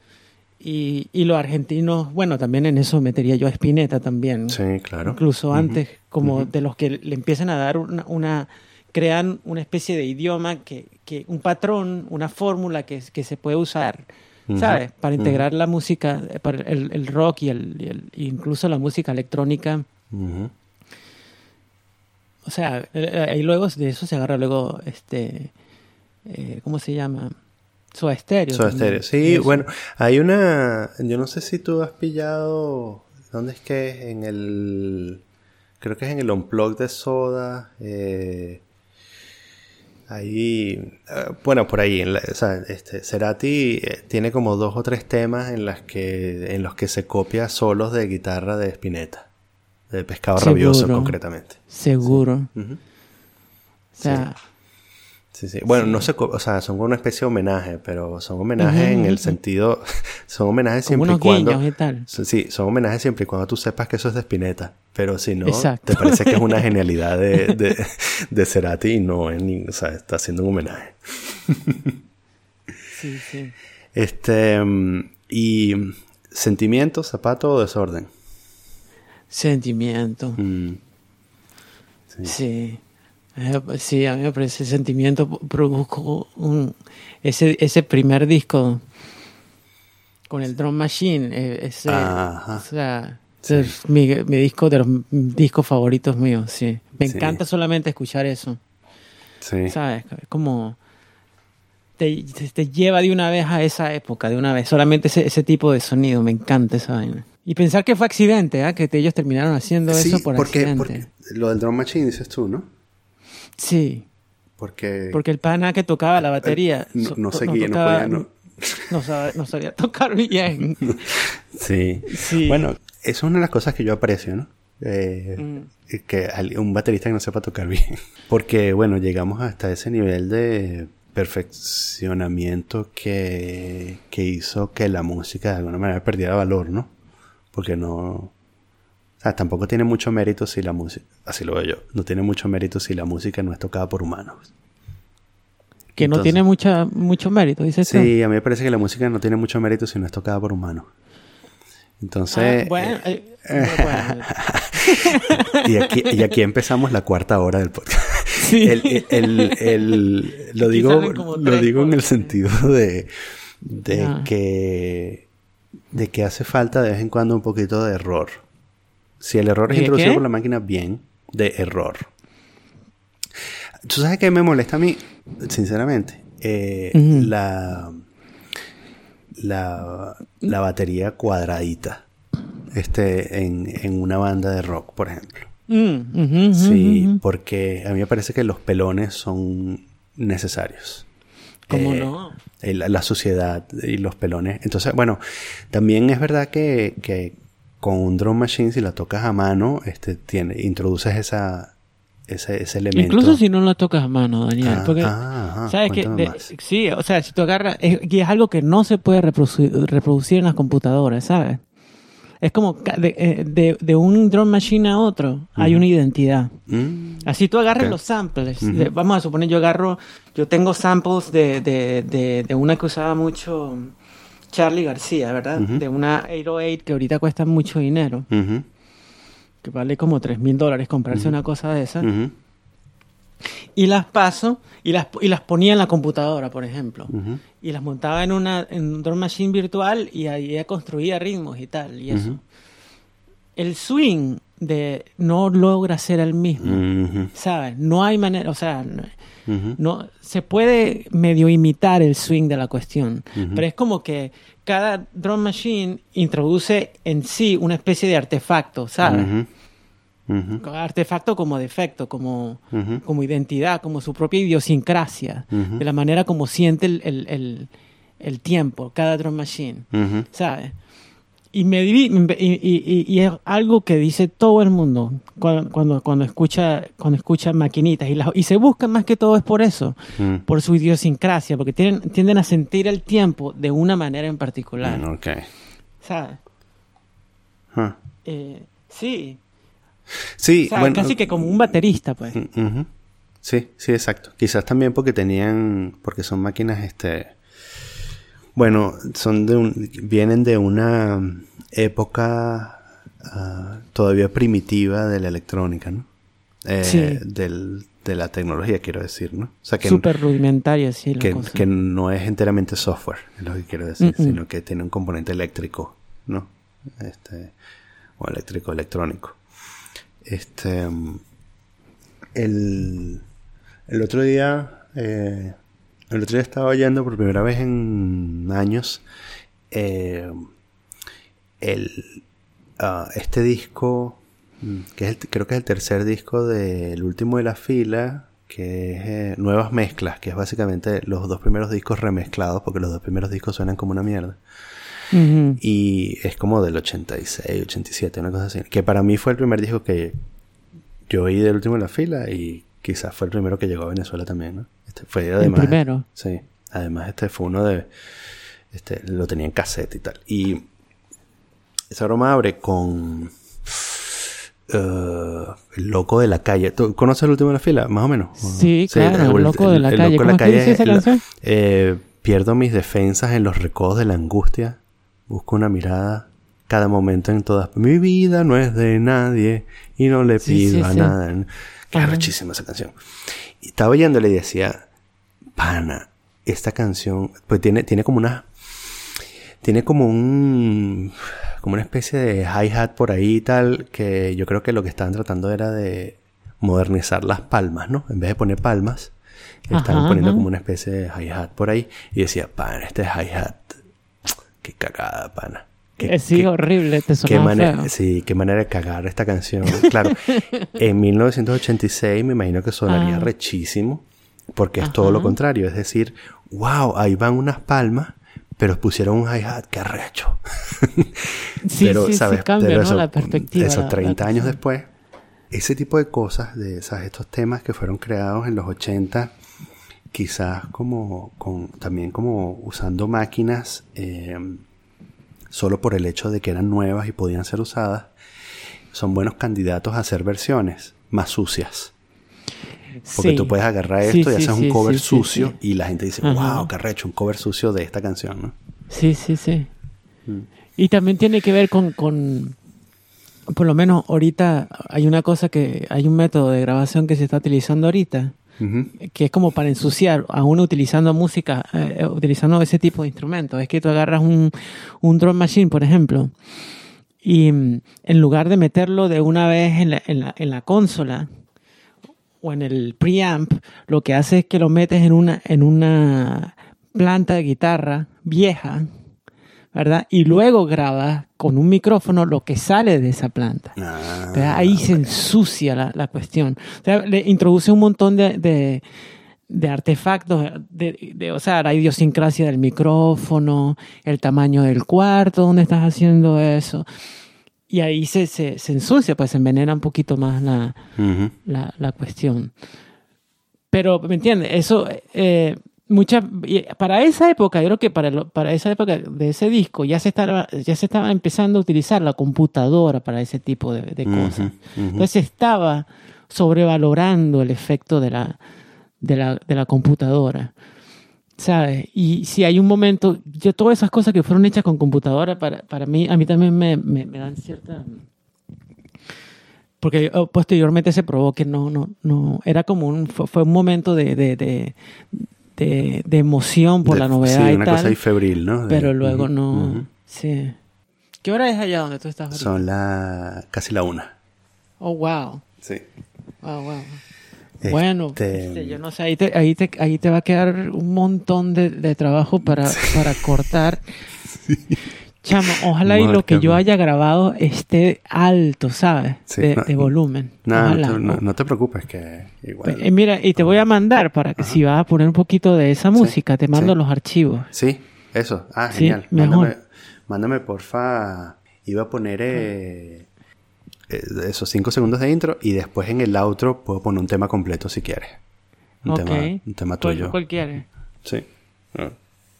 Y, y los argentinos, bueno, también en eso metería yo a Spinetta también. Sí, claro. Incluso antes, como de los que le empiezan a dar una, una- crean una especie de idioma que, que un patrón, una fórmula que, que se puede usar, Ujú. ¿sabes? Para integrar la música, eh, para el, el rock y el, y el- incluso la música electrónica. O sea, eh, ahí luego de eso se agarra luego, este, eh, ¿cómo se llama? Soda Stereo. Soda. Stereo. Sí, bueno, hay una. Yo no sé si tú has pillado. ¿Dónde es que es? En el. Creo que es en el Unplug de Soda. Eh, ahí. eh, bueno, por ahí. en la- o sea, este, Cerati eh, tiene como dos o tres temas en, las que, en los que se copia solos de guitarra de Spinetta. De Pescado Rabioso, Seguro. concretamente. Seguro. O sea, Sí, sí. Bueno, no sé, o sea, son como una especie de homenaje, pero son homenajes en el sentido, son homenajes siempre y cuando, y tal. sí, son homenajes siempre y cuando tú sepas que eso es de Spinetta, pero si no, Exacto. te parece que es una genialidad de, de, de Cerati y no es ni, o sea, está haciendo un homenaje. Sí, sí. Este, y sentimiento, zapato o desorden. Sentimiento. Mm, Sí. Eh, Sí, a mí me parece sentimiento p- produjo un ese ese primer disco con el drum machine, eh, ese, o sea, ese es mi, mi disco de los discos favoritos míos, sí. Me Sí. encanta solamente escuchar eso, sí. ¿sabes? Como te, te- lleva de una vez a esa época, de una vez, solamente ese, ese tipo de sonido, me encanta esa vaina. Y pensar que fue accidente, ¿ah? que te- ellos terminaron haciendo Sí, eso por porque, accidente. porque lo del drum machine dices tú, ¿no? Sí, Porque, porque el pana que tocaba la batería Eh, no- no seguía, no tocaba- podía, no. sabía tocar bien. Sí. Sí. Bueno, eso es una de las cosas que yo aprecio, ¿no? Eh, Mm. Que al- un baterista que no sepa tocar bien. Porque, bueno, llegamos hasta ese nivel de perfeccionamiento que, que hizo que la música de alguna manera perdiera valor, ¿no? Porque no... O sea, tampoco tiene mucho mérito si la música... Así lo veo yo. No tiene mucho mérito si la música no es tocada por humanos. que no tiene mucha, mucho mérito, dices tú. Sí, a mí me parece que la música no tiene mucho mérito si no es tocada por humanos. Entonces... Ah, bueno, eh, eh, bueno, Y aquí, y aquí empezamos la cuarta hora del podcast. Sí. El, el- lo digo, lo digo en el sentido de, de Ah. que de que hace falta de vez en cuando un poquito de error. Si el error es ¿De introducido qué? por la máquina, bien, de error. ¿Tú sabes qué me molesta a mí? Sinceramente. Eh. La la, la batería cuadradita. Este, en, en una banda de rock, por ejemplo. Mm, Sí, porque a mí me parece que los pelones son necesarios. ¿Cómo Eh, no? el- La, sociedad y los pelones. Entonces, bueno, también es verdad que, que con un drum machine, si la tocas a mano, este, tiene, introduces esa, ese, ese elemento. Incluso si no lo tocas a mano, Daniel. Ah, porque, ah, ¿sabes que de-. Sí, o sea, si tú agarras. Es, y es algo que no se puede reproducir, reproducir en las computadoras, ¿sabes? Es como de, eh, de- de un drum machine a otro, hay una identidad. Mm, Así tú agarras los samples. Vamos a suponer, yo agarro. Yo tengo samples de, de una que usaba mucho Charlie García, ¿verdad? Ujú. De una 808 que ahorita cuesta mucho dinero. ujú, Que vale como 3 mil dólares comprarse una cosa de esa. Y las paso y las, y las ponía en la computadora, por ejemplo. Y las montaba en, una, en un drum machine virtual y ahí ella construía ritmos y tal. Y eso. El swing de no logra ser el mismo, ¿sabes? No hay manera, o sea, no- no se puede medio imitar el swing de la cuestión, pero es como que cada drum machine introduce en sí una especie de artefacto, ¿sabes? Artefacto como defecto, como, como identidad, como su propia idiosincrasia, de la manera como siente el, el- el- el tiempo, cada drum machine. ¿sabes? Y, me y, y- y- es algo que dice todo el mundo cuando, cuando, cuando escucha cuando escucha maquinitas y, las- y se buscan más que todo es por eso, Mm. por su idiosincrasia, porque tienen, tienden a sentir el tiempo de una manera en particular, Mm, Ok. ¿sabes? Eh, sí, Sí, o sea, bueno. casi que como un baterista, pues. Mm. Sí, sí, exacto. Quizás también porque tenían, porque son máquinas, este, bueno, son de un, vienen de una época ah, todavía primitiva de la electrónica, ¿no? Eh, Sí. del- de la tecnología, quiero decir, ¿no? O sea, que, Súper rudimentaria, sí, la que, cosa. que no es enteramente software, es lo que quiero decir, Mm, mm. sino que tiene un componente eléctrico, ¿no? Este, o eléctrico electrónico. Este, mm, el, el otro día, eh, el otro día estaba oyendo por primera vez en años eh, el, ah, este disco, mm, que es el- creo que es el tercer disco del último de la fila, que es eh, Nuevas Mezclas, que es básicamente los dos primeros discos remezclados, porque los dos primeros discos suenan como una mierda. Y es como del 86, 87, una cosa así. Que para mí fue el primer disco que yo oí del último de la fila y quizás fue el primero que llegó a Venezuela también, ¿no? Este fue El además. primero. Sí. Además, este fue uno de. Este, lo tenía en cassette y tal. Y esa broma abre con. eh, el loco de la calle. ¿Tú conoces el último de la fila? Más o menos. Sí, claro, el loco de la calle. ¿Cómo es que dice esa el- canción? eh, pierdo mis defensas en los recodos de la angustia. Busco una mirada cada momento en todas. Mi vida no es de nadie y no le Sí, pido sí, a sí. nada. Ajá. arrechísima esa canción. Y estaba oyéndole y decía, pana, esta canción, pues tiene, tiene como una, tiene como un, como una especie de hi-hat por ahí y tal, que yo creo que lo que estaban tratando era de modernizar las palmas, ¿no? En vez de poner palmas, estaban Ajá, poniendo ajá. como una especie de hi-hat por ahí. Y decía, pana, este hi-hat, qué cagada, pana. Qué- Eh, sí, horrible, te Qué manera, sí, qué manera de cagar esta canción. Claro, en 1986 me imagino que sonaría Ah. rechísimo, porque es todo lo contrario. Es decir, wow, ahí van unas palmas, pero pusieron un hi-hat, qué arrecho. Sí, sí, sí, cambia, ¿no? La perspectiva, Eso, la- 30 la años después, ese tipo de cosas, de esas, estos temas que fueron creados en los 80, quizás como, con, también como usando máquinas, eh, solo por el hecho de que eran nuevas y podían ser usadas, son buenos candidatos a hacer versiones más sucias. Porque Sí. tú puedes agarrar Sí, esto y sí, haces un cover sucio y la gente dice, Ajá. wow, qué arrecho, un cover sucio de esta canción, ¿no? Sí, sí, sí. Mm. Y también tiene que ver con, con, por lo menos ahorita hay una cosa que, hay un método de grabación que se está utilizando ahorita, Que es como para ensuciar a uno utilizando música, eh, utilizando ese tipo de instrumentos. Es que tú agarras un, un drum machine, por ejemplo, y mm, en lugar de meterlo de una vez en la, en la, en la consola o en el preamp, lo que hace es que lo metes en una, en una planta de guitarra vieja, ¿verdad? Y luego grabas con un micrófono lo que sale de esa planta. Ah, ahí se ensucia la, la cuestión. O sea, le introduce un montón de, de, de artefactos, de, de- o sea, la idiosincrasia del micrófono, el tamaño del cuarto donde estás haciendo eso. Y ahí se, se, se ensucia, pues se envenena un poquito más la, ujú. la, la cuestión. Pero, ¿me entiendes? Eso, eh, mucha, para esa época, yo creo que para, lo- para esa época de ese disco ya se, estaba, ya se estaba empezando a utilizar la computadora para ese tipo de, de cosas. Ujú, ujú. Entonces se estaba sobrevalorando el efecto de la, de la, de la computadora. ¿Sabes? Y si hay un momento, yo todas esas cosas que fueron hechas con computadora, para, para mí, a mí también me, me, me dan cierta... Porque posteriormente se probó que no, no, no, era como un, fue, fue un momento de, de, de, de, de emoción por De- la novedad sí, y una tal, cosa ahí febril, ¿no? De- pero luego no, sí. ¿Qué hora es allá donde tú estás ahorita? Son la casi la una. Oh, wow. Sí. Wow, wow. Bueno, Este- este, yo no sé, ahí te, ahí te, ahí te va a quedar un montón de, de trabajo para, para cortar. Chamo, ojalá y lo que yo haya grabado esté alto, ¿sabes? Sí, de, no, de volumen. No, Ojalá. no, no- no te preocupes, que igual. Eh, mira, y te voy a mandar para que si vas a poner un poquito de esa música, te mando sí. los archivos. Sí, eso. Ah, genial. mejor. Mándame, mándame, porfa. Iba a poner eh, eh, esos cinco segundos de intro y después en el outro puedo poner un tema completo si quieres. Un, ok. tema, un tema ¿Cuál- tuyo. ¿Cuál quieres? Sí. Ah,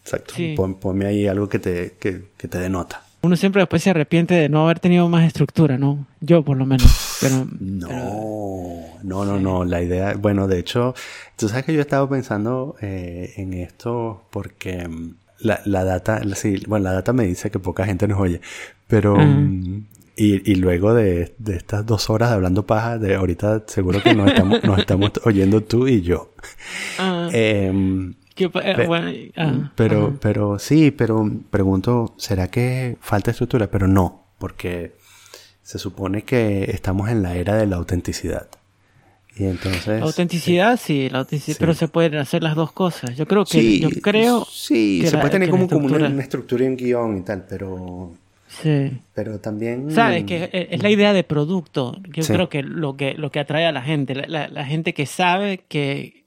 exacto. Sí. Pon- ponme ahí algo que te, que, que te denota. Uno siempre después se arrepiente de no haber tenido más estructura, ¿no? Yo por lo menos. Pero, No, pero- no, no, no. La idea, bueno, de hecho, tú sabes que yo he estado pensando eh, en esto porque mm, la, la data, la- sí, bueno, la data me dice que poca gente nos oye, pero mm, y, y luego de, de estas dos horas de hablando paja, de ahorita seguro que nos estamos, nos estamos oyendo tú y yo. Ah, Em, ¿qué pa- eh, pe- bueno, ah, pero, ajá. pero sí, pero pregunto, ¿será que falta estructura? Pero no, porque se supone que estamos en la era de la autenticidad. Y entonces... La autenticidad, sí, la autenticidad, Sí. pero se pueden hacer las dos cosas. Yo creo que, Sí, yo creo, sí, que se la- puede tener como, como una, estructura- una estructura y un guion y tal, pero, sí. pero también... Sabes que es- es la idea de producto. Yo Sí. creo que lo que lo que atrae a la gente, la, la- la gente que sabe que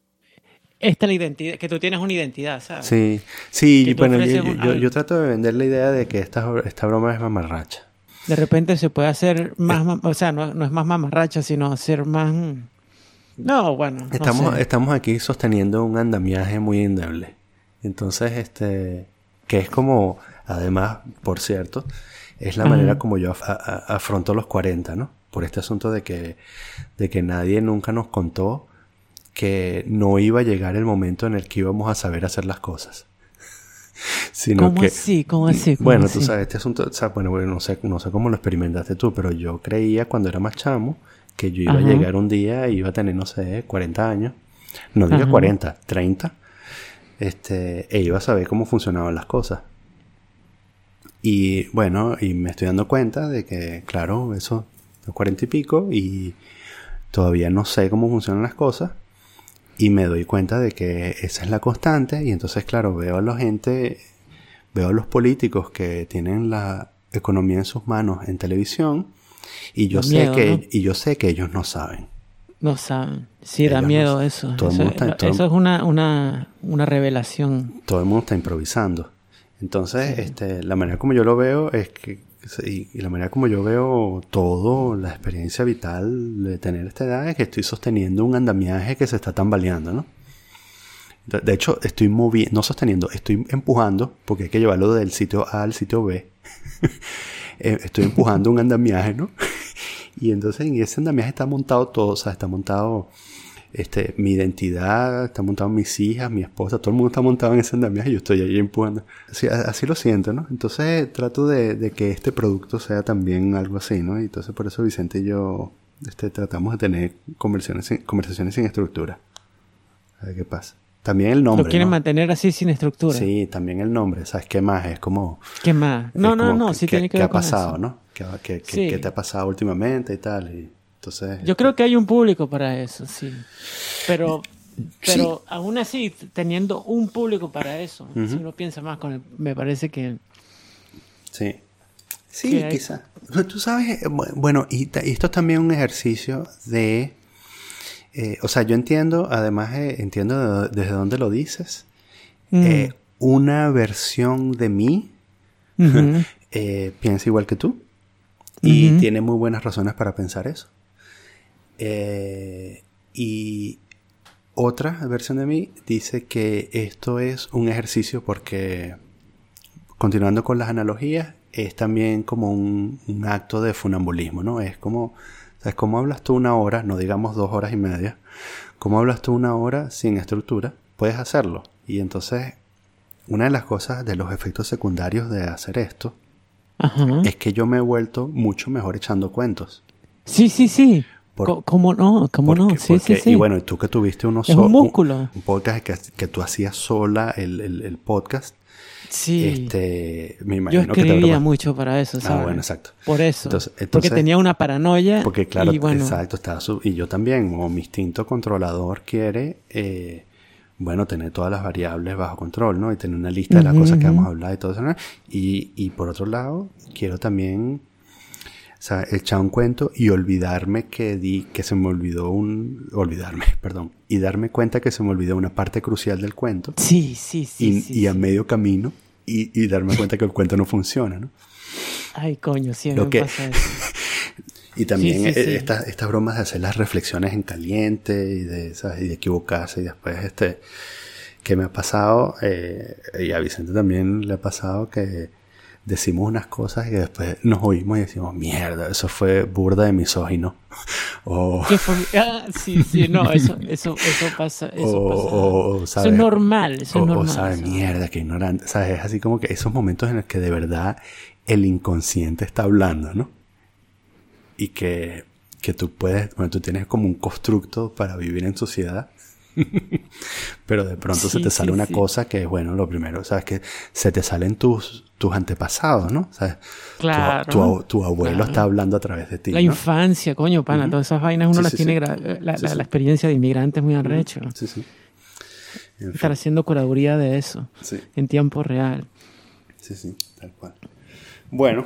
esta es la identidad, que tú tienes una identidad, ¿sabes? Sí, sí, y bueno, yo, un- trato de vender la idea de que esta, esta broma es mamarracha. De repente se puede hacer más, ma- o sea, no, no es más mamarracha, sino hacer más. mm, No, bueno. no Estamos, sé. estamos aquí sosteniendo un andamiaje muy endeble. Entonces, este, que es como, además, por cierto, es la manera como yo af- afronto los 40, ¿no? Por este asunto de que, de que nadie nunca nos contó que no iba a llegar el momento en el que íbamos a saber hacer las cosas. Sino ¿Cómo que, así? ¿Cómo así? ¿Cómo bueno, así? tú sabes, este asunto, o sea, bueno, bueno, no sé, no sé cómo lo experimentaste tú, pero yo creía cuando era más chamo que yo iba Ajá. a llegar un día y iba a tener, no sé, 40 años. No diga Ajá. 40, 30. Este, e iba a saber cómo funcionaban las cosas. Y bueno, y me estoy dando cuenta de que, claro, eso, los 40 y pico, y todavía no sé cómo funcionan las cosas. Y me doy cuenta de que esa es la constante. Y entonces, claro, veo a la gente, veo a los políticos que tienen la economía en sus manos en televisión. Y yo sé miedo, que, ¿no? y yo sé que ellos no saben. No saben. Sí, da Ellos miedo eso. Todo el eso mundo está- todo el- eso es una, una, una revelación. todo el mundo está improvisando. Entonces, este, la manera como yo lo veo es que, y, y la manera como yo veo todo, la experiencia vital de tener esta edad es que estoy sosteniendo un andamiaje que se está tambaleando, ¿no? De, hecho, estoy moviendo, no sosteniendo, estoy empujando, porque hay que llevarlo del sitio A al sitio B. Eh, estoy empujando un andamiaje, ¿no? y entonces en ese andamiaje está montado todo, o sea, está montado este, mi identidad, está montado mis hijas, mi esposa, todo el mundo está montado en ese andamiaje y yo estoy ahí empujando. Así, así lo siento, ¿no? Entonces trato de, de que este producto sea también algo así, ¿no? Y entonces por eso Vicente y yo este, tratamos de tener conversaciones sin, conversaciones sin estructura. A ver qué pasa. También el nombre. Lo quieren ¿no? mantener así sin estructura. Sí, también el nombre. ¿Sabes qué más? Es como... ¿Qué más? No, no, como no, sí que- tiene que ¿Qué ver ha con pasado, eso. no? ¿Qué, qué- qué- Sí. qué te ha pasado últimamente y tal? Y entonces... Yo creo que hay un público para eso, sí. Pero, Sí. pero aún así, teniendo un público para eso, si uno piensa más con el, me parece que Sí. Sí, Que hay- quizás. Tú sabes, eh, bu- bueno, y, esto es también un ejercicio de... eh, o sea, yo entiendo, además eh, entiendo de- desde dónde lo dices. mm, eh, una versión de mí eh, piensa igual que tú y tiene muy buenas razones para pensar eso. Eh, y otra versión de mí dice que esto es un ejercicio porque, continuando con las analogías, es también como un, un acto de funambulismo, ¿no? Es como, ¿sabes? ¿Cómo hablas tú una hora, no digamos dos horas y media? ¿Cómo hablas tú una hora sin estructura? Puedes hacerlo. Y entonces, una de las cosas, de los efectos secundarios de hacer esto, ajá. es que yo me he vuelto mucho mejor echando cuentos. Sí, sí, sí. Por- ¿Cómo no? ¿Cómo no? Porque- Sí, porque- sí, sí. Y bueno, tú que tuviste uno Es so- un músculo. Un, podcast que, que tú hacías sola el, el- el podcast. Sí. Este, me Yo imagino que te escribía mucho para eso, ¿sabes? Ah, bueno, exacto. Por eso. Entonces- porque entonces- tenía una paranoia. Porque claro, y bueno, exacto, estaba su- y yo también, como mi instinto controlador quiere, eh, bueno, tener todas las variables bajo control, ¿no? Y tener una lista de las cosas que vamos a hablar y todo eso, ¿no? Y, y por otro lado, quiero también, sea, echar un cuento y olvidarme que di, que se me olvidó un, olvidarme, perdón, y darme cuenta que se me olvidó una parte crucial del cuento Sí, sí, sí. y, sí, y a sí. medio camino y, y darme cuenta que el cuento no funciona, ¿no? Ay, coño, sí, Lo me que- pasa eso. Y también Sí, eh. Estas, estas bromas de hacer las reflexiones en caliente y de, ¿sabes? y de equivocarse y después este que me ha pasado eh, y a Vicente también le ha pasado que decimos unas cosas y después nos oímos y decimos mierda eso fue burda de misógino o, ¿Qué fue? Ah, sí, sí, no, eso, eso, eso pasa. Eso, o, pasa. o- Eso ¿sabes? es normal, eso o, es o, normal. ¿sabes? eso. mierda que ignorante ¿sabes? es así como que esos momentos en los que de verdad el inconsciente está hablando ¿no? y que, que tú puedes, bueno, tú tienes como un constructo para vivir en sociedad, pero de pronto se te sale sí, una sí. cosa que es, bueno, lo primero, sabes que se te salen tus, tus antepasados, ¿no? ¿Sabes? Claro. Tu, ab- tu abuelo Claro. está hablando a través de ti. La ¿no? infancia, coño, pana, todas esas vainas uno las tiene. gra- La, la- experiencia de inmigrante es muy arrecho. Sí, sí. En Estar fin, haciendo curaduría de eso en tiempo real. sí, sí, tal cual. Bueno,